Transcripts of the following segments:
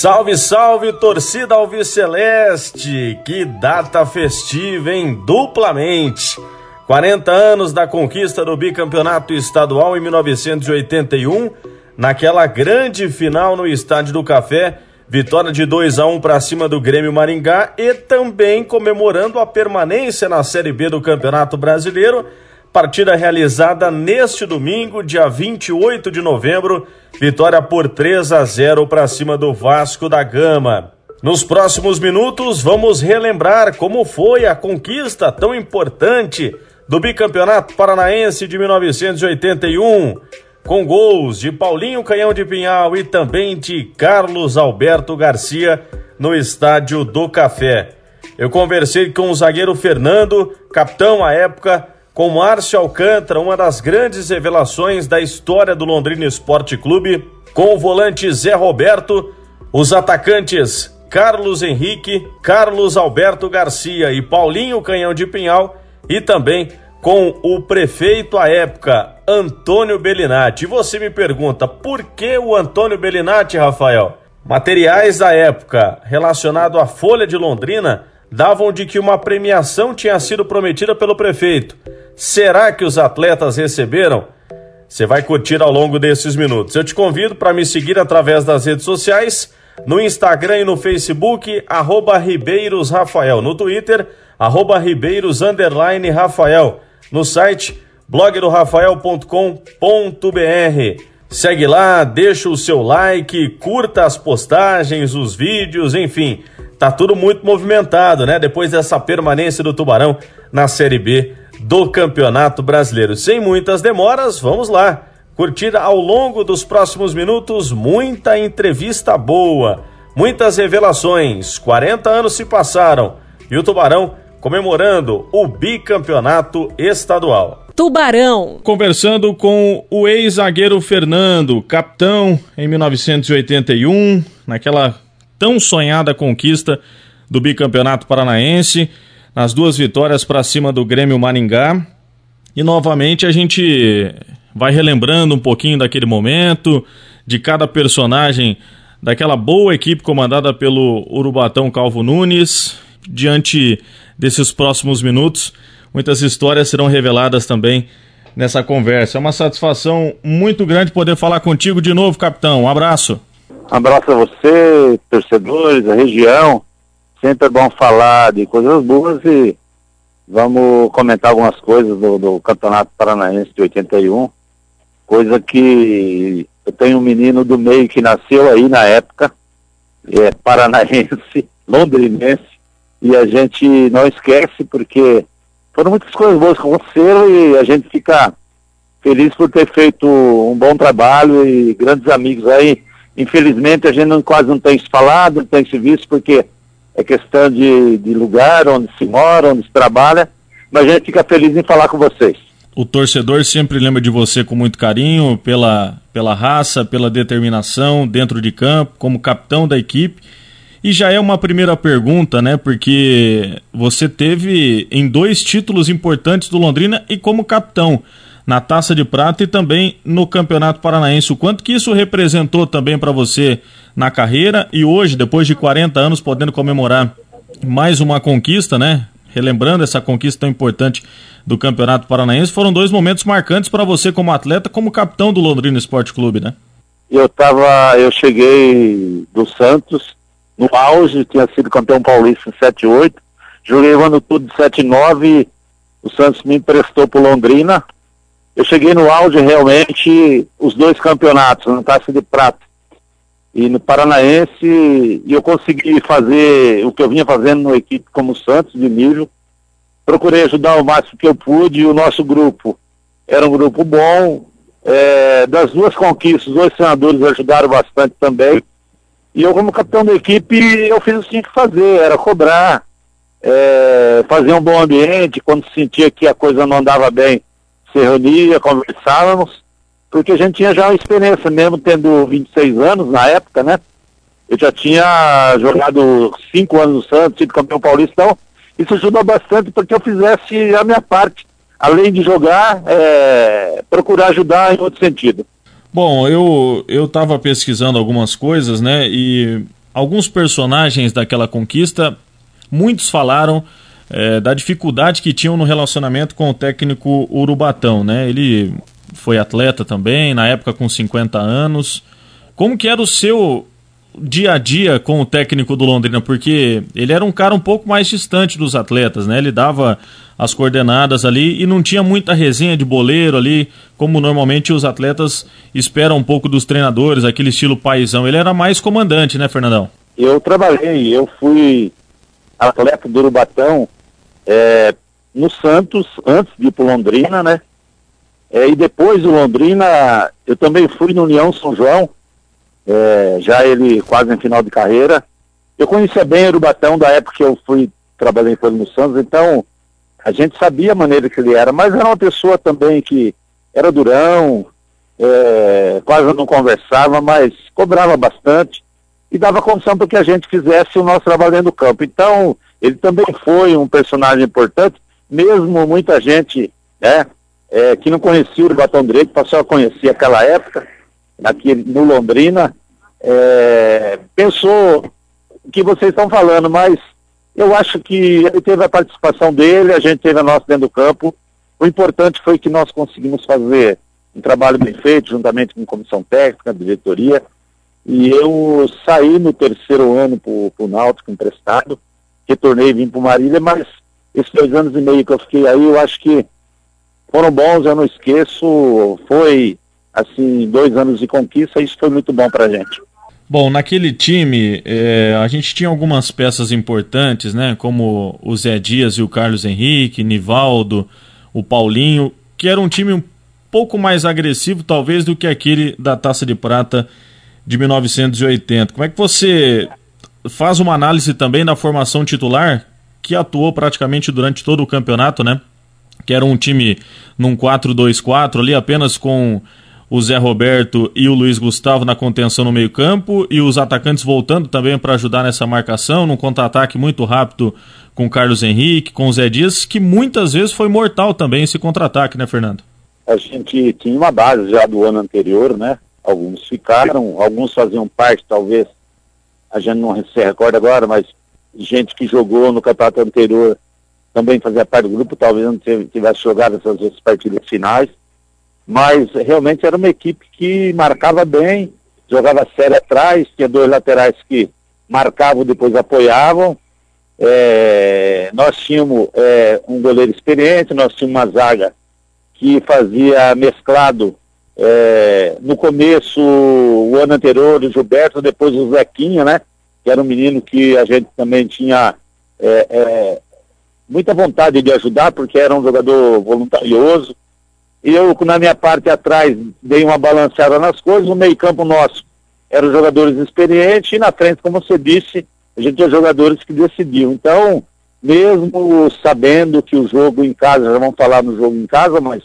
Salve, salve, torcida Alviceleste! Que data festiva, hein? Duplamente! 40 anos da conquista do bicampeonato estadual em 1981, naquela grande final no Estádio do Café, vitória de 2 a 1 para cima do Grêmio Maringá e também comemorando a permanência na Série B do Campeonato Brasileiro Partida realizada neste domingo, dia 28 de novembro, vitória por 3 a 0 para cima do Vasco da Gama. Nos próximos minutos, vamos relembrar como foi a conquista tão importante do bicampeonato paranaense de 1981, com gols de Paulinho Canhão de Pinhal e também de Carlos Alberto Garcia no Estádio do Café. Eu conversei com o zagueiro Fernando, capitão à época com Márcio Alcântara, uma das grandes revelações da história do Londrina Esporte Clube, com o volante Zé Roberto, os atacantes Carlos Henrique, Carlos Alberto Garcia e Paulinho Canhão de Pinhal e também com o prefeito à época, Antônio Bellinati. E você me pergunta, por que o Antônio Bellinati, Rafael? Materiais da época relacionado à Folha de Londrina davam de que uma premiação tinha sido prometida pelo prefeito. Será que os atletas receberam? Você vai curtir ao longo desses minutos. Eu te convido para me seguir através das redes sociais, no Instagram e no Facebook, arroba Ribeiros Rafael, no Twitter, arroba Ribeiros Rafael, no site blogdorafael.com.br. Segue lá, deixa o seu like, curta as postagens, os vídeos, enfim, tá tudo muito movimentado, né? Depois dessa permanência do Tubarão na Série B do Campeonato Brasileiro. Sem muitas demoras, vamos lá. Curtir ao longo dos próximos minutos muita entrevista boa, muitas revelações. 40 anos se passaram e o Tubarão comemorando o bicampeonato estadual. Tubarão. Conversando com o ex-zagueiro Fernando, capitão em 1981, naquela tão sonhada conquista do bicampeonato paranaense, nas duas vitórias para cima do Grêmio Maringá. E novamente a gente vai relembrando um pouquinho daquele momento, de cada personagem daquela boa equipe comandada pelo Urubatão Calvo Nunes. Diante desses próximos minutos, muitas histórias serão reveladas também nessa conversa. É uma satisfação muito grande poder falar contigo de novo, capitão. Um abraço. Abraço a você, torcedores, a região. Sempre é bom falar de coisas boas e vamos comentar algumas coisas do, do Campeonato Paranaense de 81. Coisa que eu tenho um menino do meio que nasceu aí na época, é paranaense, londrinense, e a gente não esquece porque foram muitas coisas boas que aconteceram e a gente fica feliz por ter feito um bom trabalho e grandes amigos aí Infelizmente a gente não, quase não tem se falado, não tem se visto, porque é questão de, de lugar onde se mora, onde se trabalha, mas a gente fica feliz em falar com vocês. O torcedor sempre lembra de você com muito carinho, pela, pela raça, pela determinação dentro de campo, como capitão da equipe. E já é uma primeira pergunta, né? Porque você teve em dois títulos importantes do Londrina e como capitão na Taça de Prata e também no Campeonato Paranaense. O quanto que isso representou também para você na carreira e hoje, depois de 40 anos, podendo comemorar mais uma conquista, né? Relembrando essa conquista tão importante do Campeonato Paranaense, foram dois momentos marcantes para você como atleta, como capitão do Londrina Esporte Clube, né? Eu tava, eu cheguei do Santos no auge, tinha sido campeão paulista em 7-8, joguei o ano todo de 7-9, o Santos me emprestou pro Londrina, eu cheguei no auge realmente os dois campeonatos, no Taça de Prata e no Paranaense, e eu consegui fazer o que eu vinha fazendo na equipe como Santos de nível. Procurei ajudar o máximo que eu pude, e o nosso grupo era um grupo bom. É, das duas conquistas, os dois senadores ajudaram bastante também. E eu, como capitão da equipe, eu fiz o que tinha que fazer, era cobrar, é, fazer um bom ambiente, quando sentia que a coisa não andava bem, se reunia, conversávamos, porque a gente tinha já experiência, mesmo tendo 26 anos na época, né? Eu já tinha jogado cinco anos no Santos, sido campeão paulista, então isso ajuda bastante para que eu fizesse a minha parte. Além de jogar, é, procurar ajudar em outro sentido. Bom, eu eu estava pesquisando algumas coisas, né? E alguns personagens daquela conquista, muitos falaram é, da dificuldade que tinham no relacionamento com o técnico Urubatão, né? Ele foi atleta também, na época com 50 anos. Como que era o seu dia a dia com o técnico do Londrina? Porque ele era um cara um pouco mais distante dos atletas, né? Ele dava as coordenadas ali e não tinha muita resenha de boleiro ali, como normalmente os atletas esperam um pouco dos treinadores, aquele estilo paisão. Ele era mais comandante, né, Fernandão? Eu trabalhei, eu fui atleta do Urubatão é, no Santos, antes de ir para Londrina, né? É, e depois do Londrina, eu também fui no União São João, é, já ele quase em final de carreira. Eu conhecia bem o Urubatão da época que eu fui, trabalhei com ele no Santos, então a gente sabia a maneira que ele era, mas era uma pessoa também que era durão, é, quase não conversava, mas cobrava bastante e dava condição para que a gente fizesse o nosso trabalho dentro do campo. Então, ele também foi um personagem importante, mesmo muita gente né, é, que não conhecia o Batão Direito, passou a conhecer aquela época, aqui no Londrina, é, pensou o que vocês estão falando, mas eu acho que ele teve a participação dele, a gente teve a nossa dentro do campo. O importante foi que nós conseguimos fazer um trabalho bem feito, juntamente com a comissão técnica, a diretoria, e eu saí no terceiro ano para o Náutico emprestado, retornei e vim para Marília, mas esses dois anos e meio que eu fiquei aí, eu acho que foram bons, eu não esqueço, foi assim, dois anos de conquista, isso foi muito bom para gente. Bom, naquele time é, a gente tinha algumas peças importantes, né? Como o Zé Dias e o Carlos Henrique, Nivaldo, o Paulinho, que era um time um pouco mais agressivo, talvez, do que aquele da Taça de Prata de 1980. Como é que você faz uma análise também da formação titular, que atuou praticamente durante todo o campeonato, né? Que era um time num 4-2-4 ali, apenas com o Zé Roberto e o Luiz Gustavo na contenção no meio-campo e os atacantes voltando também para ajudar nessa marcação, num contra-ataque muito rápido com o Carlos Henrique, com o Zé Dias, que muitas vezes foi mortal também esse contra-ataque, né, Fernando? A gente tinha uma base já do ano anterior, né? Alguns ficaram, alguns faziam parte, talvez, a gente não se recorda agora, mas gente que jogou no campeonato anterior também fazia parte do grupo, talvez não tivesse jogado essas partidas finais, mas realmente era uma equipe que marcava bem, jogava sério atrás, tinha dois laterais que marcavam depois apoiavam. É, nós tínhamos é, um goleiro experiente, nós tínhamos uma zaga que fazia mesclado é, no começo, o ano anterior, o Gilberto, depois o Zequinha, né? Que era um menino que a gente também tinha é, é, muita vontade de ajudar, porque era um jogador voluntarioso. E eu, na minha parte atrás, dei uma balanceada nas coisas. O meio-campo nosso eram jogadores experientes, e na frente, como você disse, a gente tinha jogadores que decidiam. Então, mesmo sabendo que o jogo em casa, já vamos falar no jogo em casa, mas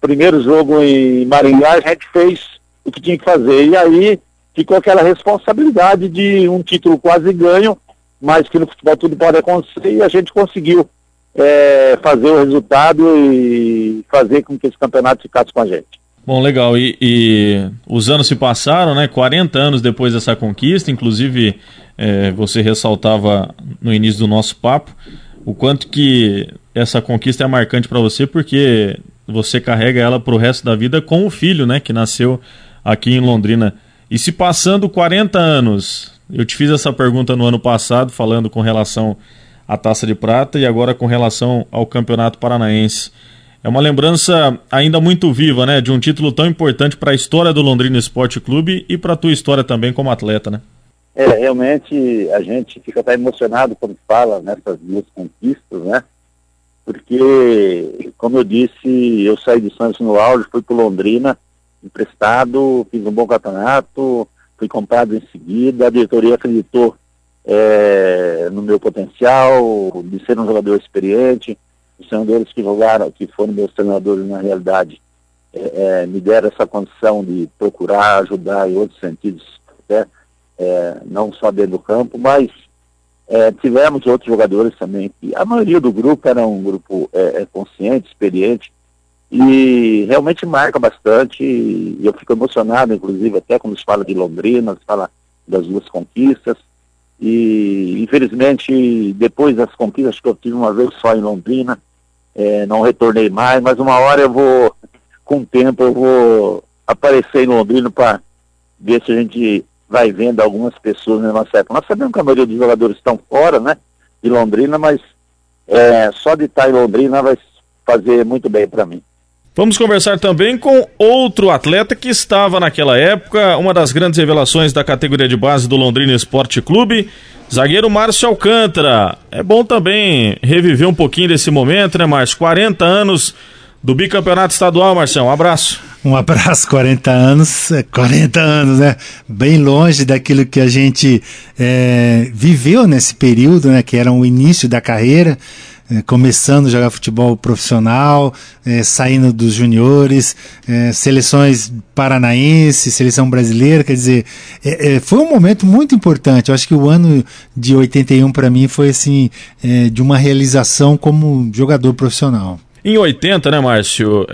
primeiro jogo em Maringá, a gente fez o que tinha que fazer. E aí ficou aquela responsabilidade de um título quase ganho, mas que no futebol tudo pode acontecer e a gente conseguiu é, fazer o resultado e fazer com que esse campeonato ficasse com a gente. Bom, legal. E, e os anos se passaram, né? 40 anos depois dessa conquista, inclusive é, você ressaltava no início do nosso papo o quanto que essa conquista é marcante para você, porque você carrega ela para o resto da vida com o filho, né, que nasceu aqui em Londrina. E se passando 40 anos, eu te fiz essa pergunta no ano passado, falando com relação à Taça de Prata e agora com relação ao Campeonato Paranaense. É uma lembrança ainda muito viva, né, de um título tão importante para a história do Londrina Esporte Clube e para a tua história também como atleta, né? É, realmente a gente fica até emocionado quando fala nessas duas conquistas, né? Porque, como eu disse, eu saí de Santos no auge, fui para Londrina, emprestado, fiz um bom campeonato, fui comprado em seguida, a diretoria acreditou é, no meu potencial, de ser um jogador experiente, os treinadores que jogaram, que foram meus treinadores na realidade, é, é, me deram essa condição de procurar ajudar em outros sentidos, né? não só dentro do campo, mas é, tivemos outros jogadores também, que a maioria do grupo era um grupo é, é, consciente, experiente, e realmente marca bastante, e eu fico emocionado, inclusive, até quando se fala de Londrina, se fala das duas conquistas, E infelizmente, depois das conquistas que eu tive uma vez só em Londrina, é, não retornei mais, mas uma hora eu vou, com o tempo, eu vou aparecer em Londrina para ver se a gente vai vendo algumas pessoas na nossa época. Nós sabemos que a maioria dos jogadores estão fora, né, de Londrina, mas é, só de estar em Londrina vai fazer muito bem para mim. Vamos conversar também com outro atleta que estava naquela época, uma das grandes revelações da categoria de base do Londrina Esporte Clube, zagueiro Márcio Alcântara. É bom também reviver um pouquinho desse momento, né, Márcio? 40 anos do bicampeonato estadual, Marcelo. Um abraço. Um abraço, 40 anos, 40 é, anos, né? Bem longe daquilo que a gente é, viveu nesse período, né? Que era o início da carreira é, começando a jogar futebol profissional, é, saindo dos juniores, é, seleções paranaense, seleção brasileira, quer dizer, é, foi um momento muito importante. Eu acho que o ano de 81 para mim foi assim de uma realização como jogador profissional. Em 80, né, Márcio?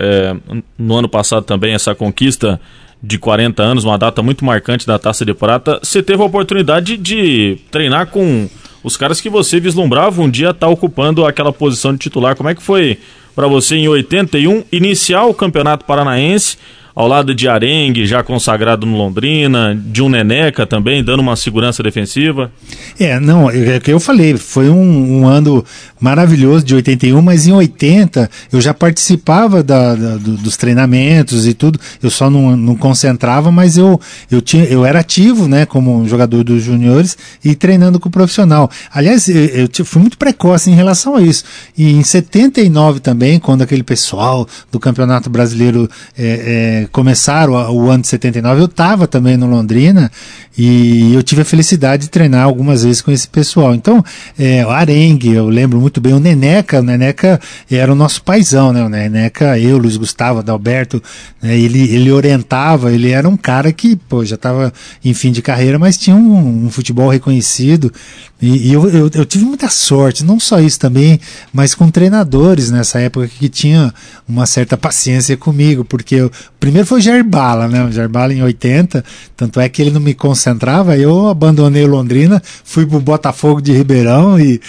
no ano passado também essa conquista de 40 anos, uma data muito marcante da Taça de Prata, você teve a oportunidade de treinar com os caras que você vislumbrava um dia estar tá ocupando aquela posição de titular. Como é que foi para você em 81 iniciar o Campeonato Paranaense ao lado de Arengue, já consagrado no Londrina, de um Neneca também, dando uma segurança defensiva. É, não, é que eu falei, foi um, um, ano maravilhoso de 81, mas em 80 eu já participava da, da, dos treinamentos e tudo, eu só não, não concentrava, mas eu, eu, tinha, eu era ativo, né, como jogador dos juniores e treinando com o profissional. Aliás, eu, eu fui muito precoce em relação a isso. E em 79 também, quando aquele pessoal do Campeonato Brasileiro é, é, começaram o ano de 79, eu estava também no Londrina e eu tive a felicidade de treinar algumas vezes com esse pessoal. Então, é, o Arengue, eu lembro muito bem, o Neneca, o Neneca era o nosso paizão, né? O Neneca, eu, Luiz Gustavo, Adalberto, né? ele, ele orientava, ele era um cara que, pô, já estava em fim de carreira, mas tinha um, um futebol reconhecido. E, e eu, eu, eu, tive muita sorte, não só isso também, mas com treinadores nessa época que tinha uma certa paciência comigo, porque o primeiro foi o Jair Bala, né? O Jair Bala em 80, tanto é que ele não me concentrava, eu abandonei Londrina, fui pro Botafogo de Ribeirão e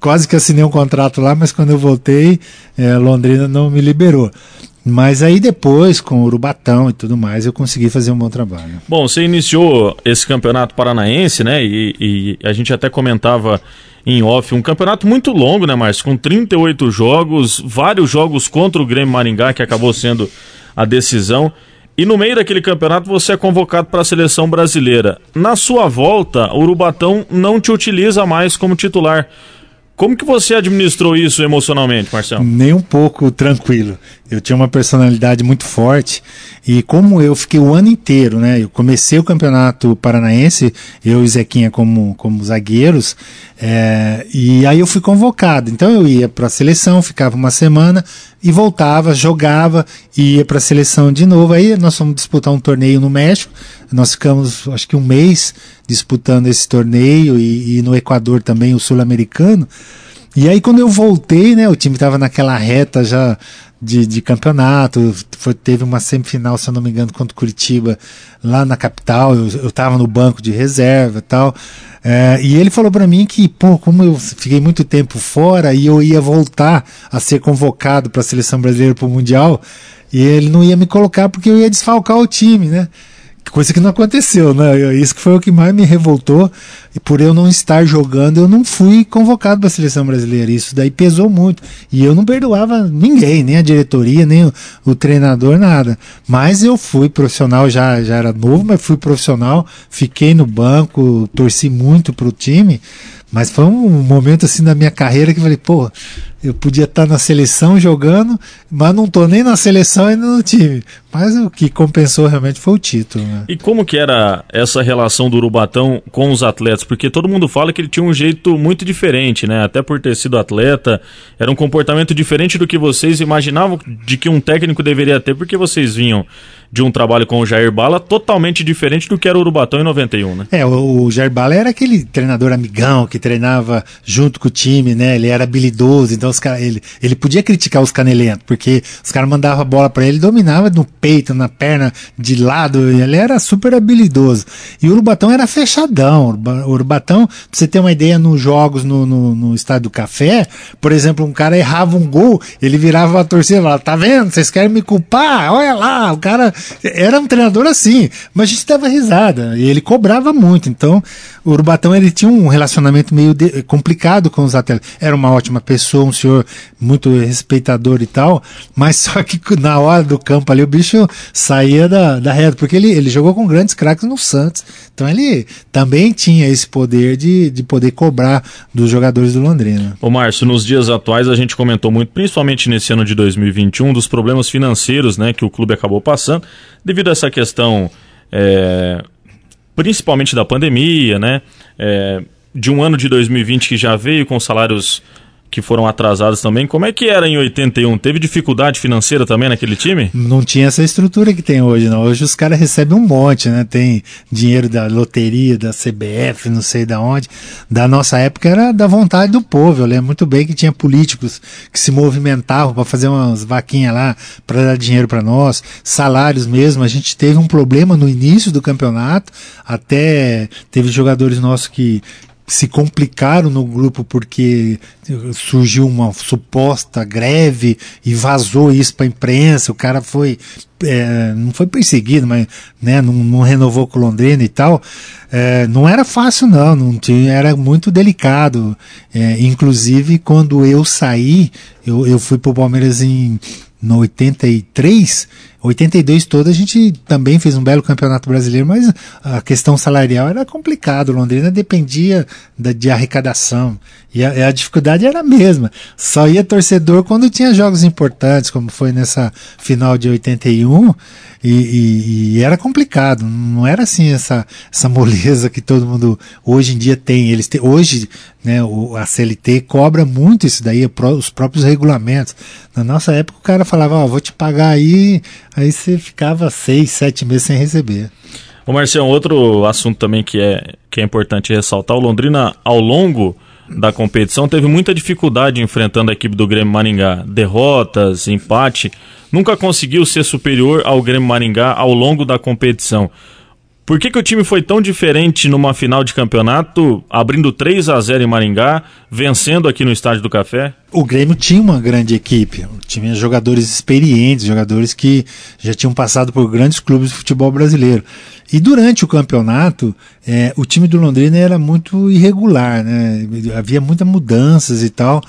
quase que assinei um contrato lá, mas quando eu voltei, é, Londrina não me liberou. Mas aí depois, com o Urubatão e tudo mais, eu consegui fazer um bom trabalho. Bom, você iniciou esse campeonato paranaense, né? E, e a gente até comentava em off, um campeonato muito longo, né, Márcio? Com 38 jogos, vários jogos contra o Grêmio Maringá, que acabou sendo a decisão. E no meio daquele campeonato você é convocado para a seleção brasileira. Na sua volta, o Urubatão não te utiliza mais como titular. Como que você administrou isso emocionalmente, Marcelo? Nem um pouco tranquilo. Eu tinha uma personalidade muito forte e como eu fiquei o ano inteiro, né? Eu comecei o campeonato paranaense, eu e Zequinha como, como zagueiros, é, e aí eu fui convocado. Então eu ia para a seleção, ficava uma semana e voltava, jogava, ia para a seleção de novo. Aí nós fomos disputar um torneio no México. Nós ficamos, acho que um mês disputando esse torneio e, e no Equador também o sul-americano. E aí quando eu voltei, né, o time estava naquela reta já de, de campeonato, foi, teve uma semifinal, se eu não me engano, contra o Curitiba, lá na capital, eu, eu tava no banco de reserva e tal, é, e ele falou para mim que, pô, como eu fiquei muito tempo fora e eu ia voltar a ser convocado para a seleção brasileira para o Mundial, e ele não ia me colocar porque eu ia desfalcar o time, né? Coisa que não aconteceu, né? Isso que foi o que mais me revoltou. E por eu não estar jogando, eu não fui convocado para a seleção brasileira. Isso daí pesou muito. E eu não perdoava ninguém, nem a diretoria, nem o, o treinador, nada. Mas eu fui profissional, já, já era novo, mas fui profissional. Fiquei no banco, torci muito pro time. Mas foi um momento assim na minha carreira que eu falei, pô, eu podia estar na seleção jogando, mas não tô nem na seleção e no time. Mas o que compensou realmente foi o título. Né? E como que era essa relação do Urubatão com os atletas? Porque todo mundo fala que ele tinha um jeito muito diferente, né? Até por ter sido atleta, era um comportamento diferente do que vocês imaginavam de que um técnico deveria ter, porque vocês vinham de um trabalho com o Jair Bala totalmente diferente do que era o Urubatão em 91, né? É, o, o Jair Bala era aquele treinador amigão que treinava junto com o time, né? Ele era habilidoso, então os cara, ele, ele podia criticar os canelentos, porque os caras mandavam a bola para ele, dominava no peito, na perna, de lado, ele era super habilidoso. E o Urubatão era fechadão. O Urubatão, pra você ter uma ideia, nos jogos no, no, no Estádio do Café, por exemplo, um cara errava um gol, ele virava a torcida e falava, tá vendo? Vocês querem me culpar? Olha lá, o cara era um treinador assim, mas a gente dava risada e ele cobrava muito. Então, o Urubatão ele tinha um relacionamento meio de, complicado com os atletas. Era uma ótima pessoa, um senhor muito respeitador e tal, mas só que na hora do campo ali o bicho saía da, da reta, porque ele, ele jogou com grandes craques no Santos. Então ele também tinha esse poder de, de poder cobrar dos jogadores do Londrina. Ô Márcio, nos dias atuais a gente comentou muito, principalmente nesse ano de 2021, dos problemas financeiros né, que o clube acabou passando, devido a essa questão. É, principalmente da pandemia, né? É, de um ano de 2020 que já veio com salários que foram atrasadas também. Como é que era em 81? Teve dificuldade financeira também naquele time? Não tinha essa estrutura que tem hoje, não. Hoje os caras recebem um monte, né? Tem dinheiro da loteria, da CBF, não sei da onde. Da nossa época era da vontade do povo. Eu lembro muito bem que tinha políticos que se movimentavam para fazer umas vaquinhas lá para dar dinheiro para nós, salários mesmo. A gente teve um problema no início do campeonato, até teve jogadores nossos que se complicaram no grupo porque surgiu uma suposta greve e vazou isso para a imprensa. O cara foi é, não foi perseguido, mas né, não, não, renovou com Londrina e tal. É, não era fácil não, não tinha, era muito delicado. É, inclusive quando eu saí, eu, eu fui para o Palmeiras em no 83, 82 toda a gente também fez um belo campeonato brasileiro, mas a questão salarial era complicado. Londrina dependia da, de arrecadação e a, a, dificuldade era a mesma. Só ia torcedor quando tinha jogos importantes, como foi nessa final de 81. E, e, e, era complicado, não era assim essa, essa moleza que todo mundo hoje em dia tem. Eles têm, hoje né, o, a CLT cobra muito isso daí, os próprios regulamentos. Na nossa época o cara falava, ó, oh, vou te pagar aí, aí você ficava seis, sete meses sem receber. Ô Marcelo, outro assunto também que é, que é importante ressaltar, o Londrina ao longo da competição teve muita dificuldade enfrentando a equipe do Grêmio Maringá. Derrotas, empate, nunca conseguiu ser superior ao Grêmio Maringá ao longo da competição. Por que, que o time foi tão diferente numa final de campeonato, abrindo 3 a 0 em Maringá, vencendo aqui no Estádio do Café? O Grêmio tinha uma grande equipe, tinha jogadores experientes, jogadores que já tinham passado por grandes clubes de futebol brasileiro. E durante o campeonato, é, o time do Londrina era muito irregular, né? havia muitas mudanças e tal.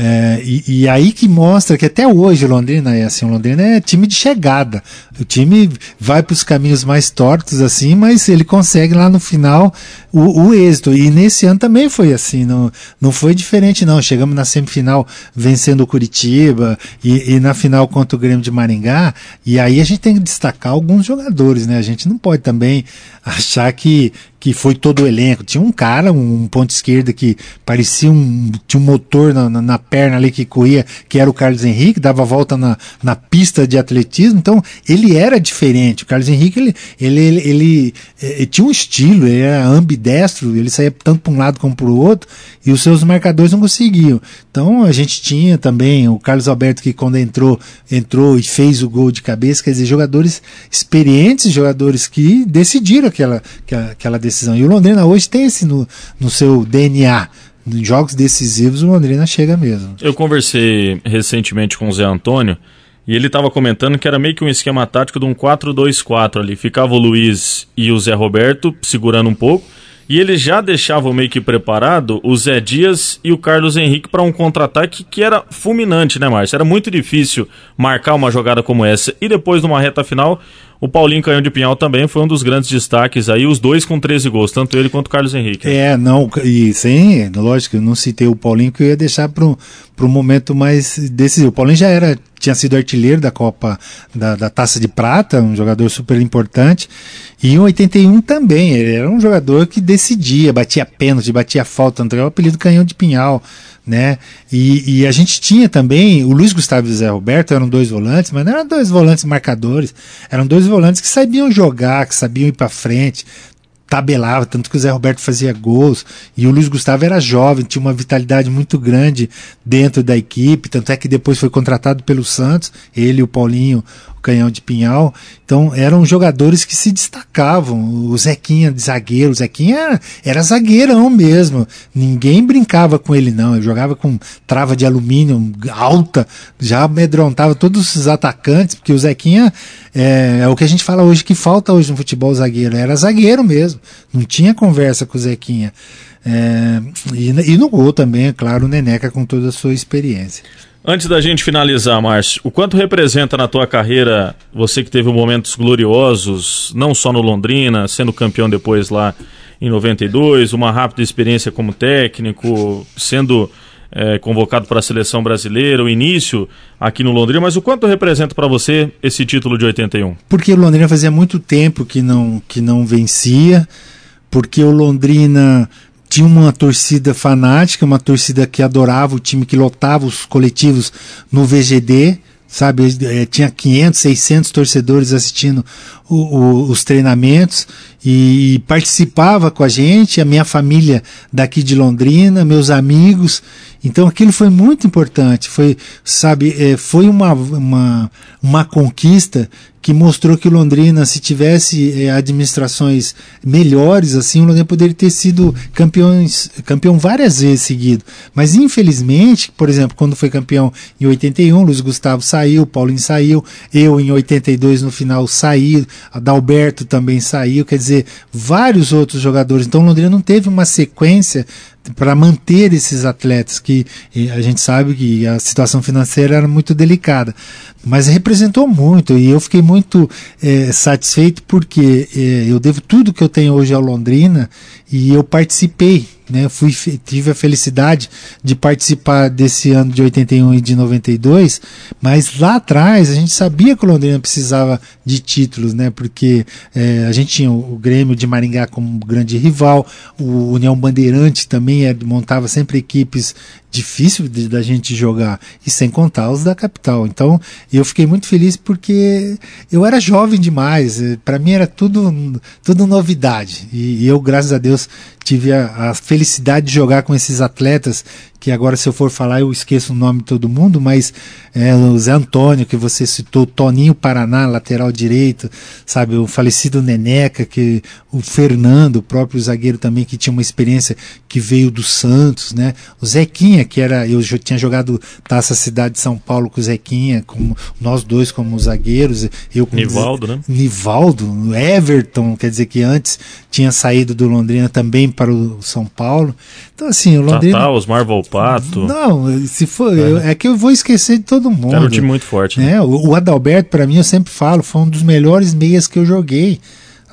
É, e, e, aí que mostra que até hoje Londrina é assim, Londrina é time de chegada. O time vai para os caminhos mais tortos assim, mas ele consegue lá no final o, o, êxito. E nesse ano também foi assim, não, não foi diferente não. Chegamos na semifinal vencendo o Curitiba e, e na final contra o Grêmio de Maringá. E aí a gente tem que destacar alguns jogadores, né? A gente não pode também achar que que foi todo o elenco. Tinha um cara, um, ponto esquerda que parecia um. tinha um motor na, na, na, perna ali que corria, que era o Carlos Henrique, dava volta na, na pista de atletismo. Então, ele era diferente. O Carlos Henrique, ele, ele, ele, ele, ele eh, tinha um estilo, ele era ambidestro, ele saía tanto para um lado como para o outro, e os seus marcadores não conseguiam. Então, a gente tinha também o Carlos Alberto, que quando entrou, entrou e fez o gol de cabeça, quer dizer, jogadores experientes, jogadores que decidiram aquela, aquela decisão. E o Londrina hoje tem esse no, no seu DNA. Em jogos decisivos, o Londrina chega mesmo. Eu conversei recentemente com o Zé Antônio e ele estava comentando que era meio que um esquema tático de um 4-2-4 ali. Ficava o Luiz e o Zé Roberto segurando um pouco. E eles já deixavam meio que preparado o Zé Dias e o Carlos Henrique para um contra-ataque que era fulminante, né, Márcio? Era muito difícil marcar uma jogada como essa. E depois, numa reta final, o Paulinho Canhão de Pinhal também foi um dos grandes destaques aí, os dois com 13 gols, tanto ele quanto o Carlos Henrique. É, não, e sem, lógico, eu não citei o Paulinho que eu ia deixar para um momento mais decisivo. O Paulinho já era tinha sido artilheiro da Copa da, da Taça de Prata, um jogador super importante. E em 81 também, ele era um jogador que decidia, batia pênalti, batia falta, é o apelido canhão de pinhal, né? E, e, a gente tinha também, o Luiz Gustavo e o Zé Roberto eram dois volantes, mas não eram dois volantes marcadores, eram dois volantes que sabiam jogar, que sabiam ir para frente, tabelava, tanto que o Zé Roberto fazia gols e o Luiz Gustavo era jovem, tinha uma vitalidade muito grande dentro da equipe, tanto é que depois foi contratado pelo Santos, ele e o Paulinho, Canhão de Pinhal. Então eram jogadores que se destacavam. O Zequinha de zagueiro, o Zequinha era, era zagueirão mesmo. Ninguém brincava com ele, não. Ele jogava com trava de alumínio alta, já amedrontava todos os atacantes, porque o Zequinha é, é o que a gente fala hoje que falta hoje no futebol zagueiro. Era zagueiro mesmo. Não tinha conversa com o Zequinha. É, e, e no gol também, é claro, o Neneca com toda a sua experiência. Antes da gente finalizar, Márcio, o quanto representa na tua carreira você que teve momentos gloriosos, não só no Londrina, sendo campeão depois lá em 92, uma rápida experiência como técnico, sendo é, convocado para a seleção brasileira, o início aqui no Londrina, mas o quanto representa para você esse título de 81? Porque o Londrina fazia muito tempo que não, que não vencia, porque o Londrina tinha uma torcida fanática, uma torcida que adorava o time, que lotava os coletivos no VGD, sabe? É, tinha 500, 600 torcedores assistindo o, o, os treinamentos e, e participava com a gente, a minha família daqui de Londrina, meus amigos. Então aquilo foi muito importante, foi, sabe, é, foi uma, uma, uma conquista que mostrou que Londrina, se tivesse é, administrações melhores, assim, o Londrina poderia ter sido campeões, campeão várias vezes seguido. Mas infelizmente, por exemplo, quando foi campeão em 81, Luiz Gustavo saiu, Paulinho saiu, eu em 82 no final saí, Adalberto também saiu, quer dizer, vários outros jogadores. Então Londrina não teve uma sequência para manter esses atletas, que a gente sabe que a situação financeira era muito delicada, mas representou muito e eu fiquei muito é, satisfeito porque é, eu devo tudo que eu tenho hoje ao Londrina e eu participei né? Fui, tive a felicidade de participar desse ano de 81 e de 92, mas lá atrás a gente sabia que o Londrina precisava de títulos, né? Porque é, a gente tinha o, Grêmio de Maringá como grande rival, o União Bandeirante também é, montava sempre equipes difícil de, da gente jogar, e sem contar os da capital. Então eu fiquei muito feliz porque eu era jovem demais, eh, para mim era tudo, tudo novidade, e, e eu, graças a Deus, tive a, a, felicidade de jogar com esses atletas que agora se eu for falar eu esqueço o nome de todo mundo, mas é, o Zé Antônio, que você citou, Toninho Paraná, lateral direito, sabe, o falecido Neneca, que o Fernando, o próprio zagueiro também, que tinha uma experiência que veio do Santos, né, o Zequinha, que era, eu já tinha jogado Taça Cidade de São Paulo com o Zequinha, como, nós dois como zagueiros, eu com Nivaldo, né? Nivaldo, Everton, quer dizer que antes tinha saído do Londrina também para o São Paulo, então assim, o Londrina... Tatá, Osmar Volpato. Não, se for, é. Eu, é que eu vou esquecer de todo mundo. Era um time muito forte. Né? É, o, o Adalberto, para mim, eu sempre falo, foi um dos melhores meias que eu joguei.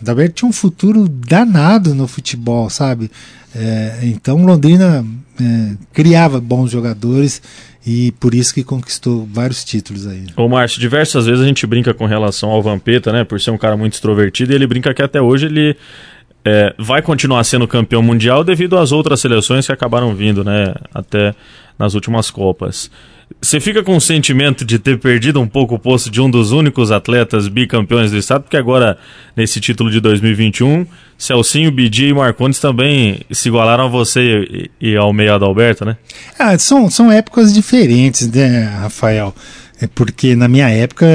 Adalberto tinha um futuro danado no futebol, sabe? É, então Londrina é, criava bons jogadores e por isso que conquistou vários títulos aí. Ô Márcio, diversas vezes a gente brinca com relação ao Vampeta, né? Por ser um cara muito extrovertido, e ele brinca que até hoje ele é, vai continuar sendo campeão mundial devido às outras seleções que acabaram vindo, né? Até nas últimas Copas. Você fica com o sentimento de ter perdido um pouco o posto de um dos únicos atletas bicampeões do estado, porque agora, nesse título de 2021, Celcinho, Bidi e Marcondes também se igualaram a você e, ao meio Adalberto, né? Ah, são, são épocas diferentes, né, Rafael? É porque na minha época,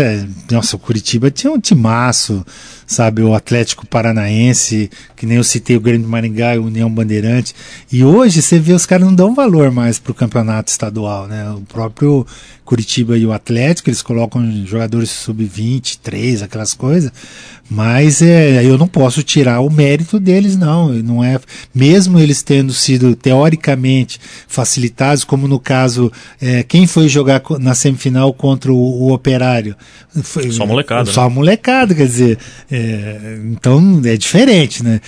nossa, o Curitiba tinha um timaço, sabe? O Atlético Paranaense, que nem eu citei o Grande Maringá e o União Bandeirante. E hoje você vê os caras não dão valor mais pro campeonato estadual, né? O próprio Curitiba e o Atlético, eles colocam jogadores sub-20, 3, aquelas coisas. Mas é, eu não posso tirar o mérito deles, não. Não é mesmo eles tendo sido teoricamente facilitados, como no caso é, quem foi jogar na semifinal contra o, o Operário. Foi, só molecada. Só né? molecada, quer dizer. É, É, então é diferente, né?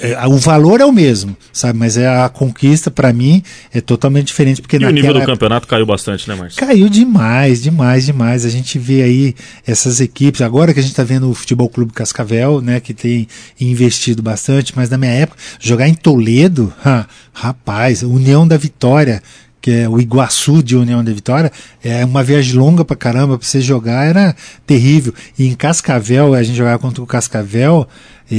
É, o valor é o mesmo, sabe? Mas é a conquista para mim é totalmente diferente porque e o nível do campeonato caiu bastante, né, Márcio? Caiu demais, demais, demais. A gente vê aí essas equipes agora que a gente está vendo o Futebol Clube Cascavel, né, que tem investido bastante, mas na minha época jogar em Toledo, rapaz, União da Vitória que é o Iguaçu de União da Vitória, é uma viagem longa pra caramba, pra você jogar era terrível. E em Cascavel, a gente jogava contra o Cascavel,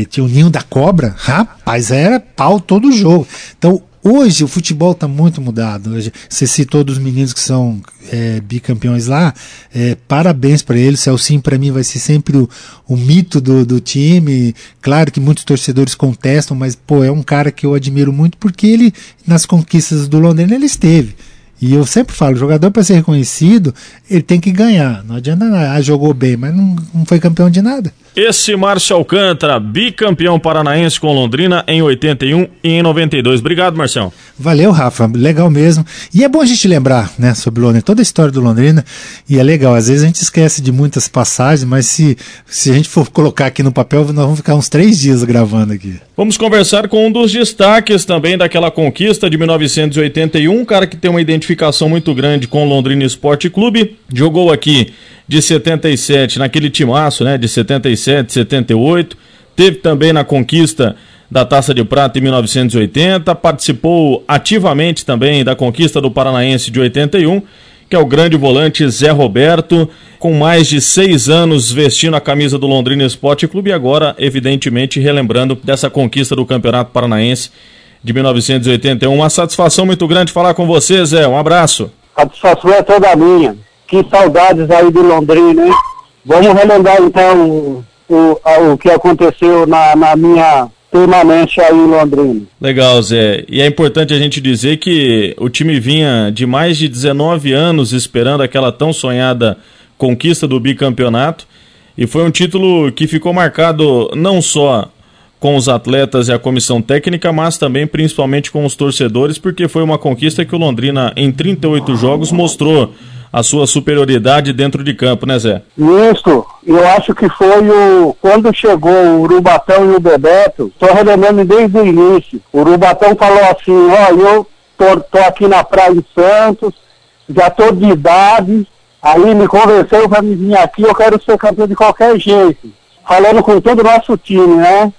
tinha o Ninho da Cobra, rapaz, era pau todo jogo. Então, Hoje o futebol está muito mudado. Hoje, você citou dos meninos que são é, bicampeões lá. É, parabéns para eles. Celcinho para mim vai ser sempre o, o mito do, do, time. Claro que muitos torcedores contestam, mas pô, é um cara que eu admiro muito porque ele nas conquistas do Londrina ele esteve. E eu sempre falo, jogador para ser reconhecido, ele tem que ganhar. Não adianta nada, ah, jogou bem, mas não, não foi campeão de nada. Esse Márcio Alcântara, bicampeão paranaense com Londrina em 81 e em 92. Obrigado, Marcião. Valeu, Rafa. Legal mesmo. E é bom a gente lembrar, né, sobre Londrina, toda a história do Londrina. E é legal. Às vezes a gente esquece de muitas passagens, mas se, se a gente for colocar aqui no papel, nós vamos ficar uns três dias gravando aqui. Vamos conversar com um dos destaques também daquela conquista de 1981, um cara que tem uma identificação muito grande com o Londrina Esporte Clube. Jogou aqui de 77, naquele timaço, né, de 77, 78. Teve também na conquista da Taça de Prata em 1980, participou ativamente também da conquista do Paranaense de 81, que é o grande volante Zé Roberto, com mais de seis anos vestindo a camisa do Londrina Esporte Clube e agora, evidentemente, relembrando dessa conquista do Campeonato Paranaense de 1981. Uma satisfação muito grande falar com você, Zé. Um abraço. Satisfação é toda minha. Que saudades aí de Londrina, hein? Vamos relembrar então o, o, que aconteceu na, na minha permanente aí em Londrina. Legal, Zé. E é importante a gente dizer que o time vinha de mais de 19 anos esperando aquela tão sonhada conquista do bicampeonato. E foi um título que ficou marcado não só com os atletas e a comissão técnica, mas também principalmente com os torcedores, porque foi uma conquista que o Londrina, em 38 jogos, mostrou a sua superioridade dentro de campo, né, Zé? Isso, eu acho que foi o. Quando chegou o Urubatão e o Bebeto, estou relembrando desde o início. O Urubatão falou assim: ó, eu tô, tô aqui na Praia de Santos, já tô de idade, aí me convenceu para me vir aqui, eu quero ser campeão de qualquer jeito. Falando com todo o nosso time, né?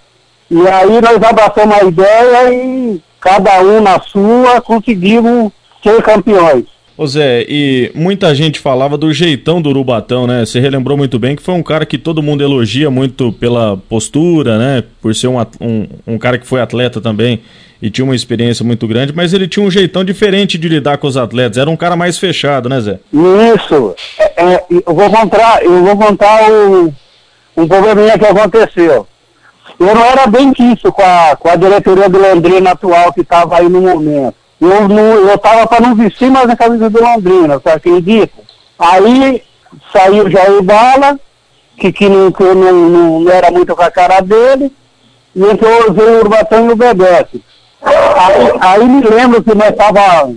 E aí nós abraçamos a ideia e cada um na sua conseguimos ser campeões. Ô Zé, e muita gente falava do jeitão do Urubatão, né? Você relembrou muito bem que foi um cara que todo mundo elogia muito pela postura, né? Por ser um, um, um cara que foi atleta também e tinha uma experiência muito grande, mas ele tinha um jeitão diferente de lidar com os atletas. Era um cara mais fechado, né, Zé? Isso. É, é eu vou contar, eu vou contar um, um probleminha que aconteceu. Eu não era bem quisto com a, com a diretoria do Londrina atual que estava aí no momento eu, não, eu tava para não vestir mais a camisa do Londrina, você acredita? Aí saiu o Bala, que, que, não, que não, não, não, era muito com a cara dele, e entrou veio o Urbatão e o Bebeto. Aí, aí me lembro que nós tava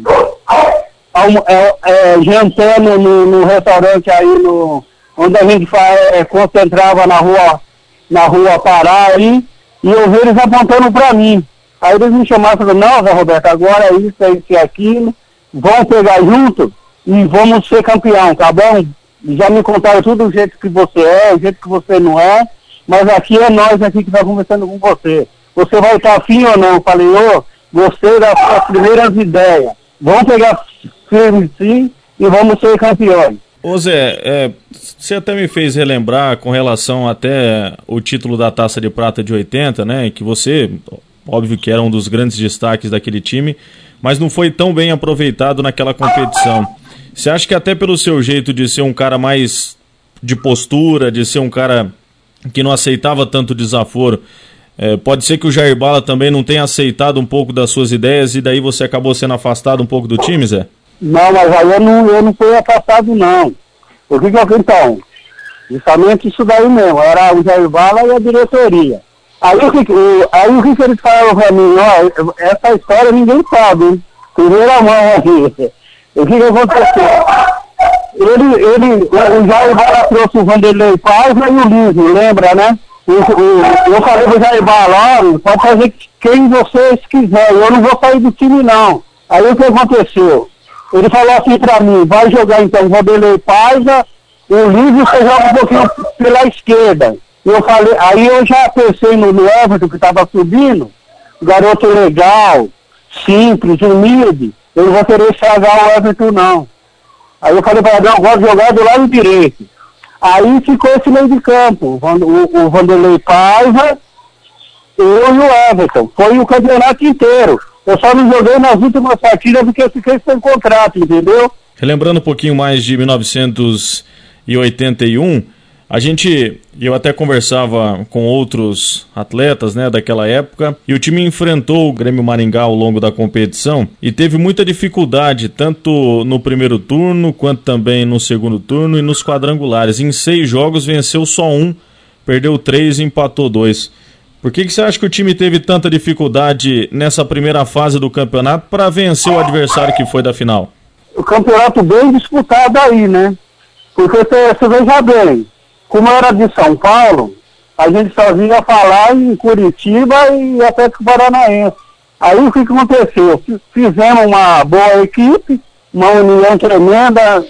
é, é, jantando no, no, restaurante aí no, onde a gente é, concentrava na rua, na rua Pará aí, e eu vi eles apontando para mim. Aí eles me chamaram e falaram, não, Zé Roberto, agora é isso, é isso e aquilo, vamos pegar junto e vamos ser campeão, tá bom? Já me contaram tudo o jeito que você é, o jeito que você não é, mas aqui é nós aqui que está conversando com você. Você vai estar afim ou não? Eu falei, ô, gostei das suas primeiras ideias. Vamos pegar firme sim e vamos ser campeões. Ô Zé, é, você até me fez relembrar com relação até o título da Taça de Prata de 80, né? Que você, óbvio que era um dos grandes destaques daquele time, mas não foi tão bem aproveitado naquela competição. Você acha que até pelo seu jeito de ser um cara mais de postura, de ser um cara que não aceitava tanto desaforo, é, pode ser que o Jair Bala também não tenha aceitado um pouco das suas ideias e daí você acabou sendo afastado um pouco do time, Zé? Não, mas aí eu não, eu não fui afastado, não. O que que eu, então? Justamente isso daí mesmo, era o Jair Bala e a diretoria. Aí o que, aí, o eles falaram pra mim? Ó, essa história ninguém sabe, hein? Primeira mão aqui. O que, aconteceu? Ele, ele, o Jair Bala trouxe o Vanderlei Paiva e o Livro, lembra, né? eu falei pro Jair Balão, pode fazer quem vocês quiserem, eu não vou sair do time não. Aí o que aconteceu? Ele falou assim pra mim, vai jogar então o Vanderlei Paiva, o Livre você joga um pouquinho pela esquerda. Eu falei, aí eu já pensei no Everton que estava subindo, garoto legal, simples, humilde, eu não vou querer estragar o Everton não. Aí eu falei para ele, eu gosto jogar do lado direito. Aí ficou esse meio de campo, o, o Vanderlei Paiva, eu e o Everton. Foi o campeonato inteiro. Eu só não joguei nas últimas partidas porque eu fiquei sem contrato, entendeu? Relembrando um pouquinho mais de 1981, a gente, eu até conversava com outros atletas, né, daquela época, e o time enfrentou o Grêmio Maringá ao longo da competição e teve muita dificuldade, tanto no primeiro turno, quanto também no segundo turno e nos quadrangulares. Em seis jogos venceu só um, perdeu três e empatou dois. Por que, que você acha que o time teve tanta dificuldade nessa primeira fase do campeonato para vencer o adversário que foi da final? O campeonato bem disputado aí, né? Porque você veja bem, como era de São Paulo, a gente só vinha falar em Curitiba e Atlético Paranaense. Aí o que, que aconteceu? Fizemos uma boa equipe, uma união tremenda,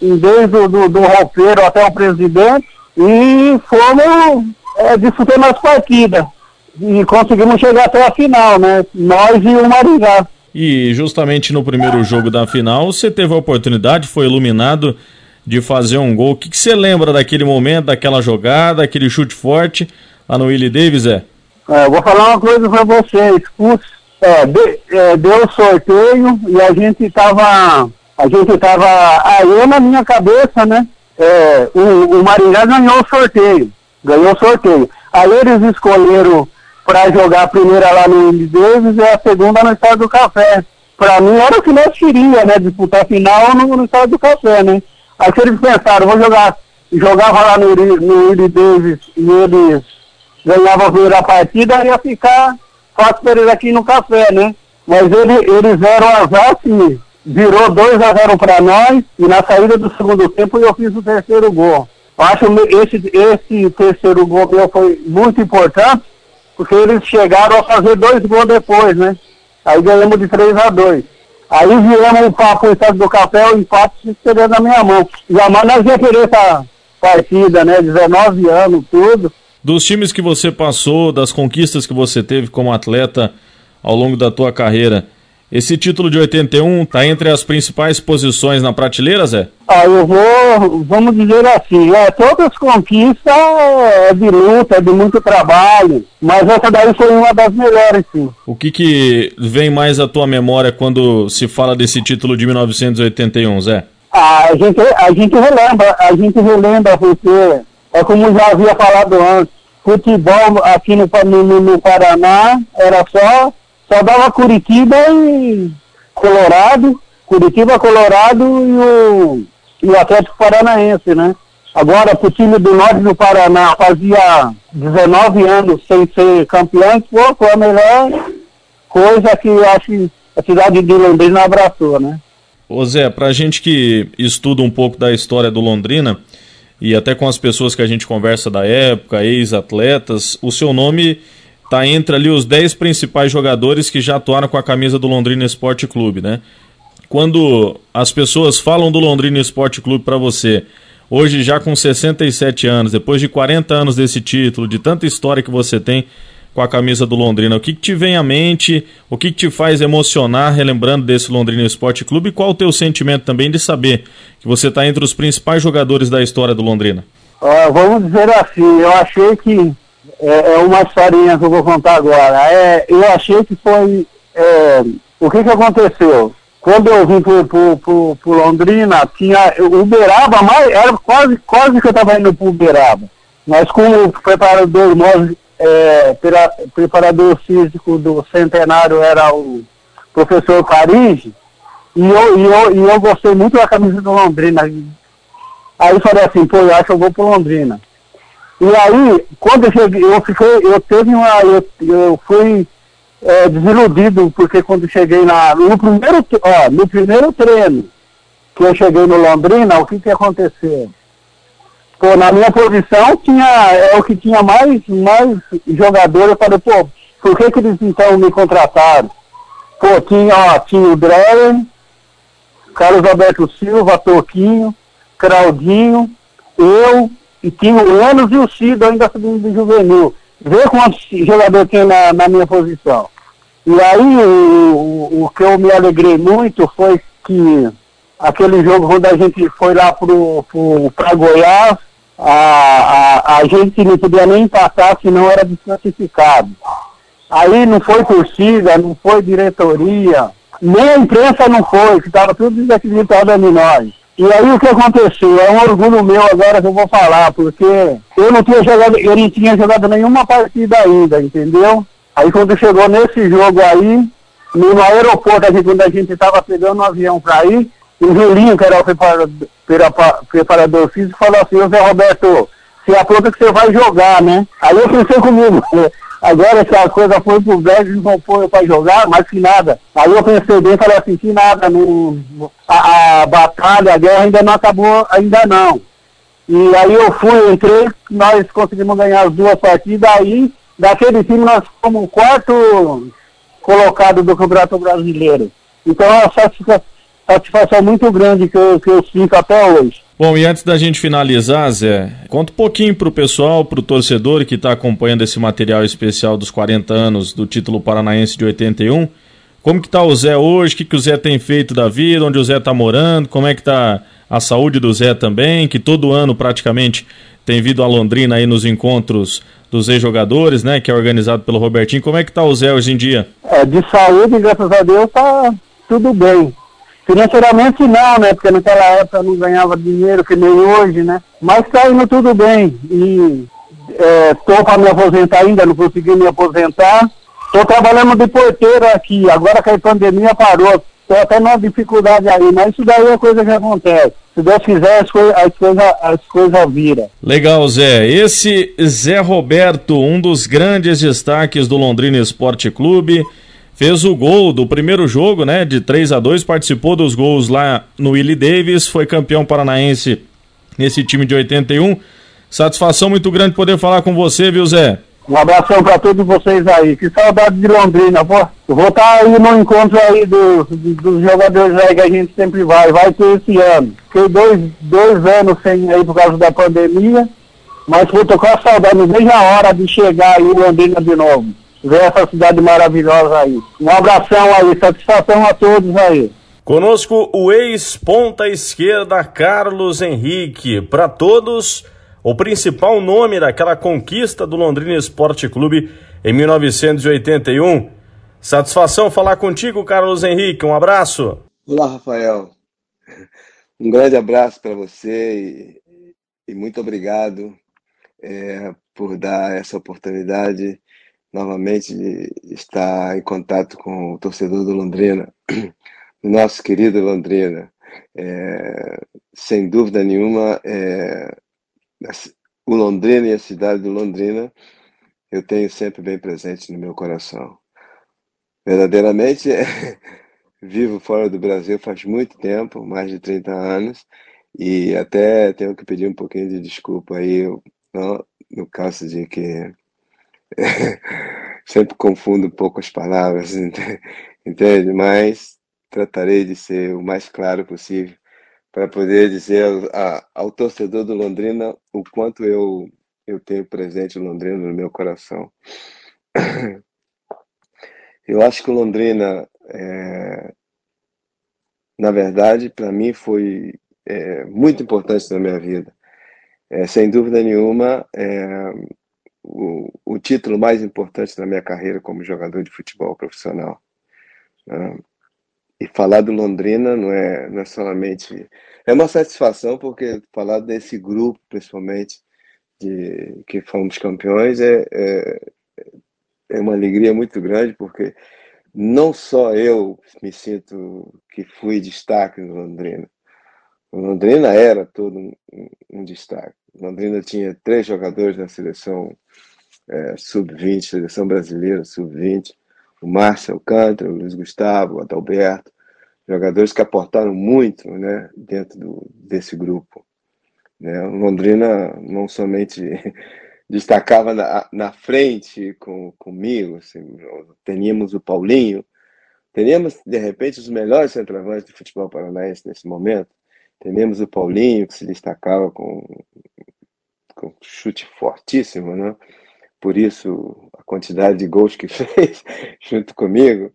desde o do, do roupeiro até o presidente, e fomos é, disputando as partidas. E conseguimos chegar até a final, né? Nós e o Maringá. E justamente no primeiro jogo da final, você teve a oportunidade, foi iluminado de fazer um gol. O que, você lembra daquele momento, daquela jogada, aquele chute forte lá no Willie Davis, é? é vou falar uma coisa para vocês. É, de, é, deu sorteio e a gente tava. A gente tava. Aí na minha cabeça, né? É, o, o Maringá ganhou o sorteio. Ganhou o sorteio. Aí eles escolheram para jogar a primeira lá no Willie Davis e a segunda no Estado do Café. Para mim era o que nós queríamos, né? Disputar a final no, no Estado do Café, né? Aí eles pensaram, vou jogar, jogava lá no, no Willie Davis e eles ganhavam a primeira partida, ia ficar fácil para eles aqui no café, né? Mas ele, eles eram azar, assim, virou 2 a 0 para nós, e na saída do segundo tempo eu fiz o terceiro gol. Eu acho que esse, esse terceiro gol meu foi muito importante, porque eles chegaram a fazer dois gols depois, né? Aí ganhamos de 3 a 2 Aí viemos para o estado do café, o empate seria na minha mão. Jamais nós ia essa partida, né? 19 anos, tudo. Dos times que você passou, das conquistas que você teve como atleta ao longo da tua carreira, esse título de 81 está entre as principais posições na prateleira, Zé? Ah, eu vou, vamos dizer assim, é, todas as conquistas é de luta, é de muito trabalho, mas essa daí foi uma das melhores, sim. O que que vem mais à tua memória quando se fala desse título de 1981, Zé? Ah, a gente, a gente relembra, a gente relembra porque, é como já havia falado antes, futebol aqui no, no, no Paraná era só só dava Curitiba e Colorado, Curitiba, Colorado e o, e o Atlético Paranaense, né? Agora, para o time do norte do Paraná, fazia 19 anos sem ser campeão, pô, foi a melhor coisa que eu acho que a cidade de Londrina abraçou, né? Ô Zé, pra gente que estuda um pouco da história do Londrina, e até com as pessoas que a gente conversa da época, ex-atletas, o seu nome está entre ali os 10 principais jogadores que já atuaram com a camisa do Londrina Esporte Clube, né? Quando as pessoas falam do Londrina Esporte Clube para você, hoje já com 67 anos, depois de 40 anos desse título, de tanta história que você tem com a camisa do Londrina, o que, que te vem à mente, o que, que te faz emocionar relembrando desse Londrina Esporte Clube e qual o teu sentimento também de saber que você está entre os principais jogadores da história do Londrina? Uh, vamos dizer assim, eu achei que é, é, uma historinha que eu vou contar agora. É, eu achei que foi. É, o que, que aconteceu? Quando eu vim para Londrina, tinha. O Uberaba, mais, era quase, quase que eu estava indo para Uberaba. Mas como preparador, nós, é, preparador físico do centenário era o professor Paris, e eu, e, eu, e eu gostei muito da camisa do Londrina. Aí falei assim, pô, eu acho que eu vou para Londrina. E aí, quando eu cheguei, eu fiquei, eu teve uma, eu, eu fui é, desiludido, porque quando cheguei na, no primeiro, ó, no primeiro treino que eu cheguei no Londrina, o que que aconteceu? pô, na minha posição tinha, é o que tinha mais, mais jogador. Eu falei, pô, por que, que eles então me contrataram? Pô, tinha, ó, tinha o Dreyer, Carlos Alberto Silva, Toquinho, Claudinho, eu, e tinha o Enos e o Cido ainda subindo do juvenil. Vê quantos jogadores tem na, na minha posição. E aí o, o, o, que eu me alegrei muito foi que aquele jogo quando a gente foi lá para Goiás, a, a, a gente não podia nem passar, senão era desclassificado. Aí não foi torcida, não foi diretoria, nem a imprensa não foi, que estava tudo desacreditado em nós. E aí o que aconteceu? É um orgulho meu agora que eu vou falar, porque eu não tinha jogado, eu não tinha jogado nenhuma partida ainda, entendeu? Aí quando chegou nesse jogo aí, no aeroporto, a gente, quando a gente estava pegando um avião para ir, o Julinho, que era o preparador, preparador físico, falou assim, Zé Roberto, se apronta que você vai jogar, né? Aí eu pensei comigo, Agora se a coisa foi pro velho, não foi para jogar, mais que nada. Aí eu pensei bem falei assim, que nada, no, a, a, batalha, a guerra ainda não acabou, ainda não. E aí eu fui, entrei, nós conseguimos ganhar as duas partidas, aí daquele time nós fomos o quarto colocado do Campeonato Brasileiro. Então é uma satisfação, satisfação muito grande que eu, que eu sinto até hoje. Bom, e antes da gente finalizar, Zé, conta um pouquinho para o pessoal, para o torcedor que está acompanhando esse material especial dos 40 anos do título paranaense de 81. Como que está o Zé hoje? O que, que o Zé tem feito da vida? Onde o Zé está morando? Como é que está a saúde do Zé também? Que todo ano praticamente tem vindo a Londrina aí nos encontros dos ex-jogadores, né? Que é organizado pelo Robertinho. Como é que está o Zé hoje em dia? É, de saúde, graças a Deus, tá tudo bem. Financeiramente não, né? Porque naquela época não ganhava dinheiro que nem hoje, né? Mas tá indo tudo bem. E estou é, para me aposentar ainda, não consegui me aposentar. Estou trabalhando de porteiro aqui. Agora que a pandemia parou, estou até numa dificuldade aí, mas isso daí é coisa que acontece. Se Deus quiser, as coisas as coisa, as coisa viram. Legal, Zé. Esse Zé Roberto, um dos grandes destaques do Londrina Esporte Clube fez o gol do primeiro jogo, né, de 3 a 2 participou dos gols lá no Willie Davis, foi campeão paranaense nesse time de 81. Satisfação muito grande poder falar com você, viu, Zé? Um abração para todos vocês aí. Que saudade de Londrina. Vou, vou estar tá aí no encontro aí do, do, dos jogadores aí que a gente sempre vai. Vai ter esse ano. Fiquei dois, dois anos sem aí por causa da pandemia. Mas vou tocar a saudade. Não a hora de chegar aí em Londrina de novo ver essa cidade maravilhosa aí. Um abração aí, satisfação a todos aí. Conosco o ex-ponta esquerda Carlos Henrique. Para todos, o principal nome daquela conquista do Londrina Esporte Clube em 1981. Satisfação falar contigo, Carlos Henrique. Um abraço. Olá, Rafael. Um grande abraço para você e, e, muito obrigado é, por dar essa oportunidade novamente estar em contato com o torcedor do Londrina, nosso querido Londrina. É, sem dúvida nenhuma, é, o Londrina e a cidade do Londrina eu tenho sempre bem presente no meu coração. Verdadeiramente, é, vivo fora do Brasil faz muito tempo, mais de 30 anos, e até tenho que pedir um pouquinho de desculpa aí, no, no caso de que Sempre confundo um pouco as palavras, entende? Mas tratarei de ser o mais claro possível para poder dizer ao, ao, torcedor do Londrina o quanto eu, eu tenho presente o Londrina no meu coração. Eu acho que o Londrina, é, na verdade, para mim foi é, muito importante na minha vida. É, sem dúvida nenhuma, é, o, o título mais importante da minha carreira como jogador de futebol profissional. Né? E falar do Londrina não é, não é solamente. É uma satisfação, porque falar desse grupo, principalmente, de que fomos campeões, é, é, é uma alegria muito grande, porque não só eu me sinto que fui destaque no Londrina. O Londrina era todo um, um destaque. Londrina tinha três jogadores na seleção é, sub-20, seleção brasileira sub-20, o Márcio Alcântara, o Luiz Gustavo, o Adalberto, jogadores que aportaram muito né, dentro do, desse grupo. Né? Londrina não somente destacava na, na frente com, comigo, assim, teníamos o Paulinho, teníamos, de repente, os melhores centroavantes do futebol paranaense nesse momento. Teníamos o Paulinho, que se destacava com, com chute fortíssimo, né? Por isso, a quantidade de gols que fez junto comigo.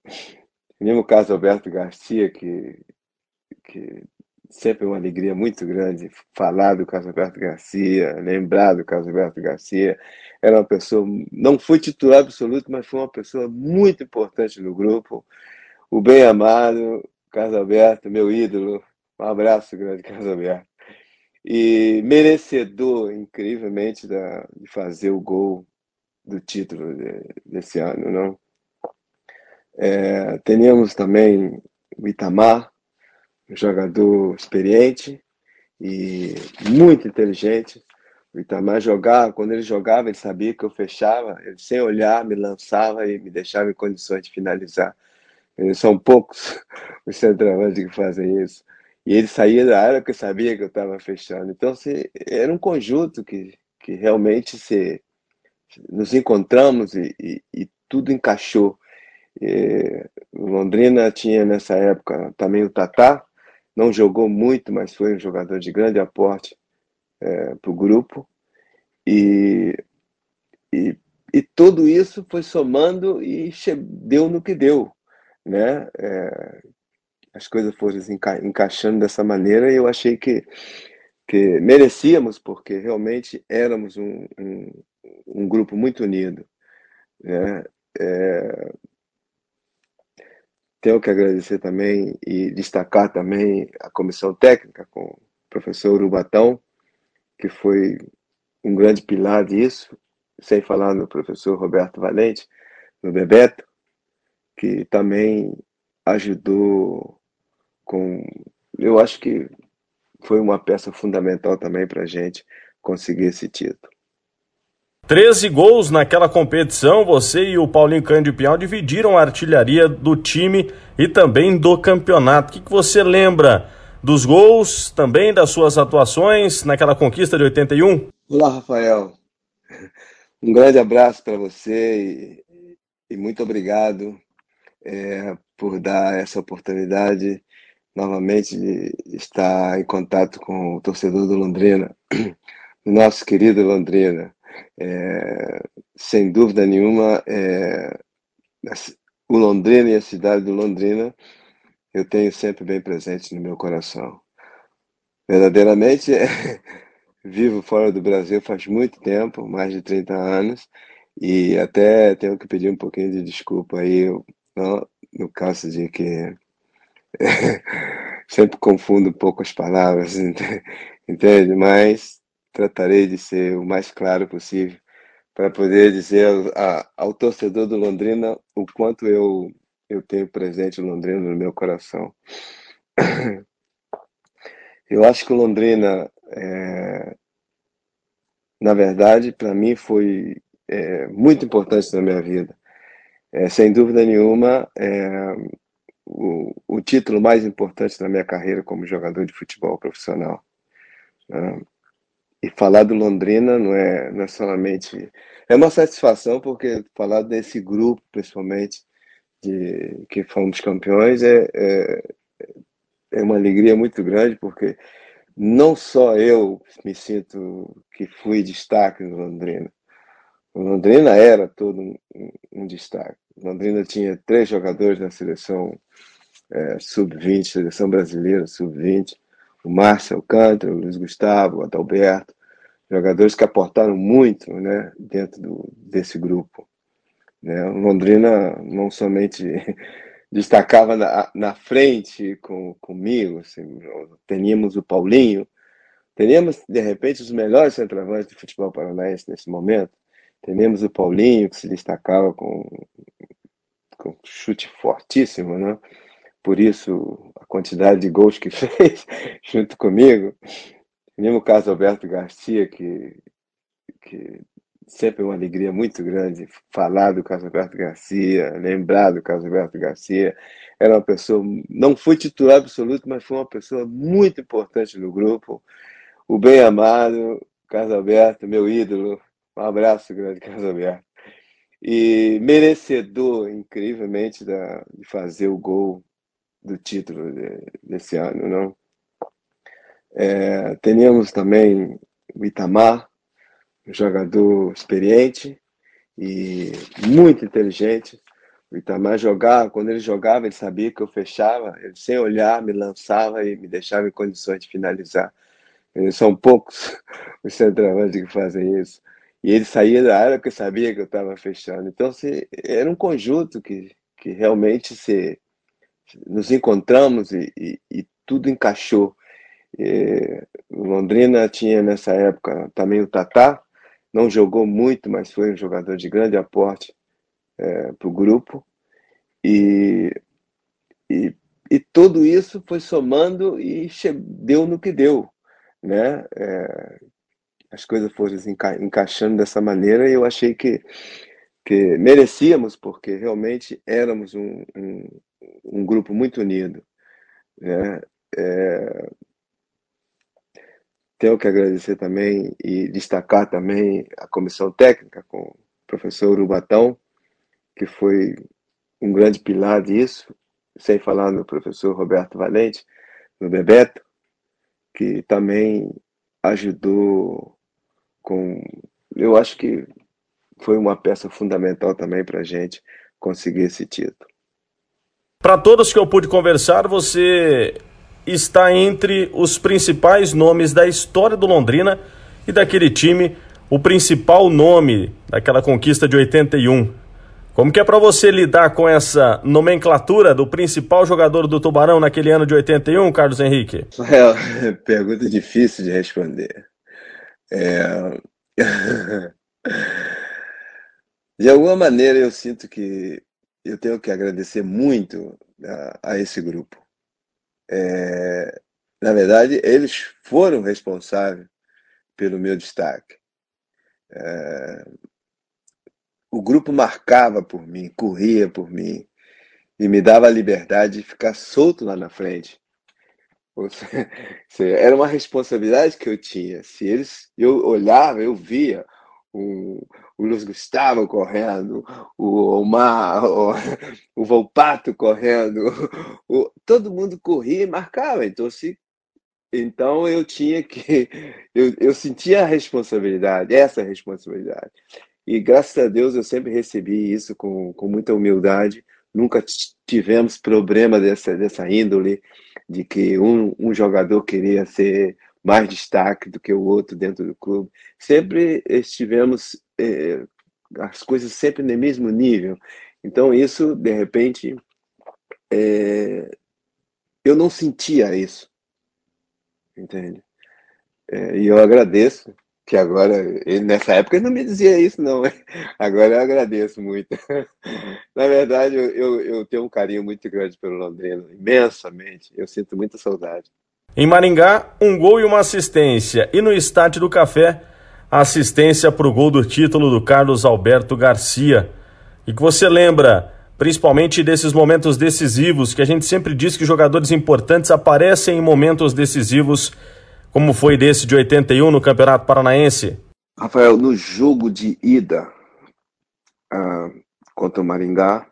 Mesmo o caso Alberto Garcia, que, que sempre é uma alegria muito grande falar do Carlos Alberto Garcia, lembrar do Carlos Alberto Garcia. Era uma pessoa, não foi titular absoluto, mas foi uma pessoa muito importante no grupo. O bem amado, Carlos Alberto, meu ídolo. Um abraço grande, Carlos Alberto. E merecedor, incrivelmente, da, de fazer o gol do título de, desse ano, não? É, teníamos também o Itamar, um jogador experiente e muito inteligente. O Itamar jogava, quando ele jogava, ele sabia que eu fechava, ele sem olhar me lançava e me deixava em condições de finalizar. Eles são poucos os centroavantes que fazem isso. E ele saía da área porque sabia que eu estava fechando. Então, se, era um conjunto que, que realmente se, nos encontramos e, e, e tudo encaixou. E, Londrina tinha nessa época também o Tatá, não jogou muito, mas foi um jogador de grande aporte é, para o grupo. E, e, e, tudo isso foi somando e deu no que deu. Né? É, as coisas foram enca encaixando dessa maneira e eu achei que, que merecíamos, porque realmente éramos um, um, um grupo muito unido. Né? É, tenho que agradecer também e destacar também a comissão técnica com o professor Urubatão, que foi um grande pilar disso, sem falar no professor Roberto Valente, no Bebeto, que também ajudou com. Eu acho que foi uma peça fundamental também para a gente conseguir esse título. 13 gols naquela competição, você e o Paulinho Cândido Pião dividiram a artilharia do time e também do campeonato. O que, que você lembra dos gols, também das suas atuações naquela conquista de 81? Olá, Rafael. Um grande abraço para você e, e, muito obrigado é, por dar essa oportunidade novamente estar em contato com o torcedor do Londrina, nosso querido Londrina. É, sem dúvida nenhuma, é, o Londrina e a cidade do Londrina eu tenho sempre bem presente no meu coração. Verdadeiramente, é, vivo fora do Brasil faz muito tempo, mais de 30 anos, e até tenho que pedir um pouquinho de desculpa aí, no caso de que sempre confundo um pouco as palavras, entende? Mas tratarei de ser o mais claro possível para poder dizer ao, ao torcedor do Londrina o quanto eu, eu tenho presente o Londrina no meu coração. Eu acho que o Londrina, é, na verdade, para mim foi é, muito importante na minha vida. É, sem dúvida nenhuma, é, o, o título mais importante da minha carreira como jogador de futebol profissional. Né? E falar do Londrina não é, não é solamente. É uma satisfação, porque falar desse grupo, principalmente, de que fomos campeões, é, é, é uma alegria muito grande, porque não só eu me sinto que fui destaque no Londrina. O Londrina era todo um, um destaque. Londrina tinha três jogadores na seleção é, sub-20, seleção brasileira sub-20 o Márcio Alcântara, o Luiz Gustavo, o Adalberto, jogadores que aportaram muito né, dentro do, desse grupo. Né? Londrina não somente destacava na, na frente com, comigo, assim, teníamos o Paulinho, teníamos, de repente, os melhores centroavantes do futebol paranaense nesse momento. Teníamos o Paulinho, que se destacava com, com chute fortíssimo, né? por isso a quantidade de gols que fez junto comigo. Mesmo caso Alberto Garcia, que, que sempre é uma alegria muito grande falar do caso Alberto Garcia, lembrar do caso Alberto Garcia. Era uma pessoa, não foi titular absoluto, mas foi uma pessoa muito importante no grupo. o bem amado Carlos Alberto, meu ídolo. Um abraço grande, Carlos Alberto. E merecedor, incrivelmente, da, de fazer o gol do título de, desse ano, não? É, teníamos também o Itamar, um jogador experiente e muito inteligente. O Itamar jogava, quando ele jogava, ele sabia que eu fechava, ele sem olhar me lançava e me deixava em condições de finalizar. Eles são poucos os centroavantes que fazem isso. E ele saía da área porque sabia que eu estava fechando. Então, se, era um conjunto que, que realmente se, nos encontramos e, e, e tudo encaixou. E, Londrina tinha nessa época também o Tatá, não jogou muito, mas foi um jogador de grande aporte é, para o grupo. E, e, e tudo isso foi somando e deu no que deu né? É, as coisas foram enca encaixando dessa maneira e eu achei que, que merecíamos, porque realmente éramos um, um, um grupo muito unido. Né? É, tenho que agradecer também e destacar também a comissão técnica com o professor Urubatão, que foi um grande pilar disso, sem falar no professor Roberto Valente, no Bebeto, que também ajudou com. Eu acho que foi uma peça fundamental também para a gente conseguir esse título. Para todos que eu pude conversar, você está entre os principais nomes da história do Londrina e daquele time, o principal nome daquela conquista de 81. Como que é para você lidar com essa nomenclatura do principal jogador do Tubarão naquele ano de 81, Carlos Henrique? É, pergunta difícil de responder. É... De alguma maneira eu sinto que eu tenho que agradecer muito a, a esse grupo. É... Na verdade, eles foram responsáveis pelo meu destaque. É o grupo marcava por mim, corria por mim e me dava a liberdade de ficar solto lá na frente. Era uma responsabilidade que eu tinha. Se eles, eu olhava, eu via o, o Luiz Gustavo correndo, o Omar, o, o Volpato correndo, o, todo mundo corria e marcava. Então, se, então eu tinha que, eu, eu sentia a responsabilidade, essa responsabilidade. E graças a Deus eu sempre recebi isso com, com muita humildade. Nunca tivemos problema dessa, dessa índole, de que um, um jogador queria ser mais destaque do que o outro dentro do clube. Sempre estivemos, eh, as coisas sempre no mesmo nível. Então, isso, de repente, eh, eu não sentia isso. Entende? Eh, e eu agradeço que agora, nessa época ele não me dizia isso, não. Agora eu agradeço muito. Na verdade, eu, eu, tenho um carinho muito grande pelo Londrina, imensamente. Eu sinto muita saudade. Em Maringá, um gol e uma assistência. E no Estádio do Café, assistência para o gol do título do Carlos Alberto Garcia. E que você lembra, principalmente desses momentos decisivos, que a gente sempre diz que jogadores importantes aparecem em momentos decisivos como foi desse de 81 no Campeonato Paranaense? Rafael, no jogo de ida uh, contra o Maringá,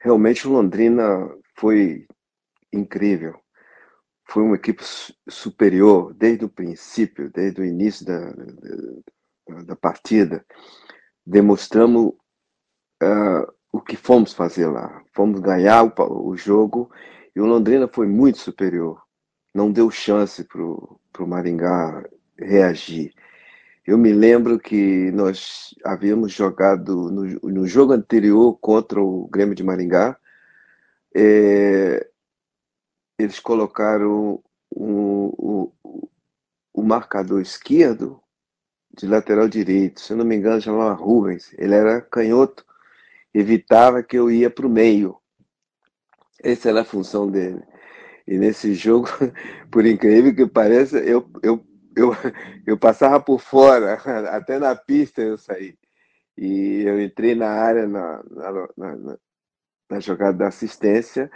realmente o Londrina foi incrível. Foi uma equipe superior desde o princípio, desde o início da, da, da partida. Demonstramos uh, o que fomos fazer lá. Fomos ganhar o, o jogo e o Londrina foi muito superior não deu chance para o Maringá reagir. Eu me lembro que nós havíamos jogado no, no jogo anterior contra o Grêmio de Maringá. É, eles colocaram o, o, o, marcador esquerdo de lateral direito. Se eu não me engano, chamava Rubens. Ele era canhoto, evitava que eu ia para o meio. Essa era a função dele. E nesse jogo, por incrível que pareça, eu, eu, eu, eu passava por fora, até na pista eu saí. E eu entrei na área, na, na, na, na jogada da assistência,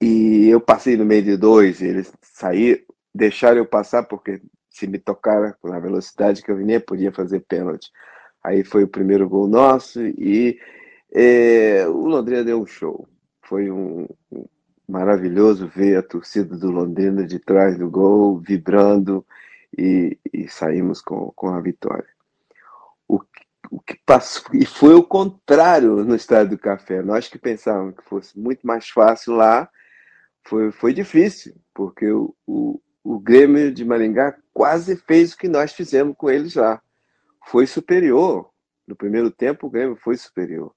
e eu passei no meio de dois, eles saíram, deixaram eu passar, porque se me tocar na velocidade que eu vinha, podia fazer pênalti. Aí foi o primeiro gol nosso e é, o Londrina deu um show. Foi um, maravilhoso ver a torcida do Londrina de trás do gol, vibrando e, e saímos com, com a vitória. O, o que passou, e foi o contrário no Estádio do Café. Nós que pensávamos que fosse muito mais fácil lá, foi, foi difícil, porque o, o, o Grêmio de Maringá quase fez o que nós fizemos com eles lá. Foi superior. No primeiro tempo, o Grêmio foi superior.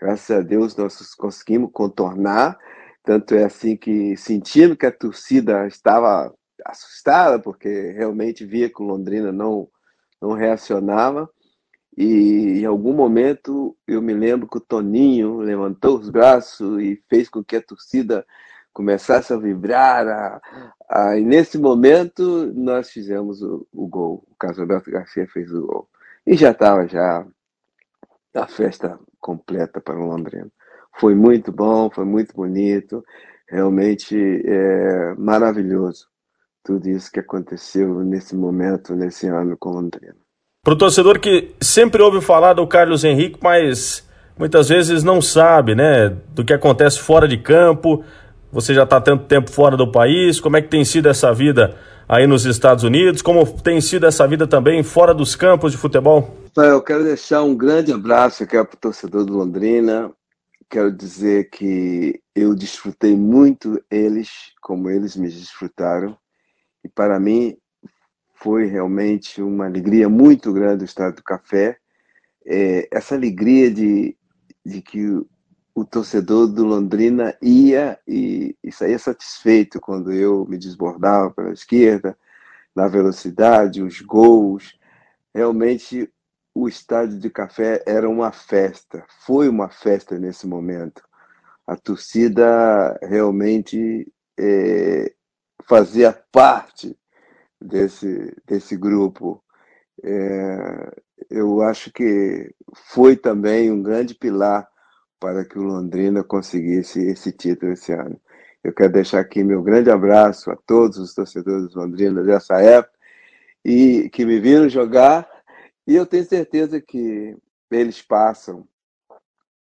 Graças a Deus, nós conseguimos contornar. Tanto é assim que, sentindo que a torcida estava assustada, porque realmente via que o Londrina não, não reacionava, e em algum momento eu me lembro que o Toninho levantou os braços e fez com que a torcida começasse a vibrar. A, a, e nesse momento nós fizemos o, o gol. O Carlos Alberto Garcia fez o gol. E já estava já a festa completa para o Londrina. Foi muito bom, foi muito bonito, realmente é, maravilhoso tudo isso que aconteceu nesse momento, nesse ano com Londrina. Para o torcedor que sempre ouve falar do Carlos Henrique, mas muitas vezes não sabe, né, do que acontece fora de campo. Você já está tanto tempo fora do país. Como é que tem sido essa vida aí nos Estados Unidos? Como tem sido essa vida também fora dos campos de futebol? Eu quero deixar um grande abraço aqui para o torcedor do Londrina. Quero dizer que eu desfrutei muito eles, como eles me desfrutaram. E para mim foi realmente uma alegria muito grande o Estado do Café. É, essa alegria de, de que o, o, torcedor do Londrina ia e, e saía satisfeito quando eu me desbordava pela esquerda, na velocidade, os gols. Realmente o estádio de café era uma festa, foi uma festa nesse momento. A torcida realmente é, fazia parte desse, desse grupo. É, eu acho que foi também um grande pilar para que o Londrina conseguisse esse título esse ano. Eu quero deixar aqui meu grande abraço a todos os torcedores do Londrina dessa época e que me viram jogar e eu tenho certeza que eles passam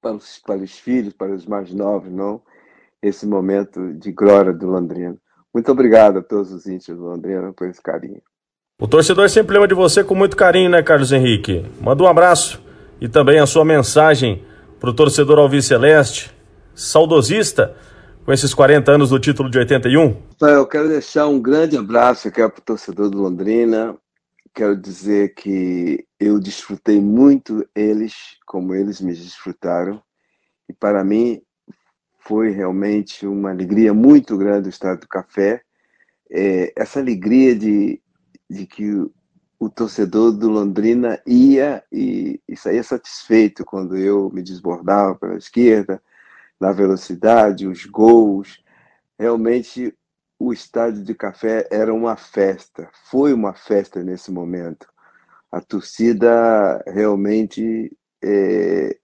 para os, para os filhos, para os mais novos, não esse momento de glória do Londrina. Muito obrigado a todos os íntimos do Londrina por esse carinho. O torcedor sempre lembra de você com muito carinho, né, Carlos Henrique? Manda um abraço e também a sua mensagem para o torcedor Alvi Celeste, saudosista, com esses 40 anos do título de 81. Eu quero deixar um grande abraço aqui para o torcedor do Londrina. Quero dizer que eu desfrutei muito eles, como eles me desfrutaram. E para mim, foi realmente uma alegria muito grande o Estado do Café. É, essa alegria de, de que o, o, torcedor do Londrina ia e, e saía satisfeito quando eu me desbordava pela esquerda, na velocidade, os gols. Realmente o estádio de café era uma festa, foi uma festa nesse momento. A torcida realmente é,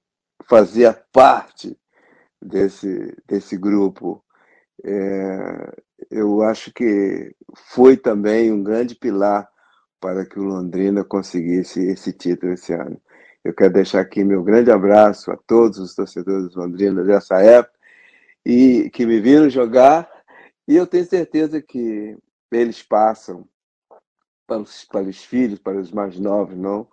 fazia parte desse, desse grupo. É, eu acho que foi também um grande pilar para que o Londrina conseguisse esse título esse ano. Eu quero deixar aqui meu grande abraço a todos os torcedores do Londrina dessa época e que me viram jogar e eu tenho certeza que eles passam para os, para os filhos, para os mais novos, não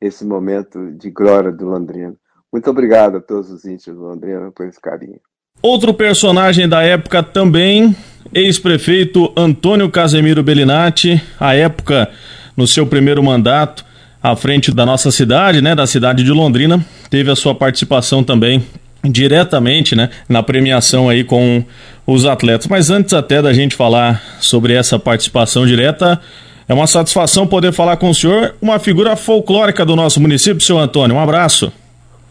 esse momento de glória do Londrina. Muito obrigado a todos os íntimos do Londrina por esse carinho. Outro personagem da época também, ex-prefeito Antônio Casemiro Bellinati, à época, no seu primeiro mandato, à frente da nossa cidade, né, da cidade de Londrina, teve a sua participação também diretamente, né, na premiação aí com os atletas. Mas antes até da gente falar sobre essa participação direta, é uma satisfação poder falar com o senhor, uma figura folclórica do nosso município, seu Antônio. Um abraço.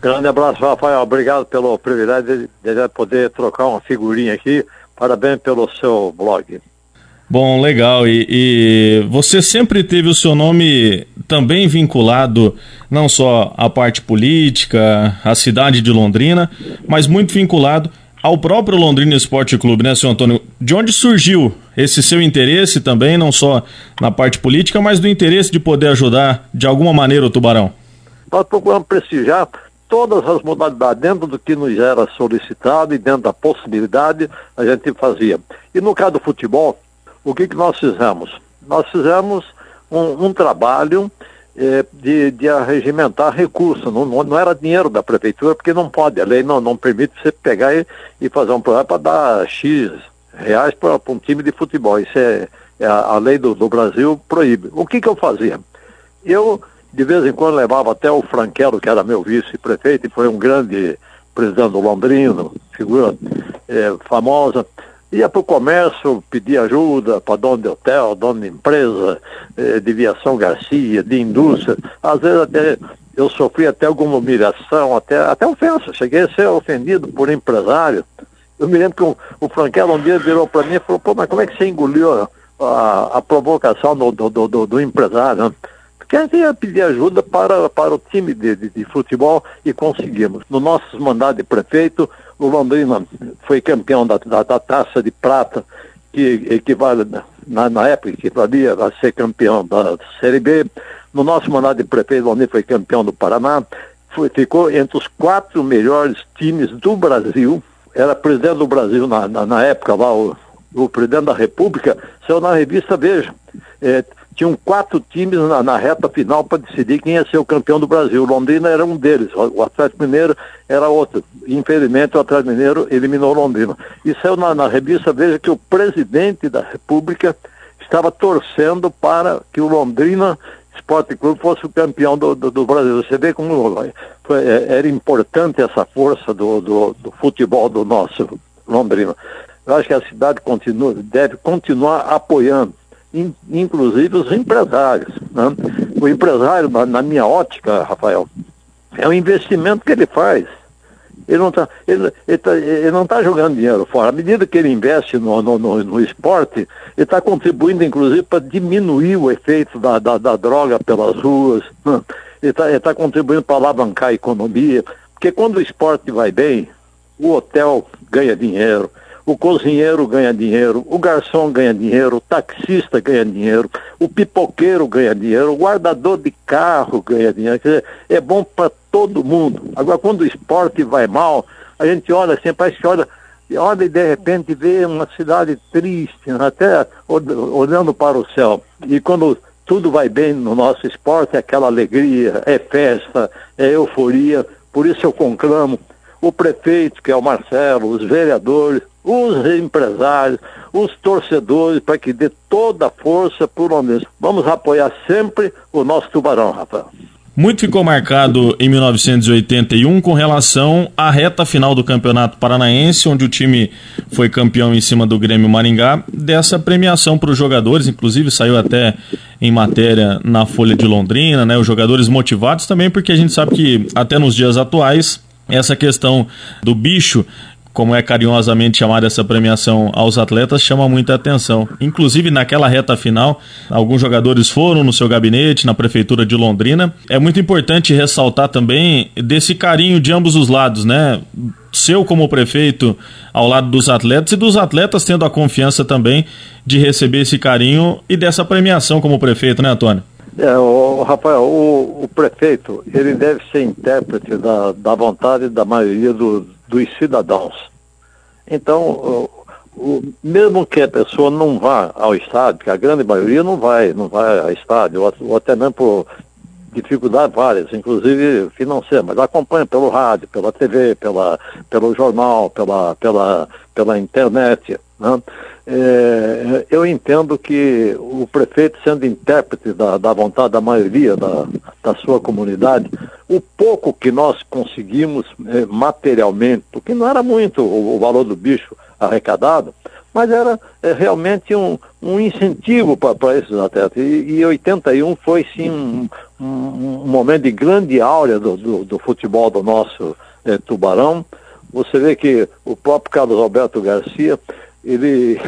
Grande abraço, Rafael. Obrigado pelo privilégio de, de poder trocar uma figurinha aqui. Parabéns pelo seu blog. Bom, legal. E, e, você sempre teve o seu nome também vinculado não só à parte política, à cidade de Londrina, mas muito vinculado ao próprio Londrina Esporte Clube, né, senhor Antônio? De onde surgiu esse seu interesse também, não só na parte política, mas do interesse de poder ajudar de alguma maneira o Tubarão? Nós procuramos prestigiar todas as modalidades, dentro do que nos era solicitado e dentro da possibilidade, a gente fazia. E no caso do futebol, o que, que nós fizemos? Nós fizemos um, um trabalho eh, de, de arregimentar recursos, não, não, era dinheiro da prefeitura, porque não pode, a lei não, não permite você pegar e, e fazer um programa para dar X reais para um time de futebol. Isso é, é a, a, lei do, do Brasil proíbe. O que, que eu fazia? Eu, de vez em quando, levava até o Franquelo, que era meu vice-prefeito, e foi um grande presidente do Londrino, figura é, famosa, ia para o comércio pedir ajuda para dono de hotel, dono de empresa, eh, de viação Garcia, de indústria. Às vezes até eu sofri até alguma humilhação, até, até ofensa. Cheguei a ser ofendido por empresário. Eu me lembro que um, o Franquelo um dia virou para mim e falou, pô, mas como é que você engoliu a, a, provocação do, do, do, do empresário? Né? Gente ia pedir ajuda para, para o time de, de, de futebol e conseguimos. No nosso mandato de prefeito, o Londrina foi campeão da, da, da taça de prata, que equivale, na, na época, equivalia a ser campeão da Série B. No nosso mandato de prefeito, o Londrina foi campeão do Paraná. Foi, ficou entre os quatro melhores times do Brasil. Era presidente do Brasil na, na, na época lá, o, o presidente da República, saiu na revista Veja. É, tinham quatro times na, na reta final para decidir quem ia ser o campeão do Brasil. Londrina era um deles, o Atlético Mineiro era outro. Infelizmente, o Atlético Mineiro eliminou Londrina. E saiu na, na revista Veja que o presidente da República estava torcendo para que o Londrina Esporte Clube fosse o campeão do, do, do, Brasil. Você vê como foi, é, era importante essa força do, do, do, futebol do nosso Londrina. Eu acho que a cidade continua, deve continuar apoiando in, inclusive os empresários. Né? O empresário, na, na, minha ótica, Rafael, é o investimento que ele faz. Ele não está ele, ele tá, ele tá jogando dinheiro fora. À medida que ele investe no, no, no, no esporte, ele está contribuindo, inclusive, para diminuir o efeito da, da, da droga pelas ruas. Né? Ele está tá contribuindo para alavancar a economia. Porque quando o esporte vai bem, o hotel ganha dinheiro, o cozinheiro ganha dinheiro, o garçom ganha dinheiro, o taxista ganha dinheiro, o pipoqueiro ganha dinheiro, o guardador de carro ganha dinheiro. Quer dizer, é bom para todo mundo. Agora, quando o esporte vai mal, a gente olha assim, parece que olha, olha e de repente vê uma cidade triste, até olhando para o céu. E quando tudo vai bem no nosso esporte, é aquela alegria, é festa, é euforia. Por isso eu conclamo o prefeito, que é o Marcelo, os vereadores, os empresários, os torcedores, para que dê toda a força por onde Vamos apoiar sempre o nosso tubarão, Rafael. Muito ficou marcado em 1981 com relação à reta final do Campeonato Paranaense, onde o time foi campeão em cima do Grêmio Maringá, dessa premiação para os jogadores, inclusive saiu até em matéria na Folha de Londrina, né? Os jogadores motivados também, porque a gente sabe que até nos dias atuais essa questão do bicho como é carinhosamente chamada essa premiação aos atletas, chama muita atenção. Inclusive, naquela reta final, alguns jogadores foram no seu gabinete, na prefeitura de Londrina. É muito importante ressaltar também desse carinho de ambos os lados, né? Seu como prefeito ao lado dos atletas e dos atletas tendo a confiança também de receber esse carinho e dessa premiação como prefeito, né, Antônio? É, o, Rafael, o, o, prefeito, ele deve ser intérprete da, da vontade da maioria do, dos cidadãos. Então, o, o, mesmo que a pessoa não vá ao estádio, que a grande maioria não vai, não vai ao estádio, ou, ou até mesmo por dificuldades várias, inclusive financeiras, mas acompanha pelo rádio, pela TV, pela, pelo jornal, pela, pela, pela internet. Né? É, eu entendo que o prefeito, sendo intérprete da, da vontade da maioria da, da sua comunidade, o pouco que nós conseguimos é, materialmente, porque não era muito o, o, valor do bicho arrecadado, mas era é, realmente um, um incentivo para esses atletas. E, e 81 foi sim um, um, um, momento de grande áurea do, do, do futebol do nosso é, Tubarão. Você vê que o próprio Carlos Alberto Garcia ele,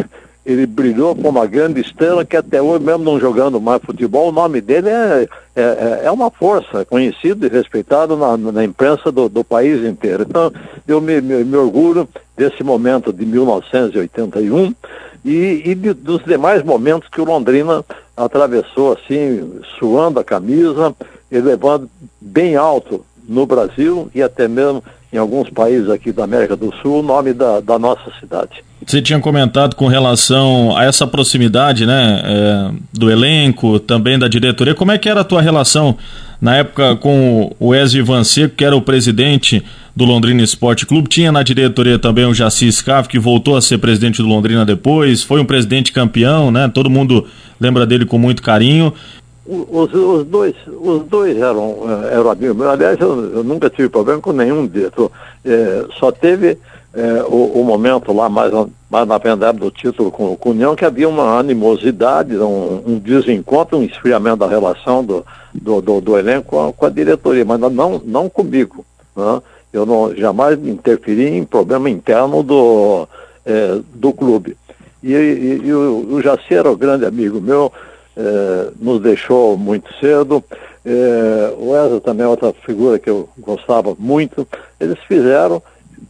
ele brilhou como uma grande estrela que até hoje, mesmo não jogando mais futebol, o nome dele é, é, é, é uma força, conhecido e respeitado na, na imprensa do, do, país inteiro. Então, eu me, me, me, orgulho desse momento de 1981 e, e de, dos demais momentos que o Londrina atravessou assim, suando a camisa, elevando bem alto no Brasil e até mesmo em alguns países aqui da América do Sul o nome da, da nossa cidade. Você tinha comentado com relação a essa proximidade né, é, do elenco, também da diretoria. Como é que era a tua relação na época com o Ezio Vanseco, que era o presidente do Londrina Esporte Clube? Tinha na diretoria também o Jaci Scaf, que voltou a ser presidente do Londrina depois. Foi um presidente campeão, né? Todo mundo lembra dele com muito carinho. Os, os, dois, os dois eram, eh, eram amigos. Aliás, eu, eu nunca tive problema com nenhum deles. É, só teve é, o, o, momento lá, mais, mais na verdade, do título com, com o União, que havia uma animosidade, um, um desencontro, um esfriamento da relação do, do, do, do elenco com a, com a, diretoria, mas não, não comigo. Né? Eu não, jamais interferi em problema interno do, é, do clube. E, e, e o, o Jaci era um grande amigo meu, é, nos deixou muito cedo. É, o Wesley também é outra figura que eu gostava muito. Eles fizeram,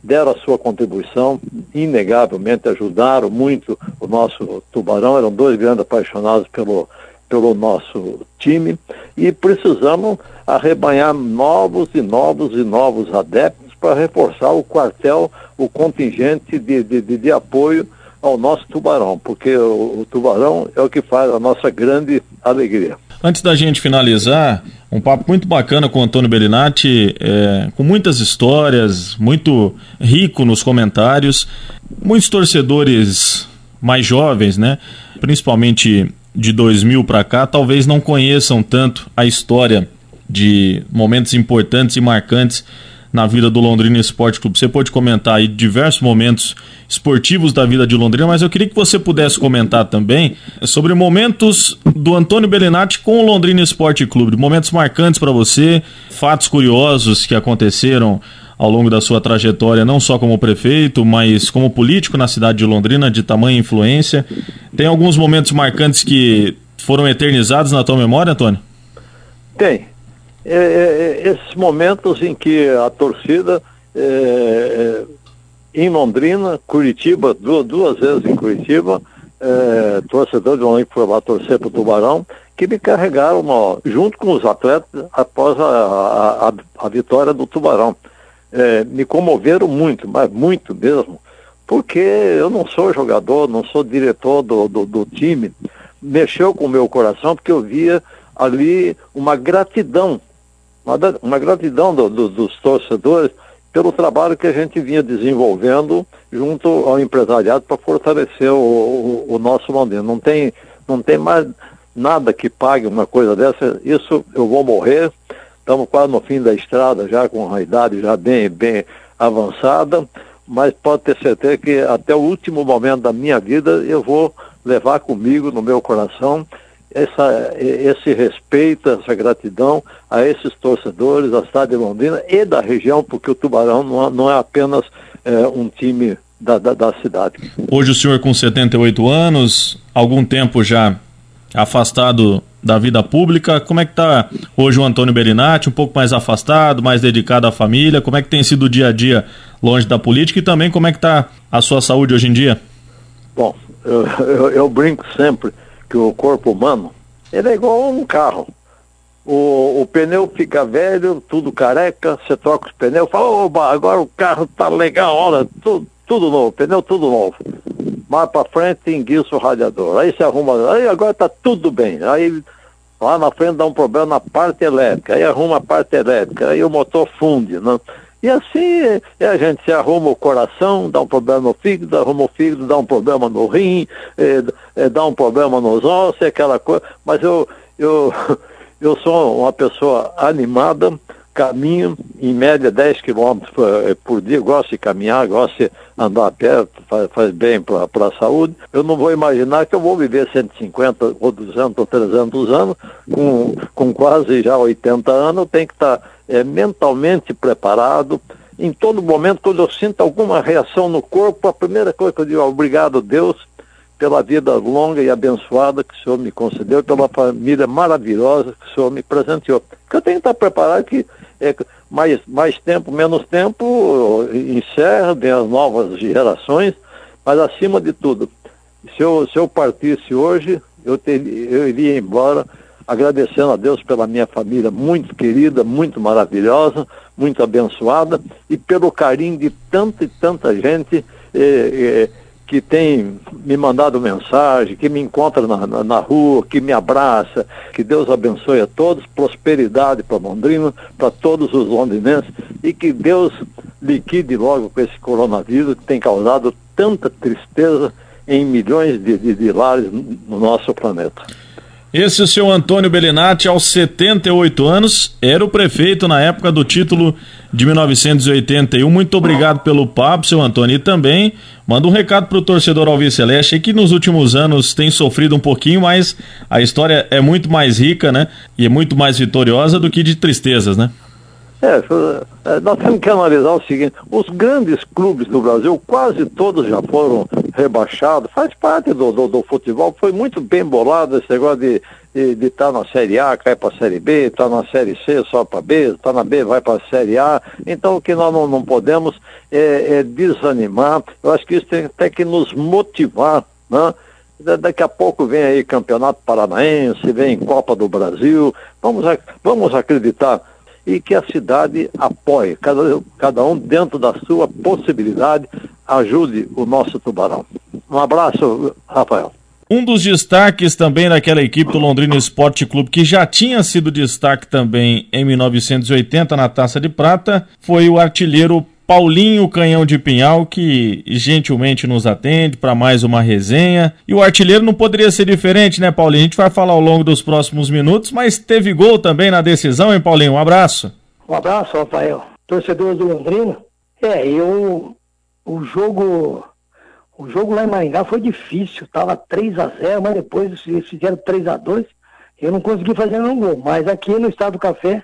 deram a sua contribuição, inegavelmente ajudaram muito o nosso Tubarão, eram dois grandes apaixonados pelo, pelo nosso time e precisamos arrebanhar novos e novos e novos adeptos para reforçar o quartel, o contingente de, de, de, de apoio ao nosso tubarão, porque o, o, tubarão é o que faz a nossa grande alegria. Antes da gente finalizar, um papo muito bacana com o Antônio Bellinati, é, com muitas histórias, muito rico nos comentários, muitos torcedores mais jovens, né? Principalmente de 2000 para cá, talvez não conheçam tanto a história de momentos importantes e marcantes na vida do Londrina Esporte Clube. Você pode comentar aí diversos momentos esportivos da vida de Londrina, mas eu queria que você pudesse comentar também sobre momentos do Antônio Belenati com o Londrina Esporte Clube, momentos marcantes para você, fatos curiosos que aconteceram ao longo da sua trajetória, não só como prefeito, mas como político na cidade de Londrina, de tamanha influência. Tem alguns momentos marcantes que foram eternizados na tua memória, Antônio? Tem. É, é, é, esses momentos em que a torcida é, é em Londrina, Curitiba, duas, duas vezes em Curitiba, é, torcedor de Londrina que foi lá torcer para o Tubarão, que me carregaram ó, junto com os atletas após a, a, a, vitória do Tubarão. me comoveram muito, mas muito mesmo, porque eu não sou jogador, não sou diretor do, do, do time, mexeu com o meu coração porque eu via ali uma gratidão uma, uma gratidão do, do, dos torcedores pelo trabalho que a gente vinha desenvolvendo junto ao empresariado para fortalecer o, o, o, nosso Londrina. Não tem, não tem mais nada que pague uma coisa dessa. Isso eu vou morrer. Estamos quase no fim da estrada, já com a idade já bem, bem avançada, mas pode ter certeza que até o último momento da minha vida eu vou levar comigo no meu coração essa, esse respeito, essa gratidão a esses torcedores da cidade de Londrina e da região, porque o Tubarão não, não é apenas é, um time da, da, da, cidade. Hoje o senhor com 78 anos, algum tempo já afastado da vida pública, como é que está hoje o Antônio Berinatti, um pouco mais afastado, mais dedicado à família, como é que tem sido o dia a dia longe da política e também como é que está a sua saúde hoje em dia? Bom, eu, eu, eu brinco sempre que o corpo humano, ele é igual a um carro. O, o pneu fica velho, tudo careca, você troca os pneus, fala, oba, agora o carro tá legal, olha, tudo, tudo novo, pneu tudo novo. Mais para frente enguiça o radiador. Aí se arruma, aí agora tá tudo bem. Aí lá na frente dá um problema na parte elétrica, aí arruma a parte elétrica, aí o motor funde. Né? E assim é, a gente se arruma o coração, dá um problema no fígado, arruma o fígado, dá um problema no rim, é, é, dá um problema nos ossos, aquela coisa. Mas eu, eu, eu sou uma pessoa animada, caminho em média 10 quilômetros por, por, dia, gosto de caminhar, gosto de andar perto, faz, faz bem para a saúde. Eu não vou imaginar que eu vou viver 150 ou 200 ou 300 anos, com, com quase já 80 anos, eu tenho que estar é, mentalmente preparado. Em todo momento, quando eu sinto alguma reação no corpo, a primeira coisa que eu digo é obrigado, Deus, pela vida longa e abençoada que o Senhor me concedeu, pela família maravilhosa que o Senhor me presenteou. Porque eu tenho que estar preparado que é, mais, mais tempo, menos tempo, encerra, vem as novas gerações, mas acima de tudo, se eu, se eu partisse hoje, eu, ter, eu iria embora agradecendo a Deus pela minha família muito querida, muito maravilhosa, muito abençoada e pelo carinho de tanta e tanta gente eh, eh, que tem me mandado mensagem, que me encontra na, na, na, rua, que me abraça. Que Deus abençoe a todos, prosperidade para Londrina, para todos os londrinenses e que Deus liquide logo com esse coronavírus que tem causado tanta tristeza em milhões de, de, de lares no nosso planeta. Esse é o seu Antônio Bellinati, aos 78 anos, era o prefeito na época do título de 1981. Muito obrigado pelo papo, seu Antônio. E também manda um recado para o torcedor Alves Celeste, que nos últimos anos tem sofrido um pouquinho, mas a história é muito mais rica, né? E é muito mais vitoriosa do que de tristezas, né? É, é, nós temos que analisar o seguinte, os grandes clubes do Brasil, quase todos já foram rebaixados, faz parte do, do, do futebol, foi muito bem bolado esse negócio de estar tá na Série A, cai para a Série B, está na Série C, só para B, está na B, vai para a Série A. Então o que nós não, não podemos é, é, desanimar, eu acho que isso tem até que nos motivar, né? Daqui a pouco vem aí Campeonato Paranaense, vem Copa do Brasil, vamos, vamos acreditar e que a cidade apoie, cada, cada um dentro da sua possibilidade, ajude o nosso tubarão. Um abraço, Rafael. Um dos destaques também daquela equipe do Londrina Esporte Clube, que já tinha sido destaque também em 1980 na Taça de Prata, foi o artilheiro Paulinho Canhão de Pinhal, que gentilmente nos atende para mais uma resenha. E o artilheiro não poderia ser diferente, né, Paulinho? A gente vai falar ao longo dos próximos minutos, mas teve gol também na decisão, hein, Paulinho? Um abraço. Um abraço, Rafael. Torcedor do Londrina. É, eu. O jogo. O jogo lá em Maringá foi difícil. Tava 3 a 0 mas depois eles fizeram 3 a 2 Eu não consegui fazer nenhum gol. Mas aqui no Estado do Café,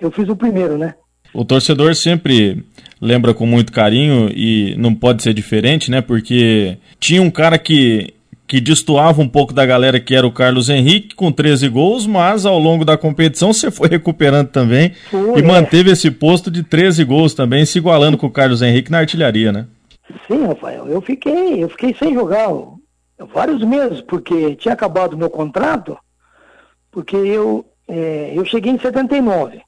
eu fiz o primeiro, né? O torcedor sempre lembra com muito carinho e não pode ser diferente, né? Porque tinha um cara que que destoava um pouco da galera que era o Carlos Henrique com 13 gols, mas ao longo da competição você foi recuperando também Sim, e é. manteve esse posto de 13 gols também, se igualando com o Carlos Henrique na artilharia, né? Sim, Rafael, eu fiquei, eu fiquei sem jogar vários meses, porque tinha acabado o meu contrato, porque eu, é, eu cheguei em 79.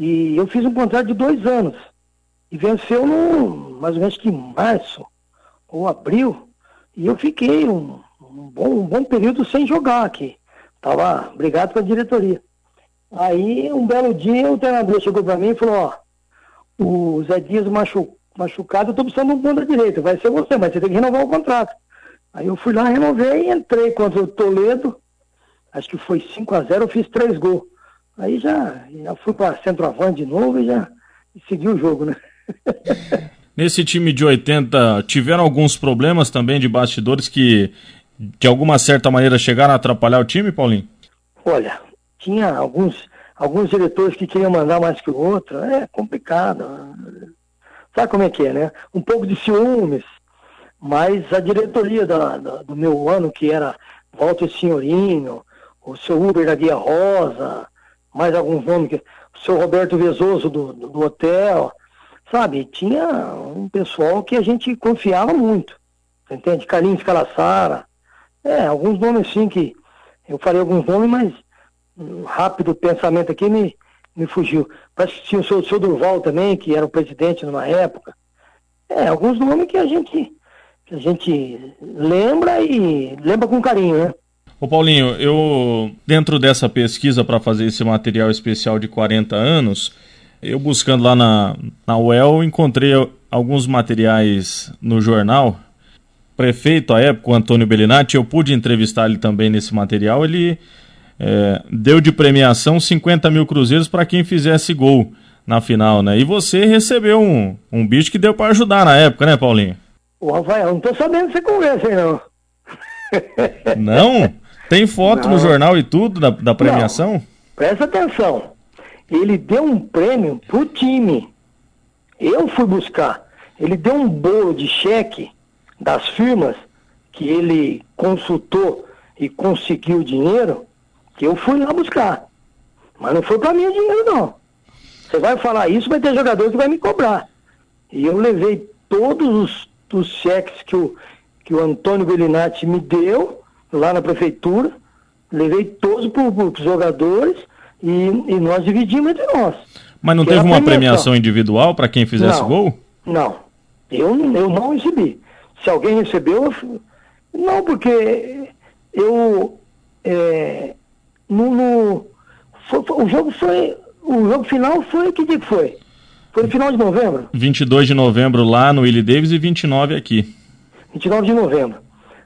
E eu fiz um contrato de dois anos. E venceu no, mais ou menos que março ou abril. E eu fiquei um, um, bom, um bom período sem jogar aqui. Tava brigado com a diretoria. Aí, um belo dia, o treinador chegou para mim e falou, ó, o Zé Dias machu, machucado, eu tô precisando de um ponta direita, vai ser você, mas você tem que renovar o contrato. Aí eu fui lá, renovei e entrei contra o Toledo, acho que foi 5 a 0 eu fiz três gols. Aí já, já fui para centroavante de novo e já segui o jogo, né? Nesse time de 80, tiveram alguns problemas também de bastidores que, de alguma certa maneira, chegaram a atrapalhar o time, Paulinho? Olha, tinha alguns, alguns diretores que queriam mandar mais que o outro, é complicado. Sabe como é que é, né? Um pouco de ciúmes, mas a diretoria da, da, do meu ano, que era Walter Senhorinho, o seu Uber da Guia Rosa, mais alguns nomes, que, o seu Roberto Vezoso do, do, hotel, sabe? Tinha um pessoal que a gente confiava muito, você entende? Carlinhos Calassara, é, alguns nomes sim que eu falei alguns nomes, mas um rápido pensamento aqui me, me fugiu. Parece que tinha o seu, o seu Durval também, que era o presidente numa época. É, alguns nomes que a gente, que a gente lembra e lembra com carinho, né? Ô Paulinho, eu dentro dessa pesquisa para fazer esse material especial de 40 anos, eu buscando lá na, na UEL, encontrei alguns materiais no jornal. Prefeito à época, o Antônio Bellinati, eu pude entrevistar ele também nesse material. Ele é, deu de premiação 50 mil cruzeiros para quem fizesse gol na final, né? E você recebeu um, um bicho que deu para ajudar na época, né, Paulinho? Ô, Rafael, não tô sabendo você conversa aí, não. Não? Tem foto Não. no jornal e tudo da, da premiação? Não. Presta atenção. Ele deu um prêmio pro time. Eu fui buscar. Ele deu um bolo de cheque das firmas que ele consultou e conseguiu dinheiro, que eu fui lá buscar. Mas não foi para mim o dinheiro, não. Você vai falar isso, vai ter jogador que vai me cobrar. E eu levei todos os, os cheques que o, que o Antônio Bellinati me deu lá na prefeitura, levei todos para os jogadores e, e, nós dividimos entre nós. Mas não teve uma premiação individual para quem fizesse não, gol? Não, eu, eu não recebi. Se alguém recebeu, eu, não, porque eu é, no, no foi, o jogo foi o jogo final foi que dia que foi? Foi no final de novembro? 22 de novembro lá no Willie Davis e 29 aqui. 29 de novembro.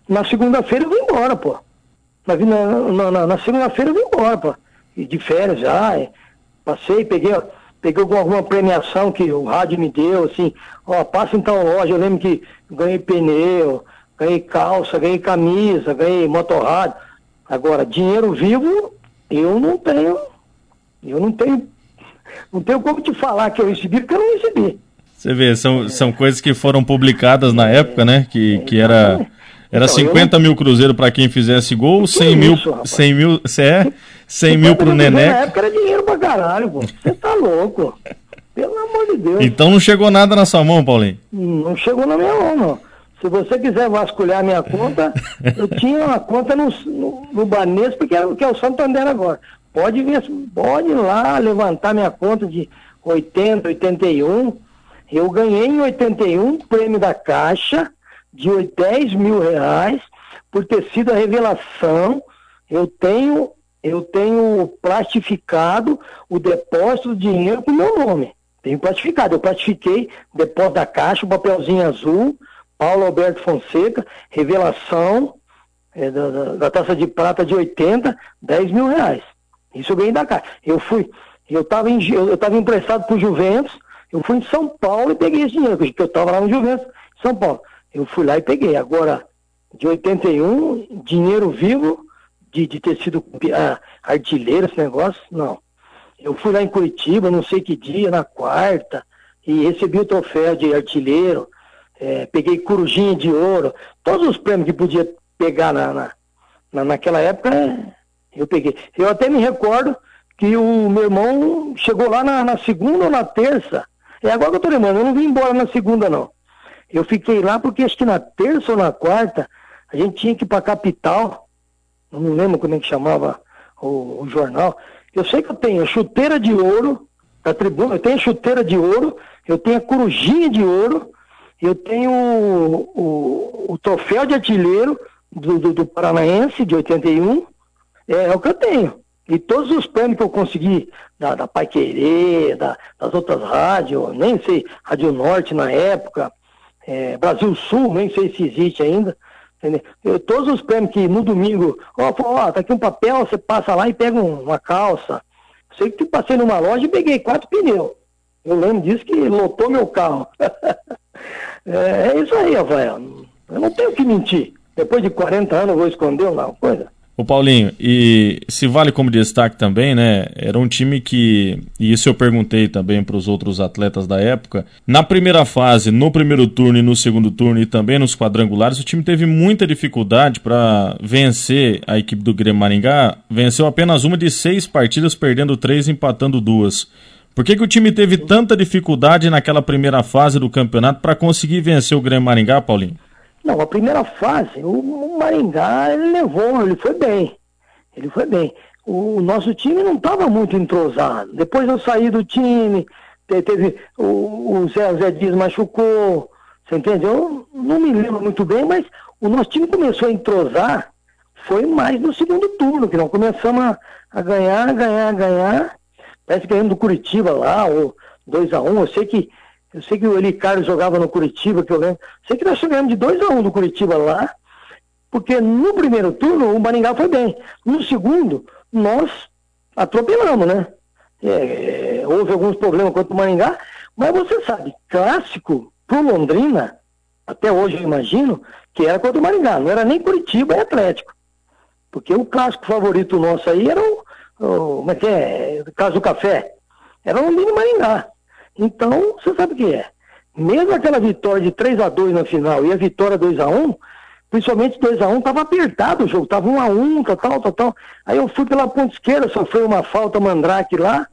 Na segunda-feira eu vim embora, pô. Na, na, na, na segunda-feira eu vim embora, pô. E de férias já. É. Passei, peguei, peguei alguma premiação que o rádio me deu, assim, ó, passa então loja, eu lembro que ganhei pneu, ganhei calça, ganhei camisa, ganhei motorrádio. Agora, dinheiro vivo, eu não tenho. Eu não tenho. Não tenho como te falar que eu recebi, porque eu não recebi. Você vê, são, são coisas que foram publicadas na época, né? Que, que era, era então, 50 não... mil cruzeiro para quem fizesse gol, 100 mil, isso, 100 mil, é, 100 mil pro Nené. Na época era dinheiro pra caralho, pô. Você tá louco. Pelo amor de Deus. Então não chegou nada na sua mão, Paulinho? Não chegou na minha mão, não. Se você quiser vasculhar a minha conta, eu tinha uma conta no, no, no Banespa, que é, que é o Santander agora. Pode, vir, pode ir lá levantar minha conta de 80, 81 eu ganhei em 81 prêmio da Caixa de 10 mil reais por ter sido a revelação. Eu tenho, eu tenho plastificado o depósito de dinheiro com o meu nome. Tenho plastificado. Eu plastifiquei depósito da Caixa, o papelzinho azul, Paulo Alberto Fonseca, revelação é, da, da, da, taça de prata de 80, 10 mil reais. Isso ganhei da Caixa. Eu fui, eu estava eu, eu emprestado para o Juventus, eu fui em São Paulo e peguei esse dinheiro, porque eu estava lá no Juventus, São Paulo. Eu fui lá e peguei. Agora, de 81, dinheiro vivo, de, de ter sido ah, artilheiro, esse negócio, não. Eu fui lá em Curitiba, não sei que dia, na quarta, e recebi o troféu de artilheiro, é, peguei corujinha de ouro, todos os prêmios que podia pegar na, na, na naquela época, eu peguei. Eu até me recordo que o meu irmão chegou lá na, na segunda ou na terça, é agora que eu tô lembrando, eu não vim embora na segunda, não. Eu fiquei lá porque acho que na terça ou na quarta a gente tinha que ir pra capital. Eu não lembro como é que chamava o, o jornal. Eu sei que eu tenho a chuteira de ouro da tribuna, eu tenho a chuteira de ouro, eu tenho a corujinha de ouro, eu tenho o, o, o troféu de artilheiro do, do, do, Paranaense de 81. É, é o que eu tenho. E todos os prêmios que eu consegui, da, da Pai Querer, da, das outras rádios, nem sei, Rádio Norte na época, é, Brasil Sul, nem sei se existe ainda. Eu, todos os prêmios que no domingo, ó, ó, tá aqui um papel, você passa lá e pega um, uma calça. Sei que passei numa loja e peguei quatro pneus. Eu lembro disso que lotou meu carro. é, é, isso aí, Rafael. Eu não tenho que mentir. Depois de 40 anos eu vou esconder uma coisa. O Paulinho, e se vale como destaque também, né? Era um time que, e isso eu perguntei também para os outros atletas da época, na primeira fase, no primeiro turno e no segundo turno e também nos quadrangulares, o time teve muita dificuldade para vencer a equipe do Grêmio Maringá. Venceu apenas uma de seis partidas, perdendo três, empatando duas. Por que, que o time teve tanta dificuldade naquela primeira fase do campeonato para conseguir vencer o Grêmio Maringá, Paulinho? Não, a primeira fase, o Maringá ele levou, ele foi bem. Ele foi bem. O, nosso time não estava muito entrosado. Depois eu saí do time, teve o, o Zé, Zé Dias machucou, você entendeu? Eu não me lembro muito bem, mas o nosso time começou a entrosar, foi mais no segundo turno, que nós começamos a, a ganhar, ganhar, ganhar. Parece que ganhamos do Curitiba lá, ou 2x1. Um. Eu sei que eu sei que o Eli Carlos jogava no Curitiba, que eu lembro. Sei que nós chegamos de 2 a 1 um no Curitiba lá, porque no primeiro turno o Maringá foi bem. No segundo, nós atropelamos, né? É, é, houve alguns problemas contra o Maringá, mas você sabe, clássico pro Londrina, até hoje eu imagino, que era contra o Maringá, não era nem Curitiba e Atlético. Porque o clássico favorito nosso aí era o, o como é que é, caso do café, era o Londrina e Maringá. Então, você sabe o que é. Mesmo aquela vitória de 3 a 2 na final e a vitória 2 a 1 principalmente 2x1, um, tava apertado o jogo, tava 1 um a 1 um, tal, tal, tal. Aí eu fui pela ponta esquerda, sofreu uma falta mandrake lá,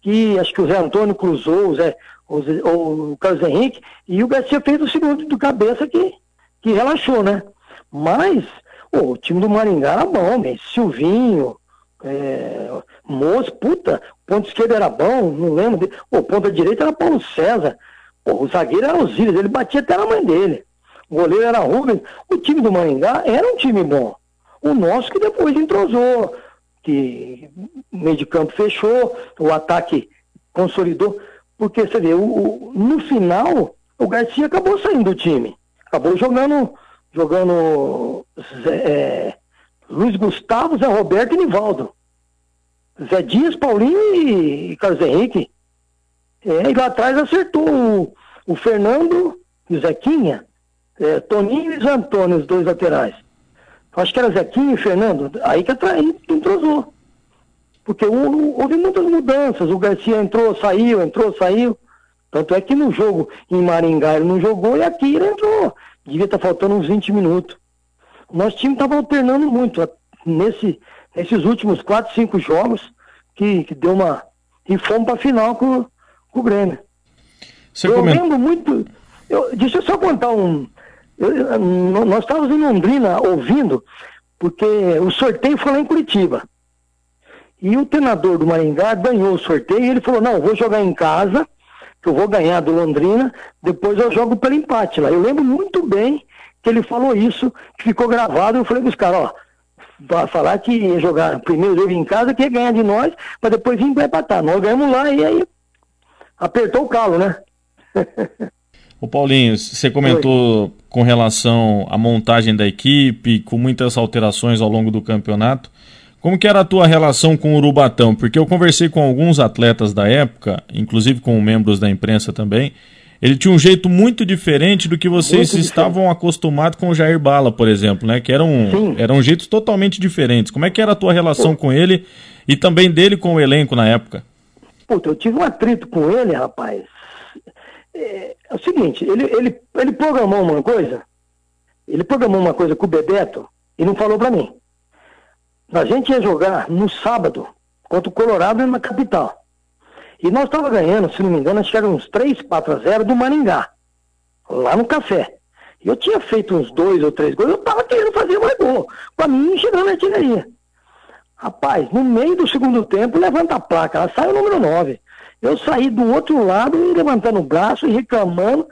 que acho que o Zé Antônio cruzou, o, Zé, o, Zé, o Carlos Henrique, e o Garcia fez o segundo do cabeça que, que relaxou, né? Mas pô, o time do Maringá era bom, mesmo. Silvinho, é, Moço, puta, ponto esquerdo era bom, não lembro. De, pô, ponta direita era Paulo César. Pô, o zagueiro era Osíris, ele batia até na mãe dele. O goleiro era Rubens. O time do Maringá era um time bom. O nosso que depois entrosou que o meio de campo fechou, o ataque consolidou, porque você vê, o, o, no final o Garcia acabou saindo do time, acabou jogando, jogando é, Luiz Gustavo, Zé Roberto e Nivaldo. Zé Dias, Paulinho e, Carlos Henrique. É, e lá atrás acertou o, o Fernando e o Zequinha, é, Toninho e Zé Antônio, os dois laterais acho que era Zequinho e Fernando, aí que atraí, entrosou. Porque houve muitas mudanças, o Garcia entrou, saiu, entrou, saiu. Tanto é que no jogo em Maringá ele não jogou e aqui ele entrou. Devia estar tá faltando uns 20 minutos. Nosso time estava alternando muito nesse, nesses últimos 4, 5 jogos que, que deu uma. E fomos para a final com, com o Grêmio. Você eu comenta... lembro muito. Eu, deixa eu só contar um, eu, nós estávamos em Londrina ouvindo, porque o sorteio foi lá em Curitiba. E o treinador do Maringá ganhou o sorteio e ele falou, não, vou jogar em casa, que eu vou ganhar do Londrina, depois eu jogo pelo empate lá. Eu lembro muito bem que ele falou isso, que ficou gravado, eu falei para os caras, ó, vai falar que ia jogar primeiro jogo em casa, que ia ganhar de nós, mas depois vir para empatar. Nós ganhamos lá e aí apertou o calo, né? O Paulinho, você comentou Oi. com relação à montagem da equipe, com muitas alterações ao longo do campeonato. Como que era a tua relação com o Urubatão? Porque eu conversei com alguns atletas da época, inclusive com membros da imprensa também. Ele tinha um jeito muito diferente do que vocês muito estavam acostumados com o Jair Bala, por exemplo, né? Que eram, eram jeitos totalmente diferentes. Como é que era a tua relação Pô. com ele e também dele com o elenco na época? Puta, eu tive um atrito com ele, rapaz é, é, o seguinte, ele, ele, ele programou uma coisa, ele programou uma coisa com o Bebeto e não falou para mim. A gente ia jogar no sábado contra o Colorado na capital. E nós estava ganhando, se não me engano, acho que era uns 3, 4 a 0 do Maringá, lá no café. E eu tinha feito uns dois ou três gols, eu estava querendo fazer mais gol. Para mim, chegando na artilharia. Rapaz, no meio do segundo tempo, levanta a placa, ela sai o número 9. Eu saí do outro lado levantando o braço e reclamando.